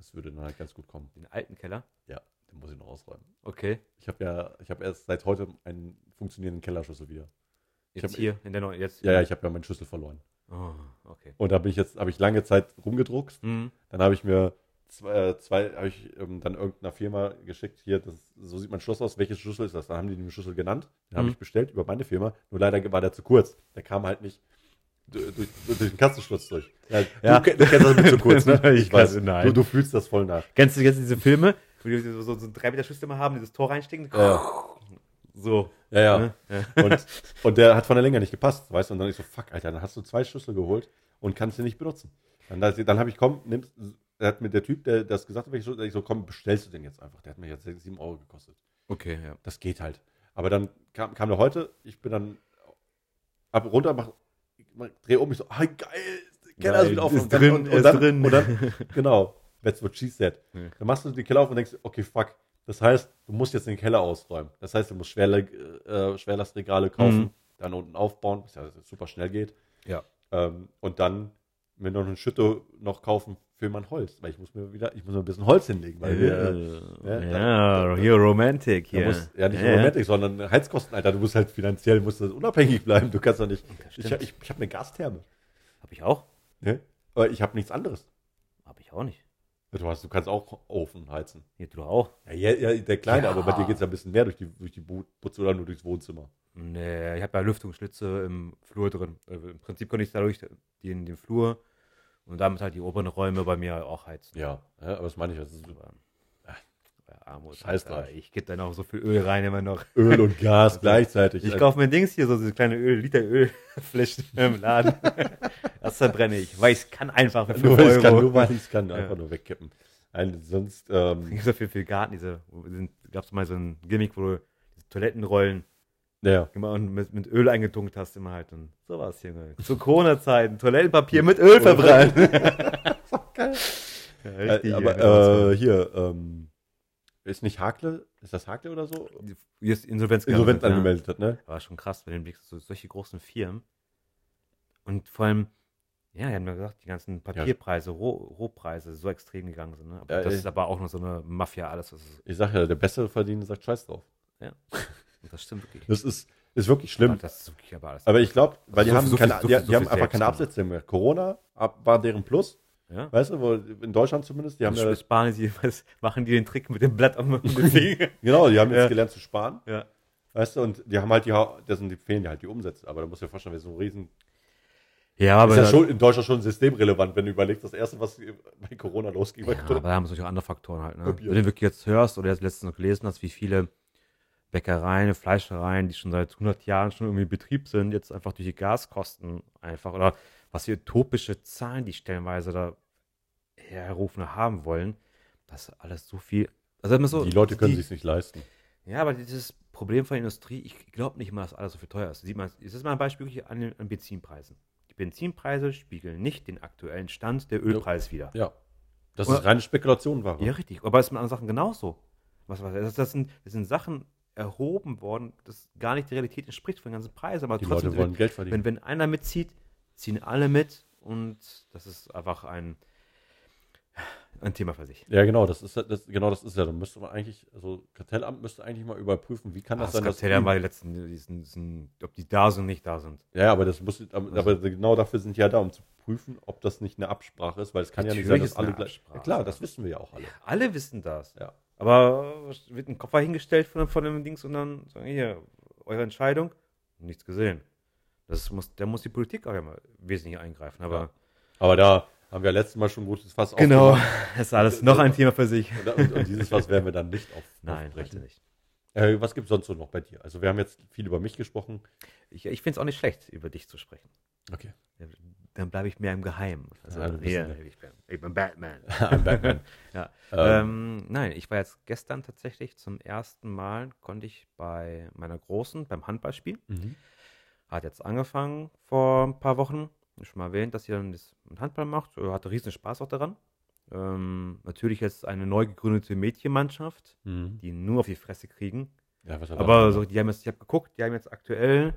[SPEAKER 2] Das würde dann halt ganz gut kommen.
[SPEAKER 1] Den alten Keller.
[SPEAKER 2] Ja, den muss ich noch ausräumen.
[SPEAKER 1] Okay.
[SPEAKER 2] Ich habe ja, ich habe erst seit heute einen funktionierenden Kellerschlüssel wieder. Ich
[SPEAKER 1] Jetzt
[SPEAKER 2] hab-
[SPEAKER 1] hier in der neuen. Jetzt.
[SPEAKER 2] Ja, ja, ich habe ja meinen Schlüssel verloren.
[SPEAKER 1] Oh, okay.
[SPEAKER 2] Und da bin ich jetzt, habe ich lange Zeit rumgedruckst.
[SPEAKER 1] Mhm.
[SPEAKER 2] Dann habe ich mir zwei, äh, zwei habe ich ähm, dann irgendeiner Firma geschickt, hier, das, so sieht mein Schluss aus, welches Schlüssel ist das? Dann haben die den Schlüssel genannt, den habe
[SPEAKER 1] Mhm.
[SPEAKER 2] ich bestellt über meine Firma, nur leider war der zu kurz. Der kam halt nicht durch, durch, den Kastenschlitz durch. Ja,
[SPEAKER 1] Ja.
[SPEAKER 2] Du, du kennst das mit zu kurz, ne?
[SPEAKER 1] Ich weiß, nein.
[SPEAKER 2] Du, du fühlst das voll nach.
[SPEAKER 1] Kennst du jetzt diese Filme, wo die so, so, so einen 3 Meter Schlüssel immer haben, dieses Tor reinstecken?
[SPEAKER 2] Ja.
[SPEAKER 1] So.
[SPEAKER 2] Ja, ja.
[SPEAKER 1] Ne? ja.
[SPEAKER 2] Und, und der hat von der Länge nicht gepasst, weißt du? Und dann ich so, fuck, Alter, dann hast du zwei Schlüssel geholt und kannst sie nicht benutzen. Dann, dann habe ich, komm, nimmst, hat mir der Typ, der das gesagt hat, ich so, ich so, komm, bestellst du den jetzt einfach. Der hat mir jetzt 6, 7 Euro gekostet.
[SPEAKER 1] Okay, ja.
[SPEAKER 2] Das geht halt. Aber dann kam, kam der heute, ich bin dann ab runter, mach, mach, dreh um, ich so, ah, geil, Keller ist wieder auf.
[SPEAKER 1] ist
[SPEAKER 2] und
[SPEAKER 1] drin,
[SPEAKER 2] und, und
[SPEAKER 1] ist
[SPEAKER 2] dann,
[SPEAKER 1] drin. [laughs]
[SPEAKER 2] Und dann, genau, that's what she said.
[SPEAKER 1] Ja.
[SPEAKER 2] Dann machst du die Keller auf und denkst, okay, fuck. Das heißt, du musst jetzt den Keller ausräumen. Das heißt, du musst Schwerle, äh, Schwerlastregale kaufen,
[SPEAKER 1] Mhm.
[SPEAKER 2] dann unten aufbauen, was ja super schnell geht.
[SPEAKER 1] Ja.
[SPEAKER 2] Ähm, und dann mir noch eine Schütte noch kaufen für mein Holz. Weil ich muss mir wieder, ich muss mir ein bisschen Holz hinlegen. Weil wir,
[SPEAKER 1] ja,
[SPEAKER 2] ja,
[SPEAKER 1] hier Romantic
[SPEAKER 2] Da
[SPEAKER 1] hier.
[SPEAKER 2] muss, ja, nicht
[SPEAKER 1] Ja, ja.
[SPEAKER 2] Romantik, sondern Heizkosten, Alter. Du musst halt finanziell musst du unabhängig bleiben. Du kannst doch nicht. Ich, ich, ich habe eine Gastherme.
[SPEAKER 1] Hab ich auch?
[SPEAKER 2] Ne? Aber ich habe nichts anderes.
[SPEAKER 1] Hab ich auch nicht.
[SPEAKER 2] Du, hast, du kannst auch Ofen heizen.
[SPEAKER 1] Hier, du auch?
[SPEAKER 2] Ja, ja, ja der kleine,
[SPEAKER 1] Ja.
[SPEAKER 2] aber bei dir geht es ja ein bisschen mehr durch die, durch die Butze oder nur durchs Wohnzimmer.
[SPEAKER 1] Nee, ich habe ja Lüftungsschlitze im Flur drin. Also Im Prinzip konnte ich dadurch den, den Flur und damit halt die oberen Räume bei mir auch heizen.
[SPEAKER 2] Ja, ja aber das meine ich. Das ist
[SPEAKER 1] Aber, Armut.
[SPEAKER 2] Scheiß drauf.
[SPEAKER 1] Ich gebe da noch so viel Öl rein immer noch.
[SPEAKER 2] Öl und Gas [laughs] gleichzeitig.
[SPEAKER 1] Ich kaufe mir Dings hier, so diese kleine Öl, Liter Ölfläche [laughs] im Laden. Das verbrenne ich, weil ich kann einfach für 5
[SPEAKER 2] nur, weil ich
[SPEAKER 1] Euro.
[SPEAKER 2] kann, nur weil ich es kann,
[SPEAKER 1] Ja.
[SPEAKER 2] einfach nur wegkippen. Nein, sonst, ähm,
[SPEAKER 1] Es [laughs] gibt so viel den Garten, diese, gab es mal so ein Gimmick, wo Toilettenrollen
[SPEAKER 2] ja.
[SPEAKER 1] immer mit, mit Öl eingetunkt hast, immer halt. Und sowas, Junge. Zu Corona-Zeiten, Toilettenpapier mit Öl verbrannt.
[SPEAKER 2] Geil. [laughs]
[SPEAKER 1] Ja,
[SPEAKER 2] Äh,
[SPEAKER 1] richtig,
[SPEAKER 2] aber
[SPEAKER 1] ja,
[SPEAKER 2] äh, hier, ähm, ist nicht Hakle, ist das Hakle oder so?
[SPEAKER 1] Hier ist Insolvenz ja.
[SPEAKER 2] angemeldet hat, ne?
[SPEAKER 1] War schon krass, wenn du blickst, so solche großen Firmen. Und vor allem, ja, die haben ja gesagt, die ganzen Papierpreise, Roh, Rohpreise so extrem gegangen sind. Ne? Aber
[SPEAKER 2] Ja,
[SPEAKER 1] das
[SPEAKER 2] ey.
[SPEAKER 1] ist aber auch noch so eine Mafia, alles. Ist,
[SPEAKER 2] Ich sag ja, der Bessere verdient sagt Scheiß drauf. [laughs]
[SPEAKER 1] das stimmt wirklich.
[SPEAKER 2] Das ist, ist wirklich schlimm.
[SPEAKER 1] Aber das ist wirklich aber.
[SPEAKER 2] Aber ich glaube, weil die
[SPEAKER 1] So-
[SPEAKER 2] haben,
[SPEAKER 1] so
[SPEAKER 2] keine,
[SPEAKER 1] so
[SPEAKER 2] die, die haben einfach keine Absätze mehr. Corona war deren Plus,
[SPEAKER 1] ja?
[SPEAKER 2] weißt du, wo, in Deutschland zumindest, die haben
[SPEAKER 1] Dann
[SPEAKER 2] ja,
[SPEAKER 1] sparen sie, was, machen die den Trick mit dem Blatt am Finger. [laughs]
[SPEAKER 2] genau, die haben [laughs] jetzt
[SPEAKER 1] Ja.
[SPEAKER 2] gelernt zu sparen,
[SPEAKER 1] ja.
[SPEAKER 2] weißt du, und die haben halt die, das sind, die fehlen ja halt die Umsätze, aber da du dir vorstellen, wie so ein riesen,
[SPEAKER 1] Ja, aber,
[SPEAKER 2] ist ja schon in Deutschland schon systemrelevant, wenn du überlegst, das erste, was bei Corona losging,
[SPEAKER 1] ja, aber da haben wir solche andere Faktoren halt. Ne? Wenn du wirklich jetzt hörst oder jetzt letztens noch gelesen hast, wie viele Bäckereien, Fleischereien, die schon seit 100 Jahren schon irgendwie in Betrieb sind, jetzt einfach durch die Gaskosten einfach oder was für utopische Zahlen die stellenweise da herrufen haben wollen, das alles so viel. Also so,
[SPEAKER 2] die Leute können
[SPEAKER 1] die,
[SPEAKER 2] sich nicht leisten.
[SPEAKER 1] Ja, aber dieses Problem von der Industrie, ich glaube nicht mal, dass alles so viel teuer ist. Sieht man, es ist mal ein Beispiel an den an Benzinpreisen. Die Benzinpreise spiegeln nicht den aktuellen Stand der Ölpreis wider.
[SPEAKER 2] Ja. Das
[SPEAKER 1] Oder-
[SPEAKER 2] ist reine Spekulation, war.
[SPEAKER 1] Ja, richtig. Aber es ist mit anderen Sachen genauso. Was, was, das, sind, das sind Sachen erhoben worden, das gar nicht der Realität entspricht von den ganzen Preisen. Aber
[SPEAKER 2] Die
[SPEAKER 1] trotzdem,
[SPEAKER 2] Leute wollen Geld verdienen.
[SPEAKER 1] wenn, wenn einer mitzieht, ziehen alle mit und das ist einfach ein, ein Thema für sich.
[SPEAKER 2] Ja, genau, das ist ja- das, genau das ist ja. Da müsste man eigentlich, also Kartellamt müsste eigentlich mal überprüfen, wie kann das,
[SPEAKER 1] Das,
[SPEAKER 2] sein, dass
[SPEAKER 1] Kartell haben wir die letzten, diesen, diesen, ob die da sind, nicht da sind.
[SPEAKER 2] Ja, aber das muss, aber, aber genau dafür sind die ja da, um zu prüfen, ob das nicht eine Absprache ist, weil es kann ja nicht sein, dass alle gleich. Ja, klar, das wissen wir ja auch alle.
[SPEAKER 1] Alle wissen das.
[SPEAKER 2] Ja.
[SPEAKER 1] Aber wird ein Koffer hingestellt von, von dem Dings und dann sagen, hier, eure Entscheidung, nichts gesehen. Das muss, da muss die Politik auch ja mal wesentlich eingreifen. Aber
[SPEAKER 2] Ja. Aber da haben wir letztes Mal schon gutes Fass
[SPEAKER 1] genau,
[SPEAKER 2] aufgemacht. [laughs]
[SPEAKER 1] das ist alles noch ein Thema für sich.
[SPEAKER 2] Und, und, und dieses Fass werden wir dann nicht auf,
[SPEAKER 1] Nein,
[SPEAKER 2] aufbrechen.
[SPEAKER 1] bitte nicht.
[SPEAKER 2] Äh, was gibt es sonst so noch bei dir? Also wir haben jetzt viel über mich gesprochen.
[SPEAKER 1] Ich, ich finde es auch nicht schlecht, über dich zu sprechen.
[SPEAKER 2] Okay.
[SPEAKER 1] Dann bleibe ich mehr im Geheimen. Also,
[SPEAKER 2] Ja, ein-
[SPEAKER 1] ich, bin, ich bin Batman. [laughs]
[SPEAKER 2] I'm Batman. [laughs]
[SPEAKER 1] ja.
[SPEAKER 2] Ähm.
[SPEAKER 1] Ähm, nein, ich war jetzt gestern tatsächlich zum ersten Mal, konnte ich bei meiner Großen beim Handballspiel.
[SPEAKER 2] Mhm.
[SPEAKER 1] Hat jetzt angefangen vor ein paar Wochen. Schon mal erwähnt, dass sie dann das mit Handball macht. Äh, Hatte riesen Spaß auch daran. Ähm, natürlich jetzt eine neu gegründete Mädchenmannschaft,
[SPEAKER 2] Mhm.
[SPEAKER 1] die nur auf die Fresse kriegen.
[SPEAKER 2] Ja, was
[SPEAKER 1] Aber so, die haben jetzt, ich habe geguckt, die haben jetzt aktuell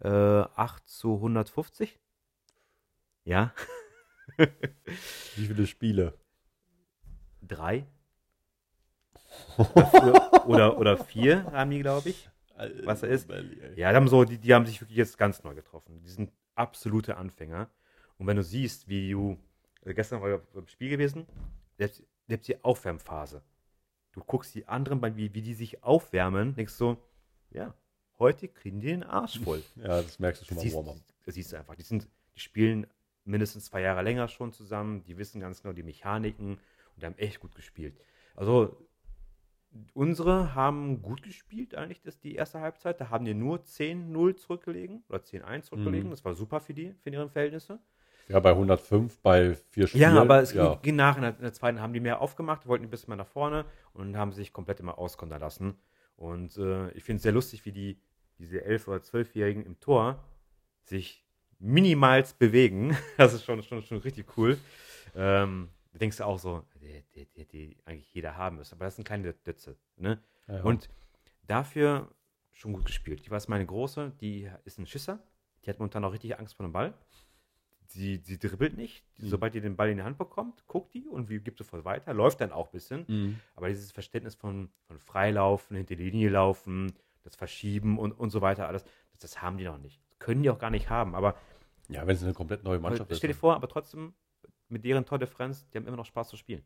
[SPEAKER 1] äh, 8 zu 150. Ja, [laughs]
[SPEAKER 2] Wie viele Spiele?
[SPEAKER 1] drei. [laughs] oder, oder, oder vier haben die, glaube ich. Was er ist? Ja, die haben so, die, die haben sich wirklich jetzt ganz neu getroffen. Die sind absolute Anfänger. Und wenn du siehst, wie du, also gestern war ich im Spiel gewesen, selbst, selbst die Aufwärmphase. Du guckst die anderen, wie, wie die sich aufwärmen, denkst so, ja, heute kriegen die den Arsch voll. [laughs]
[SPEAKER 2] Ja, das merkst du schon
[SPEAKER 1] Das
[SPEAKER 2] mal
[SPEAKER 1] siehst, das siehst du einfach. Die, sind, die spielen mindestens zwei Jahre länger schon zusammen, die wissen ganz genau die Mechaniken und die haben echt gut gespielt. Also unsere haben gut gespielt eigentlich, das, die erste Halbzeit. Da haben die nur 10-0 zurückgelegen oder 10-1 zurückgelegen.
[SPEAKER 2] Mhm.
[SPEAKER 1] Das war super für die, für ihre Verhältnisse.
[SPEAKER 2] Ja, bei 105, bei vier Spielen.
[SPEAKER 1] Ja, aber es
[SPEAKER 2] ja.
[SPEAKER 1] ging nach. In der, in der zweiten haben die mehr aufgemacht, wollten ein bisschen mehr nach vorne und haben sich komplett immer auskontern lassen. Und äh, ich finde es sehr lustig, wie die, diese 11- oder 12-Jährigen im Tor sich minimals bewegen. [laughs] Das ist schon, schon, schon richtig cool. Ähm, da denkst du auch so, die, die, die, eigentlich jeder haben müsste. Aber das sind kleine Dötze. Ne?
[SPEAKER 2] Ja, ja.
[SPEAKER 1] Und dafür schon gut gespielt. Die war meine Große, die ist ein Schisser. Die hat momentan auch richtig Angst vor dem Ball. Sie, sie dribbelt nicht.
[SPEAKER 2] Mhm.
[SPEAKER 1] Sobald die den Ball in die Hand bekommt, guckt die und wie gibt sofort weiter. Läuft dann auch ein bisschen.
[SPEAKER 2] Mhm.
[SPEAKER 1] Aber dieses Verständnis von, von Freilaufen, hinter die Linie laufen, das Verschieben und, und so weiter, alles, das, das haben die noch nicht. Können die auch gar nicht haben. Aber
[SPEAKER 2] ja, wenn es eine komplett neue Mannschaft ist.
[SPEAKER 1] stell dir vor, aber trotzdem, mit deren Tordifferenz, die haben immer noch Spaß zu spielen.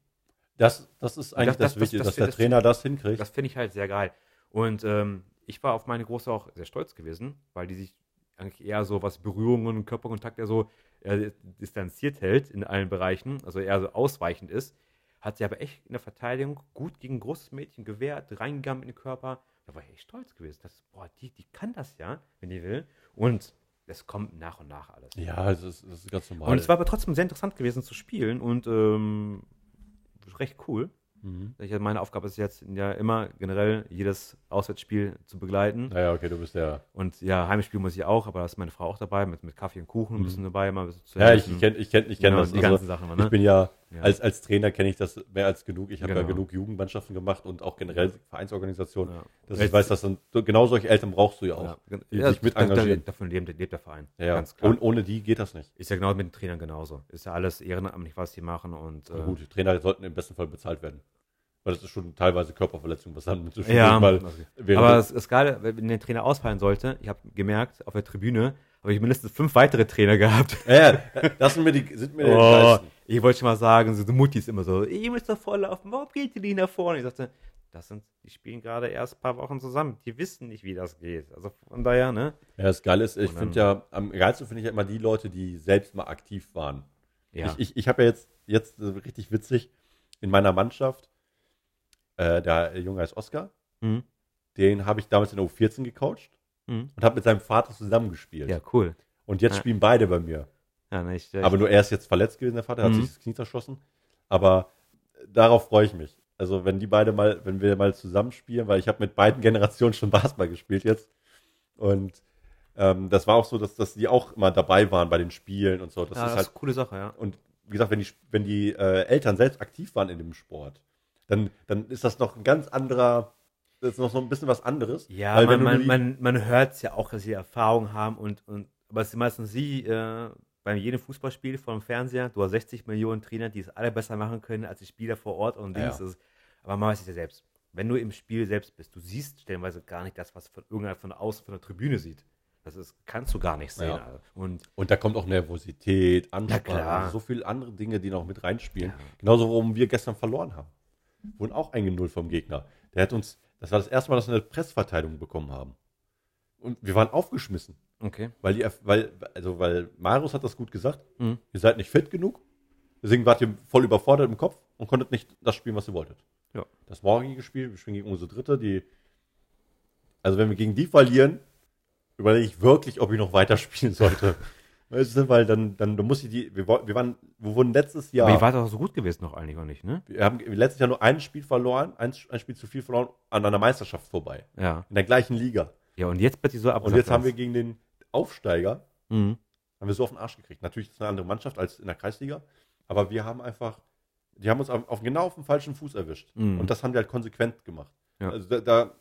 [SPEAKER 2] Das, das ist eigentlich
[SPEAKER 1] Das-
[SPEAKER 2] das,
[SPEAKER 1] das-
[SPEAKER 2] Wichtige,
[SPEAKER 1] das-
[SPEAKER 2] dass der Trainer das hinkriegt.
[SPEAKER 1] Das finde ich halt sehr geil. Und ähm, ich war auf meine Große auch sehr stolz gewesen, weil die sich eigentlich eher so, was Berührungen und Körperkontakt ja so äh, distanziert hält in allen Bereichen, also eher so ausweichend ist. Hat sie aber echt in der Verteidigung gut gegen ein großes Mädchen gewehrt, reingegangen in den Körper. Da war ich echt stolz gewesen. Das, boah, die, die kann das ja, wenn die will. Und es kommt nach und nach alles.
[SPEAKER 2] ja, das ist, das ist ganz normal.
[SPEAKER 1] Und es war aber trotzdem sehr interessant gewesen zu spielen und ähm, recht cool.
[SPEAKER 2] mhm.
[SPEAKER 1] Ich, meine Aufgabe ist jetzt ja immer generell jedes Auswärtsspiel zu begleiten.
[SPEAKER 2] Naja, okay, du bist ja.
[SPEAKER 1] Und ja, Heimspiel muss ich auch, aber da ist meine Frau auch dabei, mit, mit Kaffee und Kuchen ein
[SPEAKER 2] Mhm.
[SPEAKER 1] bisschen dabei, mal ein bisschen zu
[SPEAKER 2] Ja, ich kenne ich kenn, ich kenn
[SPEAKER 1] Genau,
[SPEAKER 2] das.
[SPEAKER 1] Die
[SPEAKER 2] Also,
[SPEAKER 1] ganzen Sachen, ne?
[SPEAKER 2] ich bin ja,
[SPEAKER 1] Ja.
[SPEAKER 2] als, als Trainer kenne ich das mehr als genug. Ich habe ja
[SPEAKER 1] Genau.
[SPEAKER 2] genug Jugendmannschaften gemacht und auch generell Vereinsorganisationen.
[SPEAKER 1] Ja.
[SPEAKER 2] Dass ich weiß, dass dann, genau solche Eltern brauchst du ja auch.
[SPEAKER 1] Ja,
[SPEAKER 2] die
[SPEAKER 1] ja,
[SPEAKER 2] sich mit engagieren.
[SPEAKER 1] Davon lebt, lebt der Verein.
[SPEAKER 2] Ja, ja.
[SPEAKER 1] Ganz klar.
[SPEAKER 2] Und ohne die geht das nicht.
[SPEAKER 1] ist ja genau mit den Trainern genauso. Ist ja alles ehrenamtlich, was die machen. Und, äh,
[SPEAKER 2] gut, die Trainer sollten im besten Fall bezahlt werden. Weil das ist schon teilweise Körperverletzung, was dann [laughs] mit
[SPEAKER 1] Ja,
[SPEAKER 2] mal
[SPEAKER 1] okay.
[SPEAKER 2] während
[SPEAKER 1] aber es ist geil, wenn der Trainer ausfallen sollte. Ich habe gemerkt, auf der Tribüne habe ich mindestens fünf weitere Trainer gehabt.
[SPEAKER 2] Ja, ja, das sind mir die, sind mir
[SPEAKER 1] Oh. Ich wollte schon mal sagen, so, so Mutti ist immer so, ihr müsst doch vorlaufen, warum geht ihr nicht nach vorne? Ich sagte, das sind, die spielen gerade erst ein paar Wochen zusammen, die wissen nicht, wie das geht. Also von daher, ne?
[SPEAKER 2] Ja, das Geile ist, ich finde ja, am geilsten finde ich ja immer die Leute, die selbst mal aktiv waren.
[SPEAKER 1] Ja.
[SPEAKER 2] Ich, ich, ich habe ja jetzt, jetzt äh, richtig witzig, in meiner Mannschaft, äh, der Junge heißt Oscar,
[SPEAKER 1] Mhm.
[SPEAKER 2] den habe ich damals in der U14 gecoacht
[SPEAKER 1] Mhm.
[SPEAKER 2] und habe mit seinem Vater zusammengespielt.
[SPEAKER 1] ja, cool.
[SPEAKER 2] Und jetzt
[SPEAKER 1] Ja.
[SPEAKER 2] spielen beide bei mir.
[SPEAKER 1] Ja, ne, ich,
[SPEAKER 2] Aber nur er ist jetzt verletzt gewesen, der Vater, hat
[SPEAKER 1] Mhm.
[SPEAKER 2] sich das Knie zerschossen. Aber äh, darauf freue ich mich. Also wenn die beide mal, wenn wir mal zusammenspielen, weil ich habe mit beiden [laughs] Generationen schon Basketball gespielt jetzt. Und ähm, das war auch so, dass, dass die auch immer dabei waren bei den Spielen und so. Das
[SPEAKER 1] ja,
[SPEAKER 2] ist
[SPEAKER 1] das
[SPEAKER 2] halt,
[SPEAKER 1] ist eine coole Sache, ja.
[SPEAKER 2] und wie gesagt, wenn die, wenn die äh, Eltern selbst aktiv waren in dem Sport, dann, dann ist das noch ein ganz anderer, das ist noch so ein bisschen was anderes.
[SPEAKER 1] Ja,
[SPEAKER 2] Weil
[SPEAKER 1] man, man, man, man hört es ja auch, dass sie Erfahrung haben und, und aber es sind meistens sie äh, bei jedem Fußballspiel vor dem Fernseher, du hast 60 Millionen Trainer, die es alle besser machen können als die Spieler vor Ort und
[SPEAKER 2] Ja,
[SPEAKER 1] Dings
[SPEAKER 2] ja.
[SPEAKER 1] ist. Aber man weiß es ja selbst. Wenn du im Spiel selbst bist, du siehst stellenweise gar nicht das, was von irgendeiner von außen von der Tribüne sieht. Das ist, kannst du gar nicht sehen.
[SPEAKER 2] Ja.
[SPEAKER 1] Und
[SPEAKER 2] Und da kommt auch Nervosität, Anspannung,
[SPEAKER 1] klar.
[SPEAKER 2] so viele andere Dinge, die noch mit reinspielen.
[SPEAKER 1] Ja.
[SPEAKER 2] Genauso, warum wir gestern verloren haben. Wurden auch eingenullt vom Gegner. Der hat uns, das war das erste Mal, dass wir eine Pressverteidigung bekommen haben. Und wir waren aufgeschmissen.
[SPEAKER 1] Okay.
[SPEAKER 2] Weil, die, weil, also, weil Marius hat das gut gesagt.
[SPEAKER 1] Mhm.
[SPEAKER 2] Ihr seid nicht fit genug. Deswegen wart ihr voll überfordert im Kopf und konntet nicht das spielen, was ihr wolltet.
[SPEAKER 1] Ja.
[SPEAKER 2] Das morgige Spiel, wir spielen gegen unsere Dritte, die. Also, wenn wir gegen die verlieren, überlege ich wirklich, ob ich noch weiterspielen sollte. [laughs] Weißt du, weil dann, dann, dann muss ich die. Wir, wir, waren, wir wurden letztes Jahr.
[SPEAKER 1] Aber ihr wart doch so gut gewesen noch eigentlich, oder nicht, ne?
[SPEAKER 2] wir haben letztes Jahr nur ein Spiel verloren, ein, ein Spiel zu viel verloren, an einer Meisterschaft vorbei.
[SPEAKER 1] Ja.
[SPEAKER 2] In der gleichen Liga.
[SPEAKER 1] Ja, und jetzt plötzlich so ab.
[SPEAKER 2] Und jetzt haben wir gegen den Aufsteiger
[SPEAKER 1] Mhm.
[SPEAKER 2] haben wir so auf den Arsch gekriegt. Natürlich ist es eine andere Mannschaft als in der Kreisliga, aber wir haben einfach, die haben uns auf, auf genau auf dem falschen Fuß erwischt.
[SPEAKER 1] Mhm.
[SPEAKER 2] Und das haben die halt konsequent gemacht.
[SPEAKER 1] Ja.
[SPEAKER 2] Also da, da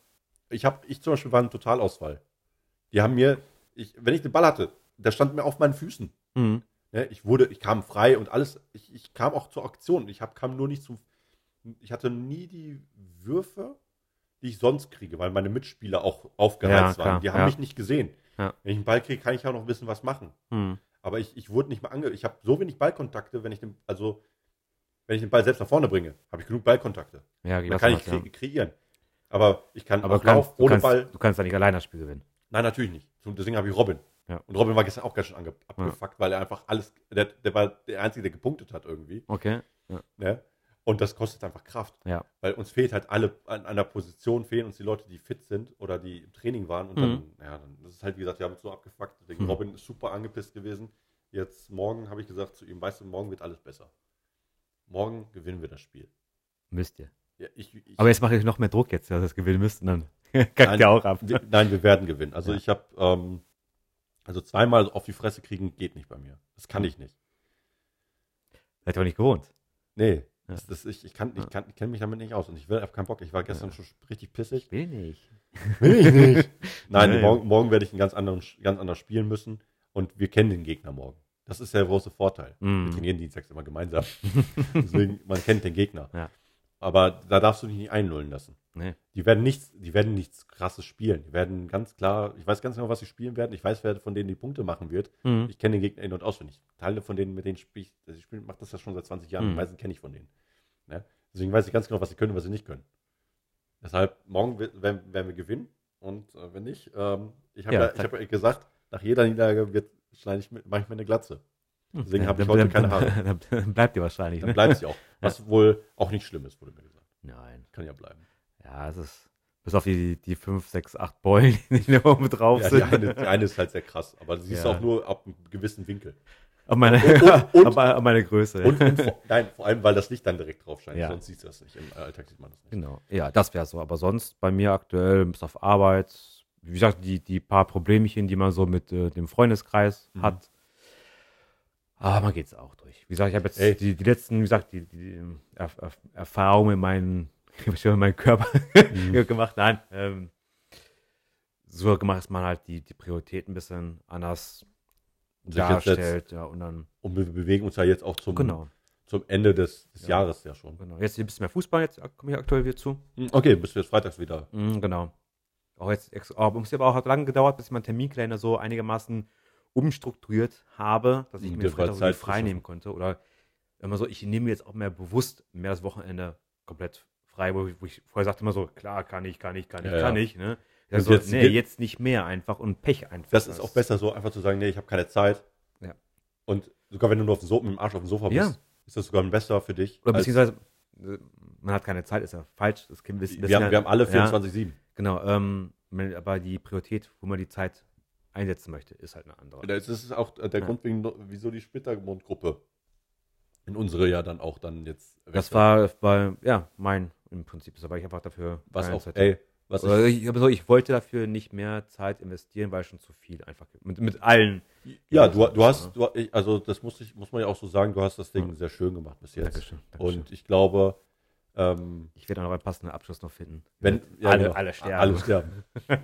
[SPEAKER 2] ich habe, ich zum Beispiel war ein Totalausfall. Die haben mir, ich, wenn ich den Ball hatte, der stand mir auf meinen Füßen.
[SPEAKER 1] Mhm.
[SPEAKER 2] Ne? Ich wurde, ich kam frei und alles, ich, ich kam auch zur Aktion. Ich hab, kam nur nicht zum, ich hatte nie die Würfe, die ich sonst kriege, weil meine Mitspieler auch aufgereizt
[SPEAKER 1] Ja,
[SPEAKER 2] waren. Die haben
[SPEAKER 1] ja.
[SPEAKER 2] mich nicht gesehen.
[SPEAKER 1] Ja.
[SPEAKER 2] Wenn ich einen Ball kriege, kann ich auch noch ein bisschen was machen.
[SPEAKER 1] Mhm.
[SPEAKER 2] Aber ich, ich wurde nicht mal ange... Ich habe so wenig Ballkontakte, wenn ich den... Also, wenn ich den Ball selbst nach vorne bringe, habe ich genug Ballkontakte.
[SPEAKER 1] Ja,
[SPEAKER 2] Dann kann ich kre kreieren. Aber ich kann
[SPEAKER 1] Aber
[SPEAKER 2] auf
[SPEAKER 1] du kannst,
[SPEAKER 2] Lauf ohne
[SPEAKER 1] kannst,
[SPEAKER 2] Ball...
[SPEAKER 1] du kannst da nicht alleine das Spiel gewinnen.
[SPEAKER 2] Nein, natürlich nicht. Deswegen habe ich Robin.
[SPEAKER 1] Ja.
[SPEAKER 2] Und Robin war gestern auch ganz schön abgefuckt, weil er einfach alles... Der, der war der Einzige, der gepunktet hat irgendwie.
[SPEAKER 1] Okay.
[SPEAKER 2] Ne? Und das kostet einfach Kraft.
[SPEAKER 1] Ja.
[SPEAKER 2] Weil uns fehlt halt alle, an einer Position fehlen uns die Leute, die fit sind oder die im Training waren. Und dann, ja, dann das ist halt, wie gesagt, wir haben uns so abgefuckt. Deswegen
[SPEAKER 1] Mhm.
[SPEAKER 2] Robin ist super angepisst gewesen. Jetzt morgen habe ich gesagt zu ihm, weißt du, morgen wird alles besser. Morgen gewinnen wir das Spiel.
[SPEAKER 1] Müsst ihr.
[SPEAKER 2] Ja, ich, ich,
[SPEAKER 1] Aber jetzt mache ich noch mehr Druck jetzt, dass ihr das gewinnen müsst und dann [laughs] kackt
[SPEAKER 2] Nein,
[SPEAKER 1] ihr auch ab.
[SPEAKER 2] wir, nein, wir werden gewinnen. Also
[SPEAKER 1] Ja.
[SPEAKER 2] ich habe, ähm, also zweimal auf die Fresse kriegen geht nicht bei mir. Das kann ich nicht.
[SPEAKER 1] Seid ihr auch nicht gewohnt.
[SPEAKER 2] Nee.
[SPEAKER 1] Ja.
[SPEAKER 2] Das, das, ich ich, kann, ich,
[SPEAKER 1] Ja.
[SPEAKER 2] kann, ich kenne mich damit nicht aus und ich will, habe keinen Bock. Ich war gestern schon richtig pissig.
[SPEAKER 1] Will nicht. [laughs]
[SPEAKER 2] Will ich nicht. [laughs] Nein,
[SPEAKER 1] Nee.
[SPEAKER 2] morgen, morgen werde ich einen ganz anderen, ganz anders spielen müssen und wir kennen den Gegner morgen. Das ist der große Vorteil.
[SPEAKER 1] Mhm.
[SPEAKER 2] Wir trainieren dienstags immer gemeinsam. [laughs] Deswegen, man kennt den Gegner.
[SPEAKER 1] Ja.
[SPEAKER 2] Aber da darfst du dich nicht einlullen lassen.
[SPEAKER 1] Nee.
[SPEAKER 2] Die werden nichts, die werden nichts krasses spielen. Die werden ganz klar, ich weiß ganz genau, was sie spielen werden. Ich weiß, wer von denen die Punkte machen wird.
[SPEAKER 1] Mhm.
[SPEAKER 2] Ich kenne den Gegner in- und auswendig. Teile von denen, mit denen spiele ich, also ich spiel, mache das ja schon seit 20 Jahren.
[SPEAKER 1] Mhm.
[SPEAKER 2] Die meisten kenne ich von denen. Ne? Deswegen weiß ich ganz genau, was sie können und was sie nicht können. Deshalb, morgen werden, werden wir gewinnen. Und äh, wenn nicht, ähm, ich habe
[SPEAKER 1] Ja,
[SPEAKER 2] ja, ich hab ja gesagt, nach jeder Niederlage wird, schneide ich, mache ich mir eine Glatze. Deswegen
[SPEAKER 1] Ja,
[SPEAKER 2] habe ich heute keine Haare. [laughs]
[SPEAKER 1] Dann, bleibt ihr wahrscheinlich.
[SPEAKER 2] Dann
[SPEAKER 1] Ne?
[SPEAKER 2] bleibt sie auch. [laughs] Was wohl auch nicht schlimm ist, wurde mir gesagt.
[SPEAKER 1] Nein.
[SPEAKER 2] Kann ja bleiben.
[SPEAKER 1] Ja, es ist. Bis auf die, die 5, 6, 8 Beulen, [laughs] die da oben drauf
[SPEAKER 2] Ja, die,
[SPEAKER 1] sind.
[SPEAKER 2] eine, die eine ist halt sehr krass, aber du siehst
[SPEAKER 1] Ja.
[SPEAKER 2] auch nur ab einem gewissen Winkel.
[SPEAKER 1] Auf meine,
[SPEAKER 2] Und- und- [laughs]
[SPEAKER 1] auf meine- Größe.
[SPEAKER 2] Und, und vor, nein, vor allem, weil das Licht dann direkt drauf scheint.
[SPEAKER 1] Ja.
[SPEAKER 2] Sonst siehst du das nicht. Im Alltag sieht man das nicht.
[SPEAKER 1] Genau. Ja, das wäre so. Aber sonst bei mir aktuell bis auf Arbeit, wie gesagt, die, die paar Problemchen, die man so mit äh, dem Freundeskreis
[SPEAKER 2] Mhm.
[SPEAKER 1] hat. Aber man geht's auch durch. Wie gesagt, ich habe jetzt
[SPEAKER 2] Ey.
[SPEAKER 1] die, die letzten, wie gesagt, die, die Erf Erf Erfahrungen in meinen, [laughs] ich habe schon in meinen Körper
[SPEAKER 2] Mhm. [laughs]
[SPEAKER 1] gemacht. Nein, ähm, so gemacht, dass man halt die, die Prioritäten ein bisschen anders
[SPEAKER 2] Und
[SPEAKER 1] darstellt. Ja, und dann,
[SPEAKER 2] und wir bewegen uns ja jetzt auch zum,
[SPEAKER 1] genau,
[SPEAKER 2] zum Ende des, des
[SPEAKER 1] Ja.
[SPEAKER 2] Jahres ja schon.
[SPEAKER 1] genau. Jetzt ein bisschen mehr Fußball, jetzt komme ich aktuell wieder zu.
[SPEAKER 2] Okay, bis wir jetzt freitags wieder.
[SPEAKER 1] Mhm, genau. Auch jetzt, ex- aber es hat aber auch lange gedauert, bis ich meinen Terminkalender so einigermaßen umstrukturiert habe, dass ich
[SPEAKER 2] Mhm,
[SPEAKER 1] mir Freitag
[SPEAKER 2] Zeit
[SPEAKER 1] frei nehmen konnte. Oder immer so, ich nehme mir jetzt auch mehr bewusst mehr das Wochenende komplett frei, wo ich, wo ich vorher sagte immer so, klar, kann ich, kann ich, kann ich,
[SPEAKER 2] Ja,
[SPEAKER 1] kann
[SPEAKER 2] ja.
[SPEAKER 1] ich. Ne?
[SPEAKER 2] Und
[SPEAKER 1] Also,
[SPEAKER 2] jetzt
[SPEAKER 1] nee, jetzt nicht mehr einfach und Pech einfach.
[SPEAKER 2] Das ist auch besser so, einfach zu sagen, nee, ich habe keine Zeit.
[SPEAKER 1] Ja.
[SPEAKER 2] Und sogar wenn du nur auf dem so mit dem Arsch auf dem Sofa bist,
[SPEAKER 1] Ja.
[SPEAKER 2] ist das sogar besser für dich.
[SPEAKER 1] Oder beziehungsweise, man hat keine Zeit, ist ja falsch. Das wir, das
[SPEAKER 2] wir, haben, wir haben alle
[SPEAKER 1] ja,
[SPEAKER 2] 24-7.
[SPEAKER 1] Genau, ähm, aber die Priorität, wo man die Zeit einsetzen möchte, ist halt eine andere.
[SPEAKER 2] Das ist auch der
[SPEAKER 1] Ja.
[SPEAKER 2] Grund, wegen, wieso die Splittermond-Gruppe in unsere ja dann auch dann jetzt.
[SPEAKER 1] Das
[SPEAKER 2] wechselt.
[SPEAKER 1] war, war ja mein im Prinzip, weil ich einfach dafür
[SPEAKER 2] was auch,
[SPEAKER 1] Zeit
[SPEAKER 2] ey, was
[SPEAKER 1] Oder
[SPEAKER 2] ich,
[SPEAKER 1] ich, aber so, ich wollte dafür nicht mehr Zeit investieren, weil schon zu viel einfach mit, mit allen.
[SPEAKER 2] ja, du, du hast, du, ich, also das muss, ich, muss man ja auch so sagen, du hast das Ding
[SPEAKER 1] Ja.
[SPEAKER 2] sehr schön gemacht bis jetzt.
[SPEAKER 1] Dankeschön, Dankeschön.
[SPEAKER 2] Und ich glaube, ähm,
[SPEAKER 1] ich werde auch noch einen passenden Abschluss noch finden.
[SPEAKER 2] wenn
[SPEAKER 1] ja, alle,
[SPEAKER 2] genau,
[SPEAKER 1] alle sterben.
[SPEAKER 2] Alle sterben. [laughs]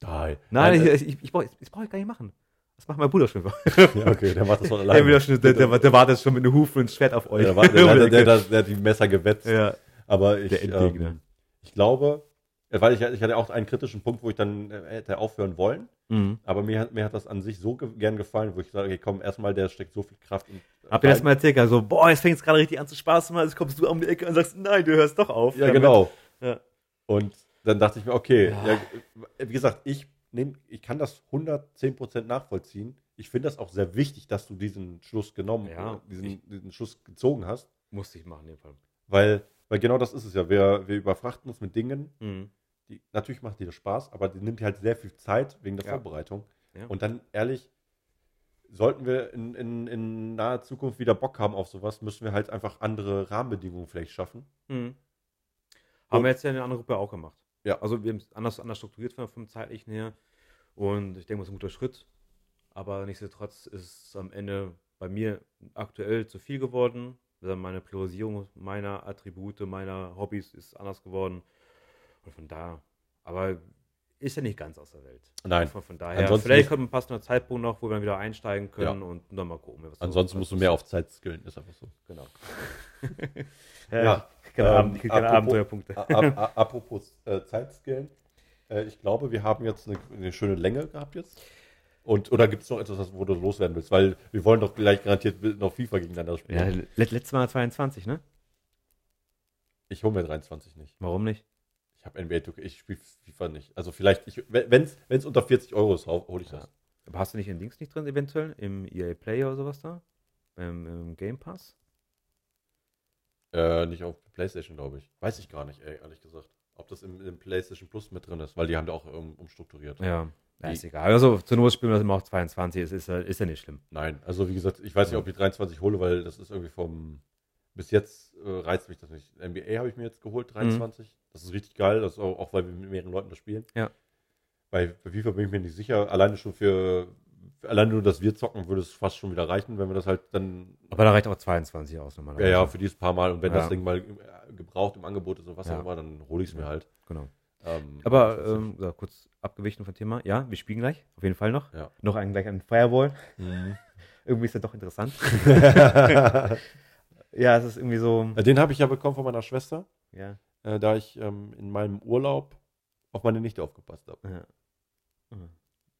[SPEAKER 2] Nein.
[SPEAKER 1] Nein, ich, ich, ich, brauch- das brauche ich gar nicht machen. Das macht mein Bruder schon.
[SPEAKER 2] ja, okay, der macht das von [laughs]
[SPEAKER 1] Der,
[SPEAKER 2] alleine.
[SPEAKER 1] doch schon, der, der, der wartet schon mit einem Hufen und Schwert auf euch.
[SPEAKER 2] der, der, der, [laughs] der, der, der hat die Messer gewetzt.
[SPEAKER 1] ja,
[SPEAKER 2] Aber ich,
[SPEAKER 1] der
[SPEAKER 2] ähm, ich glaube, weil ich, ich hatte auch einen kritischen Punkt, wo ich dann äh, hätte aufhören wollen.
[SPEAKER 1] mhm.
[SPEAKER 2] Aber mir hat, mir hat das an sich so ge gern gefallen, wo ich sage, okay, komm, erstmal, der steckt so viel Kraft in.
[SPEAKER 1] Habt ihr das mal erzählt? Also, boah, jetzt fängt es gerade richtig an zu Spaß zu machen. Jetzt kommst du um die Ecke und sagst, nein, du hörst doch auf.
[SPEAKER 2] Ja,
[SPEAKER 1] damit.
[SPEAKER 2] genau.
[SPEAKER 1] Ja.
[SPEAKER 2] Und dann dachte ich mir, okay,
[SPEAKER 1] Ja.
[SPEAKER 2] ja, wie gesagt, ich, nehm, ich kann das 110% nachvollziehen. Ich finde das auch sehr wichtig, dass du diesen Schluss genommen,
[SPEAKER 1] Ja,
[SPEAKER 2] äh, diesen, diesen Schluss gezogen hast,
[SPEAKER 1] Musste ich machen in dem Fall.
[SPEAKER 2] weil, weil genau das ist es ja. Wir, wir überfrachten uns mit Dingen,
[SPEAKER 1] Mhm.
[SPEAKER 2] Die, natürlich macht dir das Spaß, aber die nimmt halt sehr viel Zeit wegen der
[SPEAKER 1] Ja.
[SPEAKER 2] Vorbereitung.
[SPEAKER 1] Ja.
[SPEAKER 2] Und dann ehrlich, sollten wir in, in, in naher Zukunft wieder Bock haben auf sowas, müssen wir halt einfach andere Rahmenbedingungen vielleicht schaffen.
[SPEAKER 1] Mhm. Haben
[SPEAKER 2] Und-
[SPEAKER 1] wir jetzt ja in der anderen Gruppe auch gemacht.
[SPEAKER 2] Ja.
[SPEAKER 1] Also wir haben es anders, anders strukturiert vom, vom zeitlichen her. Und ich denke, das ist ein guter Schritt. Aber nichtsdestotrotz ist es am Ende bei mir aktuell zu viel geworden. Meine Priorisierung meiner Attribute, meiner Hobbys ist anders geworden. Und von da, aber ist ja nicht ganz aus der Welt.
[SPEAKER 2] Nein.
[SPEAKER 1] Von, von daher,
[SPEAKER 2] Ansonsten
[SPEAKER 1] vielleicht kommt ein passender Zeitpunkt noch, wo wir wieder einsteigen können und dann mal gucken. Was so-
[SPEAKER 2] Ansonsten musst du mehr auf Zeit skillen, ist einfach so.
[SPEAKER 1] Genau. [laughs]
[SPEAKER 2] Ja,
[SPEAKER 1] keine,
[SPEAKER 2] ähm,
[SPEAKER 1] Abend, keine
[SPEAKER 2] apropos-
[SPEAKER 1] Abenteuerpunkte.
[SPEAKER 2] A- a- a- Apropos äh, Zeitskillen. Äh, ich glaube, wir haben jetzt eine, eine schöne Länge gehabt jetzt. Und, oder gibt es noch etwas, wo du loswerden willst? Weil wir wollen doch gleich garantiert noch FIFA gegeneinander
[SPEAKER 1] Ja,
[SPEAKER 2] spielen.
[SPEAKER 1] let, letztes Mal 22, ne?
[SPEAKER 2] Ich hole mir 23 nicht.
[SPEAKER 1] Warum nicht?
[SPEAKER 2] Ich habe NBA 2K, ich spiele FIFA nicht. Also vielleicht, ich, wenn es unter 40 Euro ist, hole ich das.
[SPEAKER 1] Aber hast du nicht in Dings nicht drin, eventuell? Im EA Play oder sowas da? Beim im Game Pass?
[SPEAKER 2] Äh, nicht auf PlayStation, glaube ich. Weiß ich gar nicht, ey, ehrlich gesagt. Ob das im, im PlayStation Plus mit drin ist, weil die haben da auch um, umstrukturiert.
[SPEAKER 1] Ja. Ja, ist egal. Also zur Not spielen wir das immer auf 22, ist, ist, ja- ist ja nicht schlimm.
[SPEAKER 2] Nein, also wie gesagt, ich weiß nicht,
[SPEAKER 1] Ja.
[SPEAKER 2] ob ich 23 hole, weil das ist irgendwie vom. Bis jetzt äh, reizt mich das nicht. NBA habe ich mir jetzt geholt, 23. Das ist richtig geil, das ist auch, auch weil wir mit mehreren Leuten das spielen.
[SPEAKER 1] Ja.
[SPEAKER 2] Bei, bei FIFA bin ich mir nicht sicher. Alleine schon für. für alleine nur, dass wir zocken, würde es fast schon wieder reichen, wenn wir das halt dann.
[SPEAKER 1] Aber da reicht auch 22 aus
[SPEAKER 2] Ja,
[SPEAKER 1] normalerweise.
[SPEAKER 2] ja, für dieses paar Mal. Und wenn
[SPEAKER 1] Ja.
[SPEAKER 2] das Ding mal äh, gebraucht im Angebot ist oder was
[SPEAKER 1] Ja.
[SPEAKER 2] auch immer, dann hole ich es mir halt.
[SPEAKER 1] Genau.
[SPEAKER 2] Ähm,
[SPEAKER 1] Aber ähm, so, kurz abgewichen vom Thema. Ja, wir spielen gleich. Auf jeden Fall noch.
[SPEAKER 2] Ja.
[SPEAKER 1] Noch einen, gleich einen Firewall.
[SPEAKER 2] Mhm. [laughs]
[SPEAKER 1] Irgendwie ist das doch interessant. [laughs] [laughs] ja, es ist irgendwie so.
[SPEAKER 2] Den habe ich ja bekommen von meiner Schwester,
[SPEAKER 1] Ja.
[SPEAKER 2] äh, da ich ähm, in meinem Urlaub auf meine Nichte aufgepasst habe.
[SPEAKER 1] ja.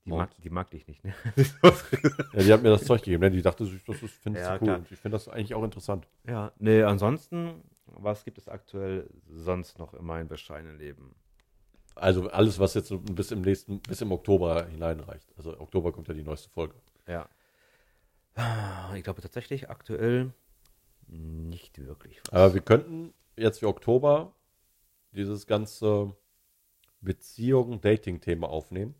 [SPEAKER 1] Die, mag, die mag dich nicht, ne? [laughs]
[SPEAKER 2] Ja, die hat mir das Zeug gegeben, ne? die dachte, sich, das ist, finde ich
[SPEAKER 1] Ja,
[SPEAKER 2] cool.
[SPEAKER 1] klar.
[SPEAKER 2] Und ich finde das eigentlich auch interessant.
[SPEAKER 1] ja, nee, ansonsten, was gibt es aktuell sonst noch in meinem bescheidenen Leben?
[SPEAKER 2] Also alles, was jetzt so bis im nächsten, bis im Oktober hineinreicht. Also Oktober kommt ja die neueste Folge.
[SPEAKER 1] Ja. Ich glaube tatsächlich aktuell nicht wirklich was.
[SPEAKER 2] Aber wir könnten jetzt für Oktober dieses ganze Beziehung-Dating-Thema aufnehmen.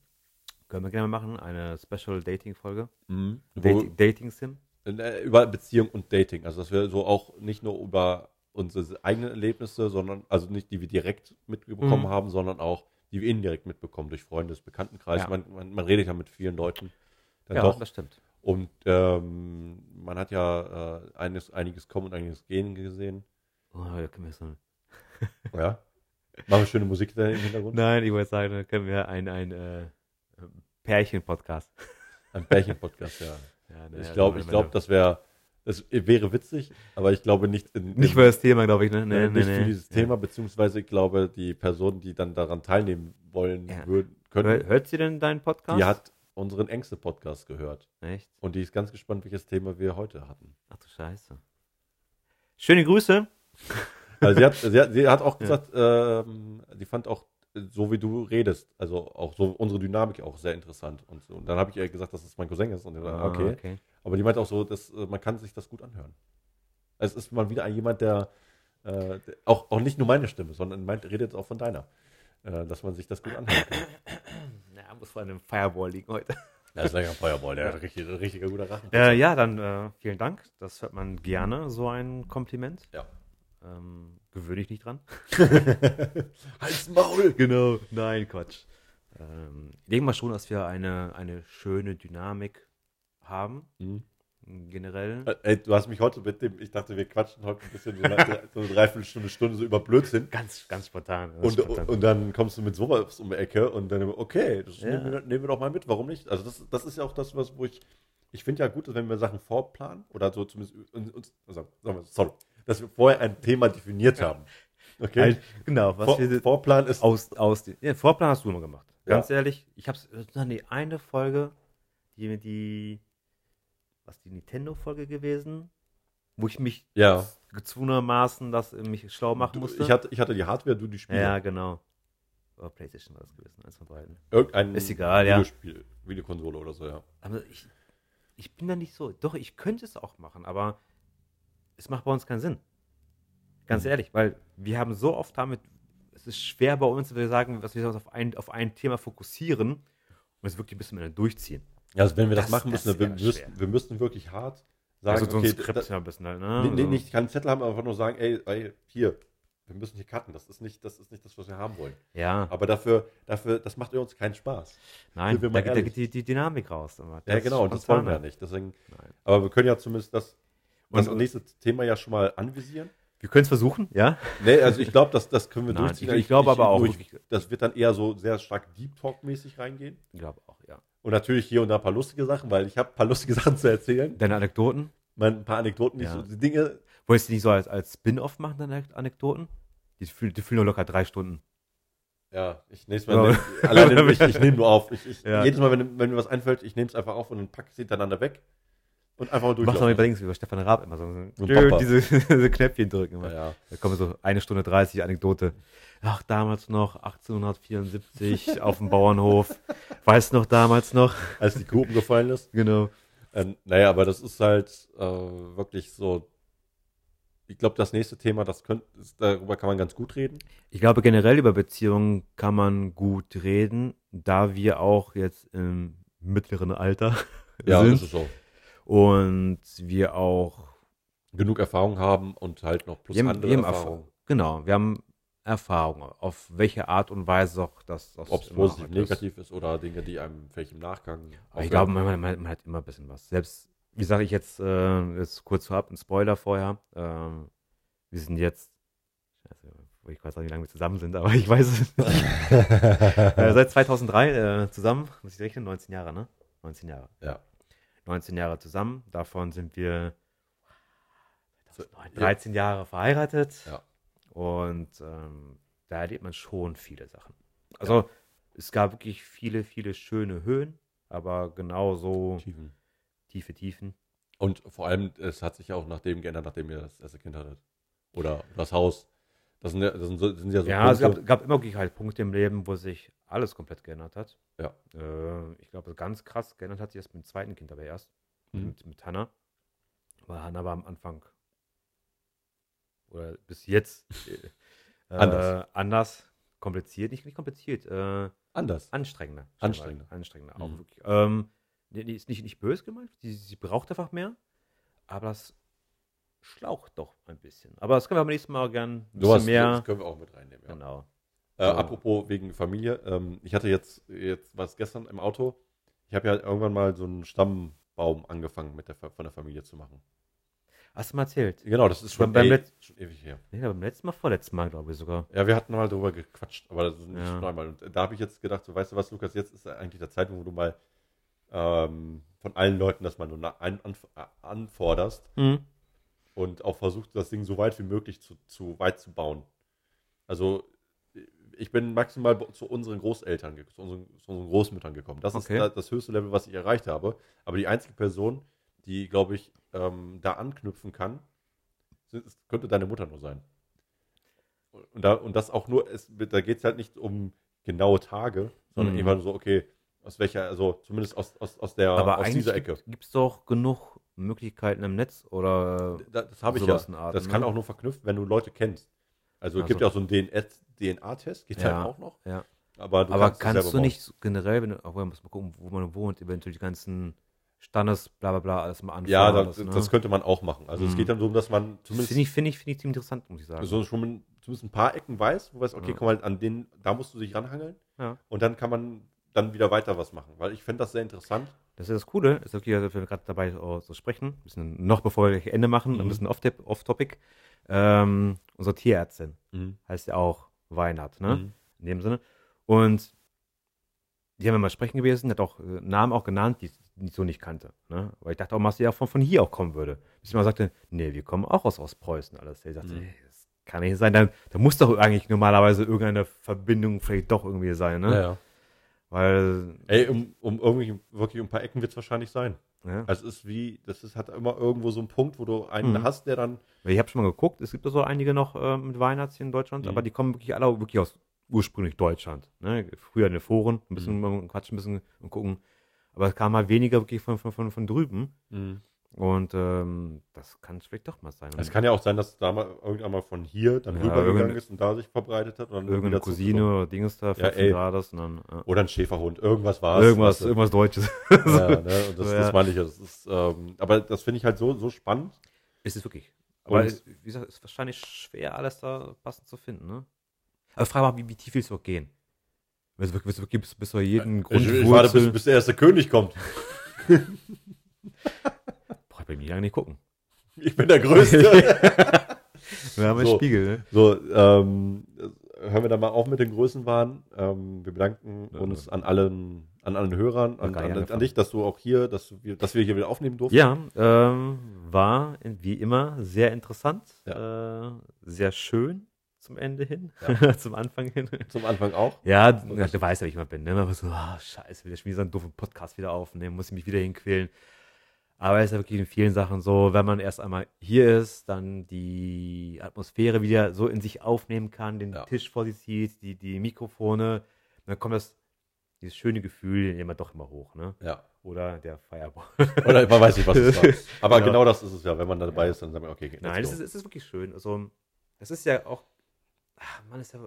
[SPEAKER 1] Können wir gerne machen, eine Special Dating-Folge.
[SPEAKER 2] Wo,
[SPEAKER 1] Dating, Dating Sim.
[SPEAKER 2] äh, über Beziehung und Dating. Also dass wir so auch nicht nur über unsere eigenen Erlebnisse, sondern also nicht die wir direkt mitbekommen
[SPEAKER 1] Mhm.
[SPEAKER 2] haben, sondern auch die wir indirekt mitbekommen durch Freunde, Bekanntenkreis.
[SPEAKER 1] Ja.
[SPEAKER 2] Man, man, man redet ja mit vielen Leuten. Dann
[SPEAKER 1] Ja,
[SPEAKER 2] doch.
[SPEAKER 1] das stimmt.
[SPEAKER 2] Und ähm, man hat ja äh, eines, einiges kommen und einiges gehen gesehen.
[SPEAKER 1] Oh, da können wir so.
[SPEAKER 2] Ja. Machen wir schöne Musik da im Hintergrund.
[SPEAKER 1] Nein, ich wollte sagen, da können wir ein, ein äh, Pärchen-Podcast.
[SPEAKER 2] Ein Pärchen-Podcast, ja. [laughs]
[SPEAKER 1] Ja, ne,
[SPEAKER 2] Ich
[SPEAKER 1] also
[SPEAKER 2] glaube, ich glaube,
[SPEAKER 1] wir-
[SPEAKER 2] das wäre, das wäre witzig, aber ich glaube nicht in,
[SPEAKER 1] Nicht für das Thema, glaube ich, ne?
[SPEAKER 2] äh, nicht für
[SPEAKER 1] nee.
[SPEAKER 2] dieses
[SPEAKER 1] Ja.
[SPEAKER 2] Thema, beziehungsweise ich glaube, die Person, die dann daran teilnehmen wollen
[SPEAKER 1] Ja.
[SPEAKER 2] würden, können,
[SPEAKER 1] hört sie denn deinen Podcast?
[SPEAKER 2] die hat unseren Ängste-Podcast gehört.
[SPEAKER 1] Echt?
[SPEAKER 2] Und die ist ganz gespannt, welches Thema wir heute hatten.
[SPEAKER 1] Ach du Scheiße. Schöne Grüße. [laughs]
[SPEAKER 2] Also sie hat, sie hat, sie hat auch
[SPEAKER 1] Ja.
[SPEAKER 2] gesagt, ähm, die fand auch, so wie du redest, also auch so unsere Dynamik auch sehr interessant. Und, so. und dann habe ich ihr gesagt, dass es mein Cousin ist. Und ich
[SPEAKER 1] Ah,
[SPEAKER 2] okay. Aber die meint auch so, dass äh, man kann sich das gut anhören. Es ist mal wieder ein jemand, der, äh, der auch, auch nicht nur meine Stimme, sondern meint, redet auch von deiner. Äh, dass man sich das gut anhören kann. [coughs]
[SPEAKER 1] Ja, muss vor einem Firewall liegen heute.
[SPEAKER 2] Das ist ein Feuerball, der hat richtig, richtiger guter Rachen.
[SPEAKER 1] Äh, ja, dann äh, vielen Dank. Das hört man gerne, so ein Kompliment.
[SPEAKER 2] Ja.
[SPEAKER 1] Ähm, gewöhne ich nicht dran. [laughs]
[SPEAKER 2] Halt's Maul!
[SPEAKER 1] Genau. Nein, Quatsch. Ähm, ich denke mal schon, dass wir eine, eine schöne Dynamik haben,
[SPEAKER 2] Mhm.
[SPEAKER 1] Generell.
[SPEAKER 2] Äh, Ey, du hast mich heute mit dem, ich dachte, wir quatschen heute ein bisschen so eine, so eine Dreiviertelstunde, Stunde so über Blödsinn.
[SPEAKER 1] Ganz, ganz spontan.
[SPEAKER 2] Und,
[SPEAKER 1] spontan.
[SPEAKER 2] und dann kommst du mit sowas um die Ecke und dann, okay, das
[SPEAKER 1] Ja.
[SPEAKER 2] nehmen, wir, nehmen wir doch mal mit, warum nicht? Also das, das ist ja auch das, was, wo ich, ich finde ja gut, wenn wir Sachen vorplanen oder so zumindest uns, also, sorry, dass wir vorher ein Thema definiert haben. Okay?
[SPEAKER 1] Halt, genau, was
[SPEAKER 2] Vor,
[SPEAKER 1] wir
[SPEAKER 2] Vorplan ist,
[SPEAKER 1] aus, aus den, ja, Vorplan hast du immer gemacht. Ganz ehrlich, ich habe nee, eine Folge, die die was die Nintendo Folge gewesen, wo ich mich
[SPEAKER 2] ja,
[SPEAKER 1] gezwungenermaßen das mich schlau machen
[SPEAKER 2] du,
[SPEAKER 1] musste.
[SPEAKER 2] ich, hatte, ich hatte die Hardware, du die Spiele.
[SPEAKER 1] ja, genau. Oder PlayStation war das gewesen, eins von beiden.
[SPEAKER 2] Irgendein
[SPEAKER 1] Ist egal, ja.
[SPEAKER 2] Videospiel, Videokonsole oder so, ja.
[SPEAKER 1] Aber ich, ich bin da nicht so. Doch, ich könnte es auch machen, aber es macht bei uns keinen Sinn. Ganz
[SPEAKER 2] Mhm.
[SPEAKER 1] ehrlich, weil wir haben so oft damit, es ist schwer bei uns, wenn wir sagen, dass wir uns auf ein, auf ein Thema fokussieren und es wirklich ein bisschen mehr durchziehen.
[SPEAKER 2] Ja, also wenn wir das,
[SPEAKER 1] Das-
[SPEAKER 2] machen
[SPEAKER 1] das
[SPEAKER 2] müssen, wir, müssen, wir müssen wirklich hart sagen,
[SPEAKER 1] also so ein
[SPEAKER 2] okay,
[SPEAKER 1] Skript
[SPEAKER 2] das,
[SPEAKER 1] ja ein bisschen halt, ne?
[SPEAKER 2] nee, nee,
[SPEAKER 1] Also-
[SPEAKER 2] nicht keinen Zettel haben, aber einfach nur sagen, ey, ey, hier, wir müssen hier cutten. Das ist nicht, das ist nicht das, was wir haben wollen.
[SPEAKER 1] Ja,
[SPEAKER 2] Aber dafür, dafür, das macht uns keinen Spaß.
[SPEAKER 1] nein, da, da geht die, die Dynamik raus. Aber
[SPEAKER 2] Ja, genau, und das wollen wir ja nicht. Deswegen,
[SPEAKER 1] Nein.
[SPEAKER 2] aber wir können ja zumindest das, das
[SPEAKER 1] Und-
[SPEAKER 2] nächste Thema ja schon mal anvisieren.
[SPEAKER 1] Wir können es versuchen, ja?
[SPEAKER 2] Nee, also ich glaube, das, das können wir
[SPEAKER 1] Nein,
[SPEAKER 2] durchziehen.
[SPEAKER 1] ich- ich glaube aber auch wirklich-
[SPEAKER 2] das wird dann eher so sehr stark Deep Talk-mäßig reingehen.
[SPEAKER 1] Ich glaube.
[SPEAKER 2] Und natürlich hier und da ein paar lustige Sachen, weil ich habe ein paar [laughs] lustige Sachen zu erzählen.
[SPEAKER 1] Deine Anekdoten?
[SPEAKER 2] Mal ein paar Anekdoten, die
[SPEAKER 1] Ja.
[SPEAKER 2] so die Dinge.
[SPEAKER 1] Wolltest du nicht so als, als Spin-off machen, deine Anekdoten? Die füllen, die füllen nur locker drei Stunden.
[SPEAKER 2] Ja, ich nehme es mal. Ja. Alleine, [laughs] ich, ich nehme nur auf. Ich, ich,
[SPEAKER 1] Ja.
[SPEAKER 2] Jedes Mal, wenn, wenn mir was einfällt, ich nehme es einfach auf und dann packe es hintereinander weg und einfach mal
[SPEAKER 1] Machst du
[SPEAKER 2] durchlaufen.
[SPEAKER 1] mal übrigens über Stefan Raab immer so,
[SPEAKER 2] So
[SPEAKER 1] diese, [laughs] diese Knöpfchen drücken immer.
[SPEAKER 2] Ja, ja.
[SPEAKER 1] Da kommen so eine Stunde 30 Anekdote. Ach, damals noch, 1874 [laughs] auf dem Bauernhof. Weißt noch damals noch?
[SPEAKER 2] Als die Kuh umgefallen ist.
[SPEAKER 1] Genau.
[SPEAKER 2] Ähm, naja, aber das ist halt äh, wirklich so. Ich glaube, das nächste Thema, das könnt, darüber kann man ganz gut reden.
[SPEAKER 1] Ich glaube, generell über Beziehungen kann man gut reden, da wir auch jetzt im mittleren Alter
[SPEAKER 2] Ja,
[SPEAKER 1] sind
[SPEAKER 2] das ist so.
[SPEAKER 1] Und wir auch
[SPEAKER 2] Genug Erfahrung haben und halt noch plus
[SPEAKER 1] Wir haben-
[SPEAKER 2] andere
[SPEAKER 1] wir haben
[SPEAKER 2] Erfahrungen.
[SPEAKER 1] Erfa- Genau, wir haben Erfahrung, auf welche Art und Weise auch das, das
[SPEAKER 2] Ob es positiv, negativ ist oder Dinge, die einem vielleicht im Nachgang.
[SPEAKER 1] Ich glaube, man, man, man hat immer ein bisschen was. Selbst, wie sage ich jetzt, äh, jetzt kurz vorab, ein Spoiler vorher. Ähm, wir sind jetzt, ich weiß auch nicht, wie lange wir zusammen sind, aber ich weiß es nicht. [laughs] äh, seit 2003 äh, zusammen, muss ich rechnen, 19 Jahre, ne? 19 Jahre.
[SPEAKER 2] Ja.
[SPEAKER 1] 19 Jahre zusammen, davon sind wir
[SPEAKER 2] So,
[SPEAKER 1] 13 Jahre verheiratet.
[SPEAKER 2] Ja.
[SPEAKER 1] Und ähm, da erlebt man schon viele Sachen. Also es gab wirklich viele, viele schöne Höhen, aber genauso
[SPEAKER 2] Tiefen.
[SPEAKER 1] tiefe Tiefen.
[SPEAKER 2] Und vor allem, es hat sich ja auch nachdem geändert, nachdem ihr das erste Kind hattet. Oder das Haus. Das sind ja, das sind, so, das sind ja so
[SPEAKER 1] ja, es gab, gab immer wirklich halt Punkte im Leben, wo sich alles komplett geändert hat.
[SPEAKER 2] Ja.
[SPEAKER 1] Äh, ich glaube, ganz krass geändert hat sich erst mit dem zweiten Kind aber erst.
[SPEAKER 2] Mhm.
[SPEAKER 1] Mit, mit Hannah. Weil Hannah war am Anfang oder bis jetzt äh,
[SPEAKER 2] Anders.
[SPEAKER 1] anders kompliziert, nicht, nicht kompliziert, äh,
[SPEAKER 2] anders.
[SPEAKER 1] anstrengender.
[SPEAKER 2] Anstrengender.
[SPEAKER 1] Anstrengender, auch
[SPEAKER 2] Mhm.
[SPEAKER 1] wirklich. Ähm, die, ist nicht, nicht böse gemeint, sie, sie braucht einfach mehr, aber das schlaucht doch ein bisschen. Aber das können wir beim nächsten Mal gern ein bisschen
[SPEAKER 2] Sowas
[SPEAKER 1] mehr.
[SPEAKER 2] das können wir auch mit reinnehmen. Ja.
[SPEAKER 1] Genau.
[SPEAKER 2] Äh. Apropos wegen Familie, ähm, ich hatte jetzt, jetzt was gestern im Auto, ich habe ja irgendwann mal so einen Stammbaum angefangen mit der, von der Familie zu machen.
[SPEAKER 1] Hast du mal erzählt?
[SPEAKER 2] Genau, das ist schon,
[SPEAKER 1] Beim
[SPEAKER 2] ey,
[SPEAKER 1] Letz-
[SPEAKER 2] schon ewig her.
[SPEAKER 1] Nee, beim letzten Mal, vorletzten Mal, glaube ich sogar.
[SPEAKER 2] Ja, wir hatten mal drüber gequatscht, aber das ist nicht
[SPEAKER 1] Ja.
[SPEAKER 2] einmal. Und da habe ich jetzt gedacht, so weißt du was, Lukas, jetzt ist eigentlich der Zeitpunkt, wo du mal ähm, von allen Leuten das mal nur anf äh, anforderst und auch versucht, das Ding so weit wie möglich zu, zu weit zu bauen. Also ich bin maximal zu unseren Großeltern, zu unseren, zu unseren Großmüttern gekommen. Das
[SPEAKER 1] Okay.
[SPEAKER 2] ist da, das höchste Level, was ich erreicht habe. Aber die einzige Person, die, glaube ich, ähm, da anknüpfen kann, könnte deine Mutter nur sein. Und, da, und das auch nur, es, da geht es halt nicht um genaue Tage, sondern
[SPEAKER 1] Mhm.
[SPEAKER 2] nur so, okay, aus welcher, also zumindest aus, aus, aus, der,
[SPEAKER 1] Aber
[SPEAKER 2] aus dieser Ecke.
[SPEAKER 1] gibt es doch genug Möglichkeiten im Netz oder
[SPEAKER 2] Da- Das habe ich ja.
[SPEAKER 1] Art,
[SPEAKER 2] das kann
[SPEAKER 1] ne?
[SPEAKER 2] auch nur verknüpft, wenn du Leute kennst. Also es gibt ja auch so einen DNA-Test, geht
[SPEAKER 1] Ja.
[SPEAKER 2] halt auch noch.
[SPEAKER 1] ja.
[SPEAKER 2] Aber, du
[SPEAKER 1] Aber
[SPEAKER 2] kannst es
[SPEAKER 1] kannst, du
[SPEAKER 2] bauen.
[SPEAKER 1] nicht so generell, wenn du, auch wenn man muss mal gucken, wo man wohnt, eventuell die ganzen Standes, bla bla bla, alles mal anfangen.
[SPEAKER 2] Ja, da,
[SPEAKER 1] alles, ne?
[SPEAKER 2] das könnte man auch machen. Also es
[SPEAKER 1] Mhm.
[SPEAKER 2] geht dann darum, dass man zumindest
[SPEAKER 1] Finde ich, finde ich, finde ich ziemlich interessant, muss ich sagen.
[SPEAKER 2] so schon zumindest ein paar Ecken weiß, wo du weißt, okay,
[SPEAKER 1] Ja.
[SPEAKER 2] komm mal, an denen, da musst du dich ranhangeln
[SPEAKER 1] Ja.
[SPEAKER 2] und dann kann man dann wieder weiter was machen. Weil ich fände das sehr interessant.
[SPEAKER 1] Das ist das Coole, ist okay, also wenn wir gerade dabei äh, so sprechen, ein bisschen, noch bevor wir Ende machen, ein
[SPEAKER 2] Mhm.
[SPEAKER 1] bisschen off-tip- off-topic. ähm, unsere Tierärztin
[SPEAKER 2] Mhm.
[SPEAKER 1] heißt ja auch Weinert, ne?
[SPEAKER 2] Mhm.
[SPEAKER 1] In dem Sinne. Und die haben wir mal sprechen gewesen, hat auch äh, Namen auch genannt, die ich ich so nicht kannte. Ne? Weil ich dachte auch, dass sie ja von, von hier auch kommen würde. Bis sie mal sagte, nee, wir kommen auch aus, aus Preußen alles. Ich dachte,
[SPEAKER 2] Mhm.
[SPEAKER 1] ey, das kann nicht sein. Dann, da muss doch eigentlich normalerweise irgendeine Verbindung vielleicht doch irgendwie sein, ne?
[SPEAKER 2] Ja, ja.
[SPEAKER 1] Weil,
[SPEAKER 2] Ey, um, um irgendwie wirklich um ein paar Ecken wird es wahrscheinlich sein.
[SPEAKER 1] Ja.
[SPEAKER 2] Also es ist wie, das ist, hat immer irgendwo so einen Punkt, wo du einen
[SPEAKER 1] Mhm.
[SPEAKER 2] hast, der dann
[SPEAKER 1] Ich habe schon mal geguckt, es gibt da so einige noch äh, mit Weihnachts hier in Deutschland,
[SPEAKER 2] Mhm.
[SPEAKER 1] aber die kommen wirklich alle wirklich aus ursprünglich Deutschland. Ne? Früher in den Foren, ein bisschen mal quatschen, ein bisschen und gucken. Aber es kam mal weniger wirklich von, von, von, von drüben. Und ähm, das kann es vielleicht doch mal sein.
[SPEAKER 2] Es kann ja auch sein, dass da mal irgendwann mal von hier dann
[SPEAKER 1] Ja,
[SPEAKER 2] rübergegangen ist und da sich verbreitet hat. Dann
[SPEAKER 1] irgendeine Cousine
[SPEAKER 2] zurückgekommen.
[SPEAKER 1] oder Dings da,
[SPEAKER 2] Ja,
[SPEAKER 1] 14
[SPEAKER 2] ey.
[SPEAKER 1] Grad ist und dann ja.
[SPEAKER 2] Oder ein Schäferhund, irgendwas war es.
[SPEAKER 1] irgendwas, irgendwas Deutsches. [laughs]
[SPEAKER 2] Ja, ne? [laughs] das,
[SPEAKER 1] So,
[SPEAKER 2] das meine ich ja. Das ist, ähm, aber das finde ich halt so, so spannend.
[SPEAKER 1] ist es wirklich. Aber
[SPEAKER 2] Und-
[SPEAKER 1] wie gesagt, ist wahrscheinlich schwer, alles da passend zu finden. Ne? Aber frag mal, wie, wie tief willst du auch gehen? Willst du wirklich, willst du bis, bis zu jeden
[SPEAKER 2] Ich, ich warte, bis, bis der erste König kommt. [laughs]
[SPEAKER 1] Will mich lange nicht gucken. [laughs]
[SPEAKER 2] Ich bin der Größte. [laughs]
[SPEAKER 1] Wir haben einen
[SPEAKER 2] So.
[SPEAKER 1] Spiegel, ne?
[SPEAKER 2] so, ähm, hören wir da mal auf mit den Größenwahn. Ähm, wir bedanken
[SPEAKER 1] Ja,
[SPEAKER 2] uns an allen, an allen Hörern, an, an, an dich, dass du auch hier, dass, du, wir- dass wir hier wieder aufnehmen durften.
[SPEAKER 1] Ja, ähm, war wie immer sehr interessant, äh, sehr schön zum Ende hin,
[SPEAKER 2] Ja. [laughs]
[SPEAKER 1] zum Anfang hin.
[SPEAKER 2] Zum Anfang auch.
[SPEAKER 1] Ja, du, du weißt ja, wie ich mal bin. Ne? Immer so, ah, scheiße, will ich wieder so einen doofen Podcast wieder aufnehmen, muss ich mich wieder hinquälen. Aber es ist ja wirklich in vielen Sachen so, wenn man erst einmal hier ist, dann die Atmosphäre wieder so in sich aufnehmen kann, den
[SPEAKER 2] Ja.
[SPEAKER 1] Tisch vor sich sieht, die, die Mikrofone, dann kommt das, dieses schöne Gefühl immer doch immer hoch, ne?
[SPEAKER 2] Ja.
[SPEAKER 1] Oder der Fireball.
[SPEAKER 2] Oder man weiß nicht, was es war. [laughs] Aber
[SPEAKER 1] Ja.
[SPEAKER 2] genau das ist es ja. Wenn man da dabei ist, dann sagt man, okay,
[SPEAKER 1] Nein,
[SPEAKER 2] go.
[SPEAKER 1] es ist, es ist wirklich schön. Also, es ist ja auch. Ach, Mann, ist ja.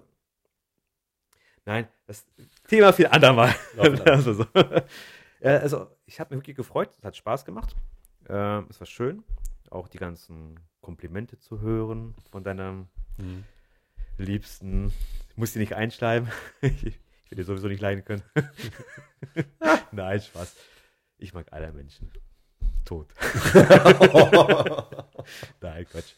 [SPEAKER 1] Nein, das Thema viel andermal.
[SPEAKER 2] Ja, [laughs]
[SPEAKER 1] also, so. Ja, also, ich habe mich wirklich gefreut. Es hat Spaß gemacht. Ähm, es war schön, auch die ganzen Komplimente zu hören von deinem
[SPEAKER 2] Mhm.
[SPEAKER 1] Liebsten. Ich muss die nicht einschleimen. [laughs] ich will dir sowieso nicht leiden können. [laughs] Nein, Spaß. Ich mag alle Menschen. Tot. [laughs] Nein, Quatsch.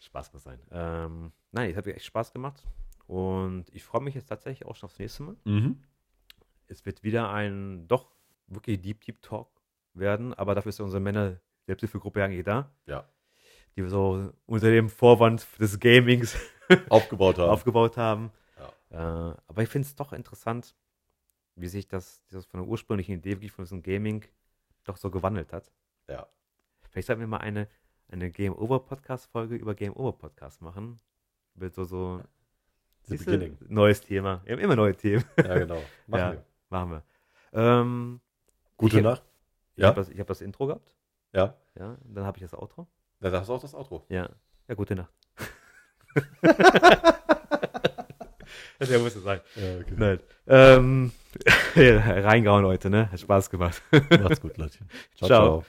[SPEAKER 1] Spaß muss sein. Ähm, nein, es hat mir echt Spaß gemacht. Und ich freue mich jetzt tatsächlich auch schon aufs nächste Mal.
[SPEAKER 2] Mhm.
[SPEAKER 1] Es wird wieder ein doch wirklich Deep Deep Talk werden, aber dafür ist ja unsere Männer Selbsthilfegruppe eigentlich da,
[SPEAKER 2] Ja.
[SPEAKER 1] die wir so unter dem Vorwand des Gamings [laughs]
[SPEAKER 2] Aufgebaut haben.
[SPEAKER 1] aufgebaut haben. Äh, aber ich finde es doch interessant, wie sich das, das von der ursprünglichen Idee wirklich von diesem Gaming doch so gewandelt hat.
[SPEAKER 2] ja.
[SPEAKER 1] Vielleicht sollten wir mal eine, eine Game Over Podcast Folge über Game Over Podcast machen. Mit so, so
[SPEAKER 2] beginning.
[SPEAKER 1] neues Thema. Wir haben immer neue Themen.
[SPEAKER 2] Ja, genau. [laughs] Machen
[SPEAKER 1] Ja.
[SPEAKER 2] wir.
[SPEAKER 1] Machen wir. Ähm,
[SPEAKER 2] Gute
[SPEAKER 1] Ich-
[SPEAKER 2] Nacht.
[SPEAKER 1] ich
[SPEAKER 2] Ja.
[SPEAKER 1] habe das, ich hab das Intro gehabt.
[SPEAKER 2] Ja.
[SPEAKER 1] Ja, dann habe ich das Outro.
[SPEAKER 2] Da hast du auch das Outro.
[SPEAKER 1] Ja. Ja, gute Nacht. das [laughs] [laughs] ja, muss es sein.
[SPEAKER 2] Ja, okay.
[SPEAKER 1] Nein. Ähm, [laughs] reingehauen, Leute, ne? Hat Spaß gemacht.
[SPEAKER 2] Macht's gut, Leute.
[SPEAKER 1] Ciao.
[SPEAKER 2] ciao.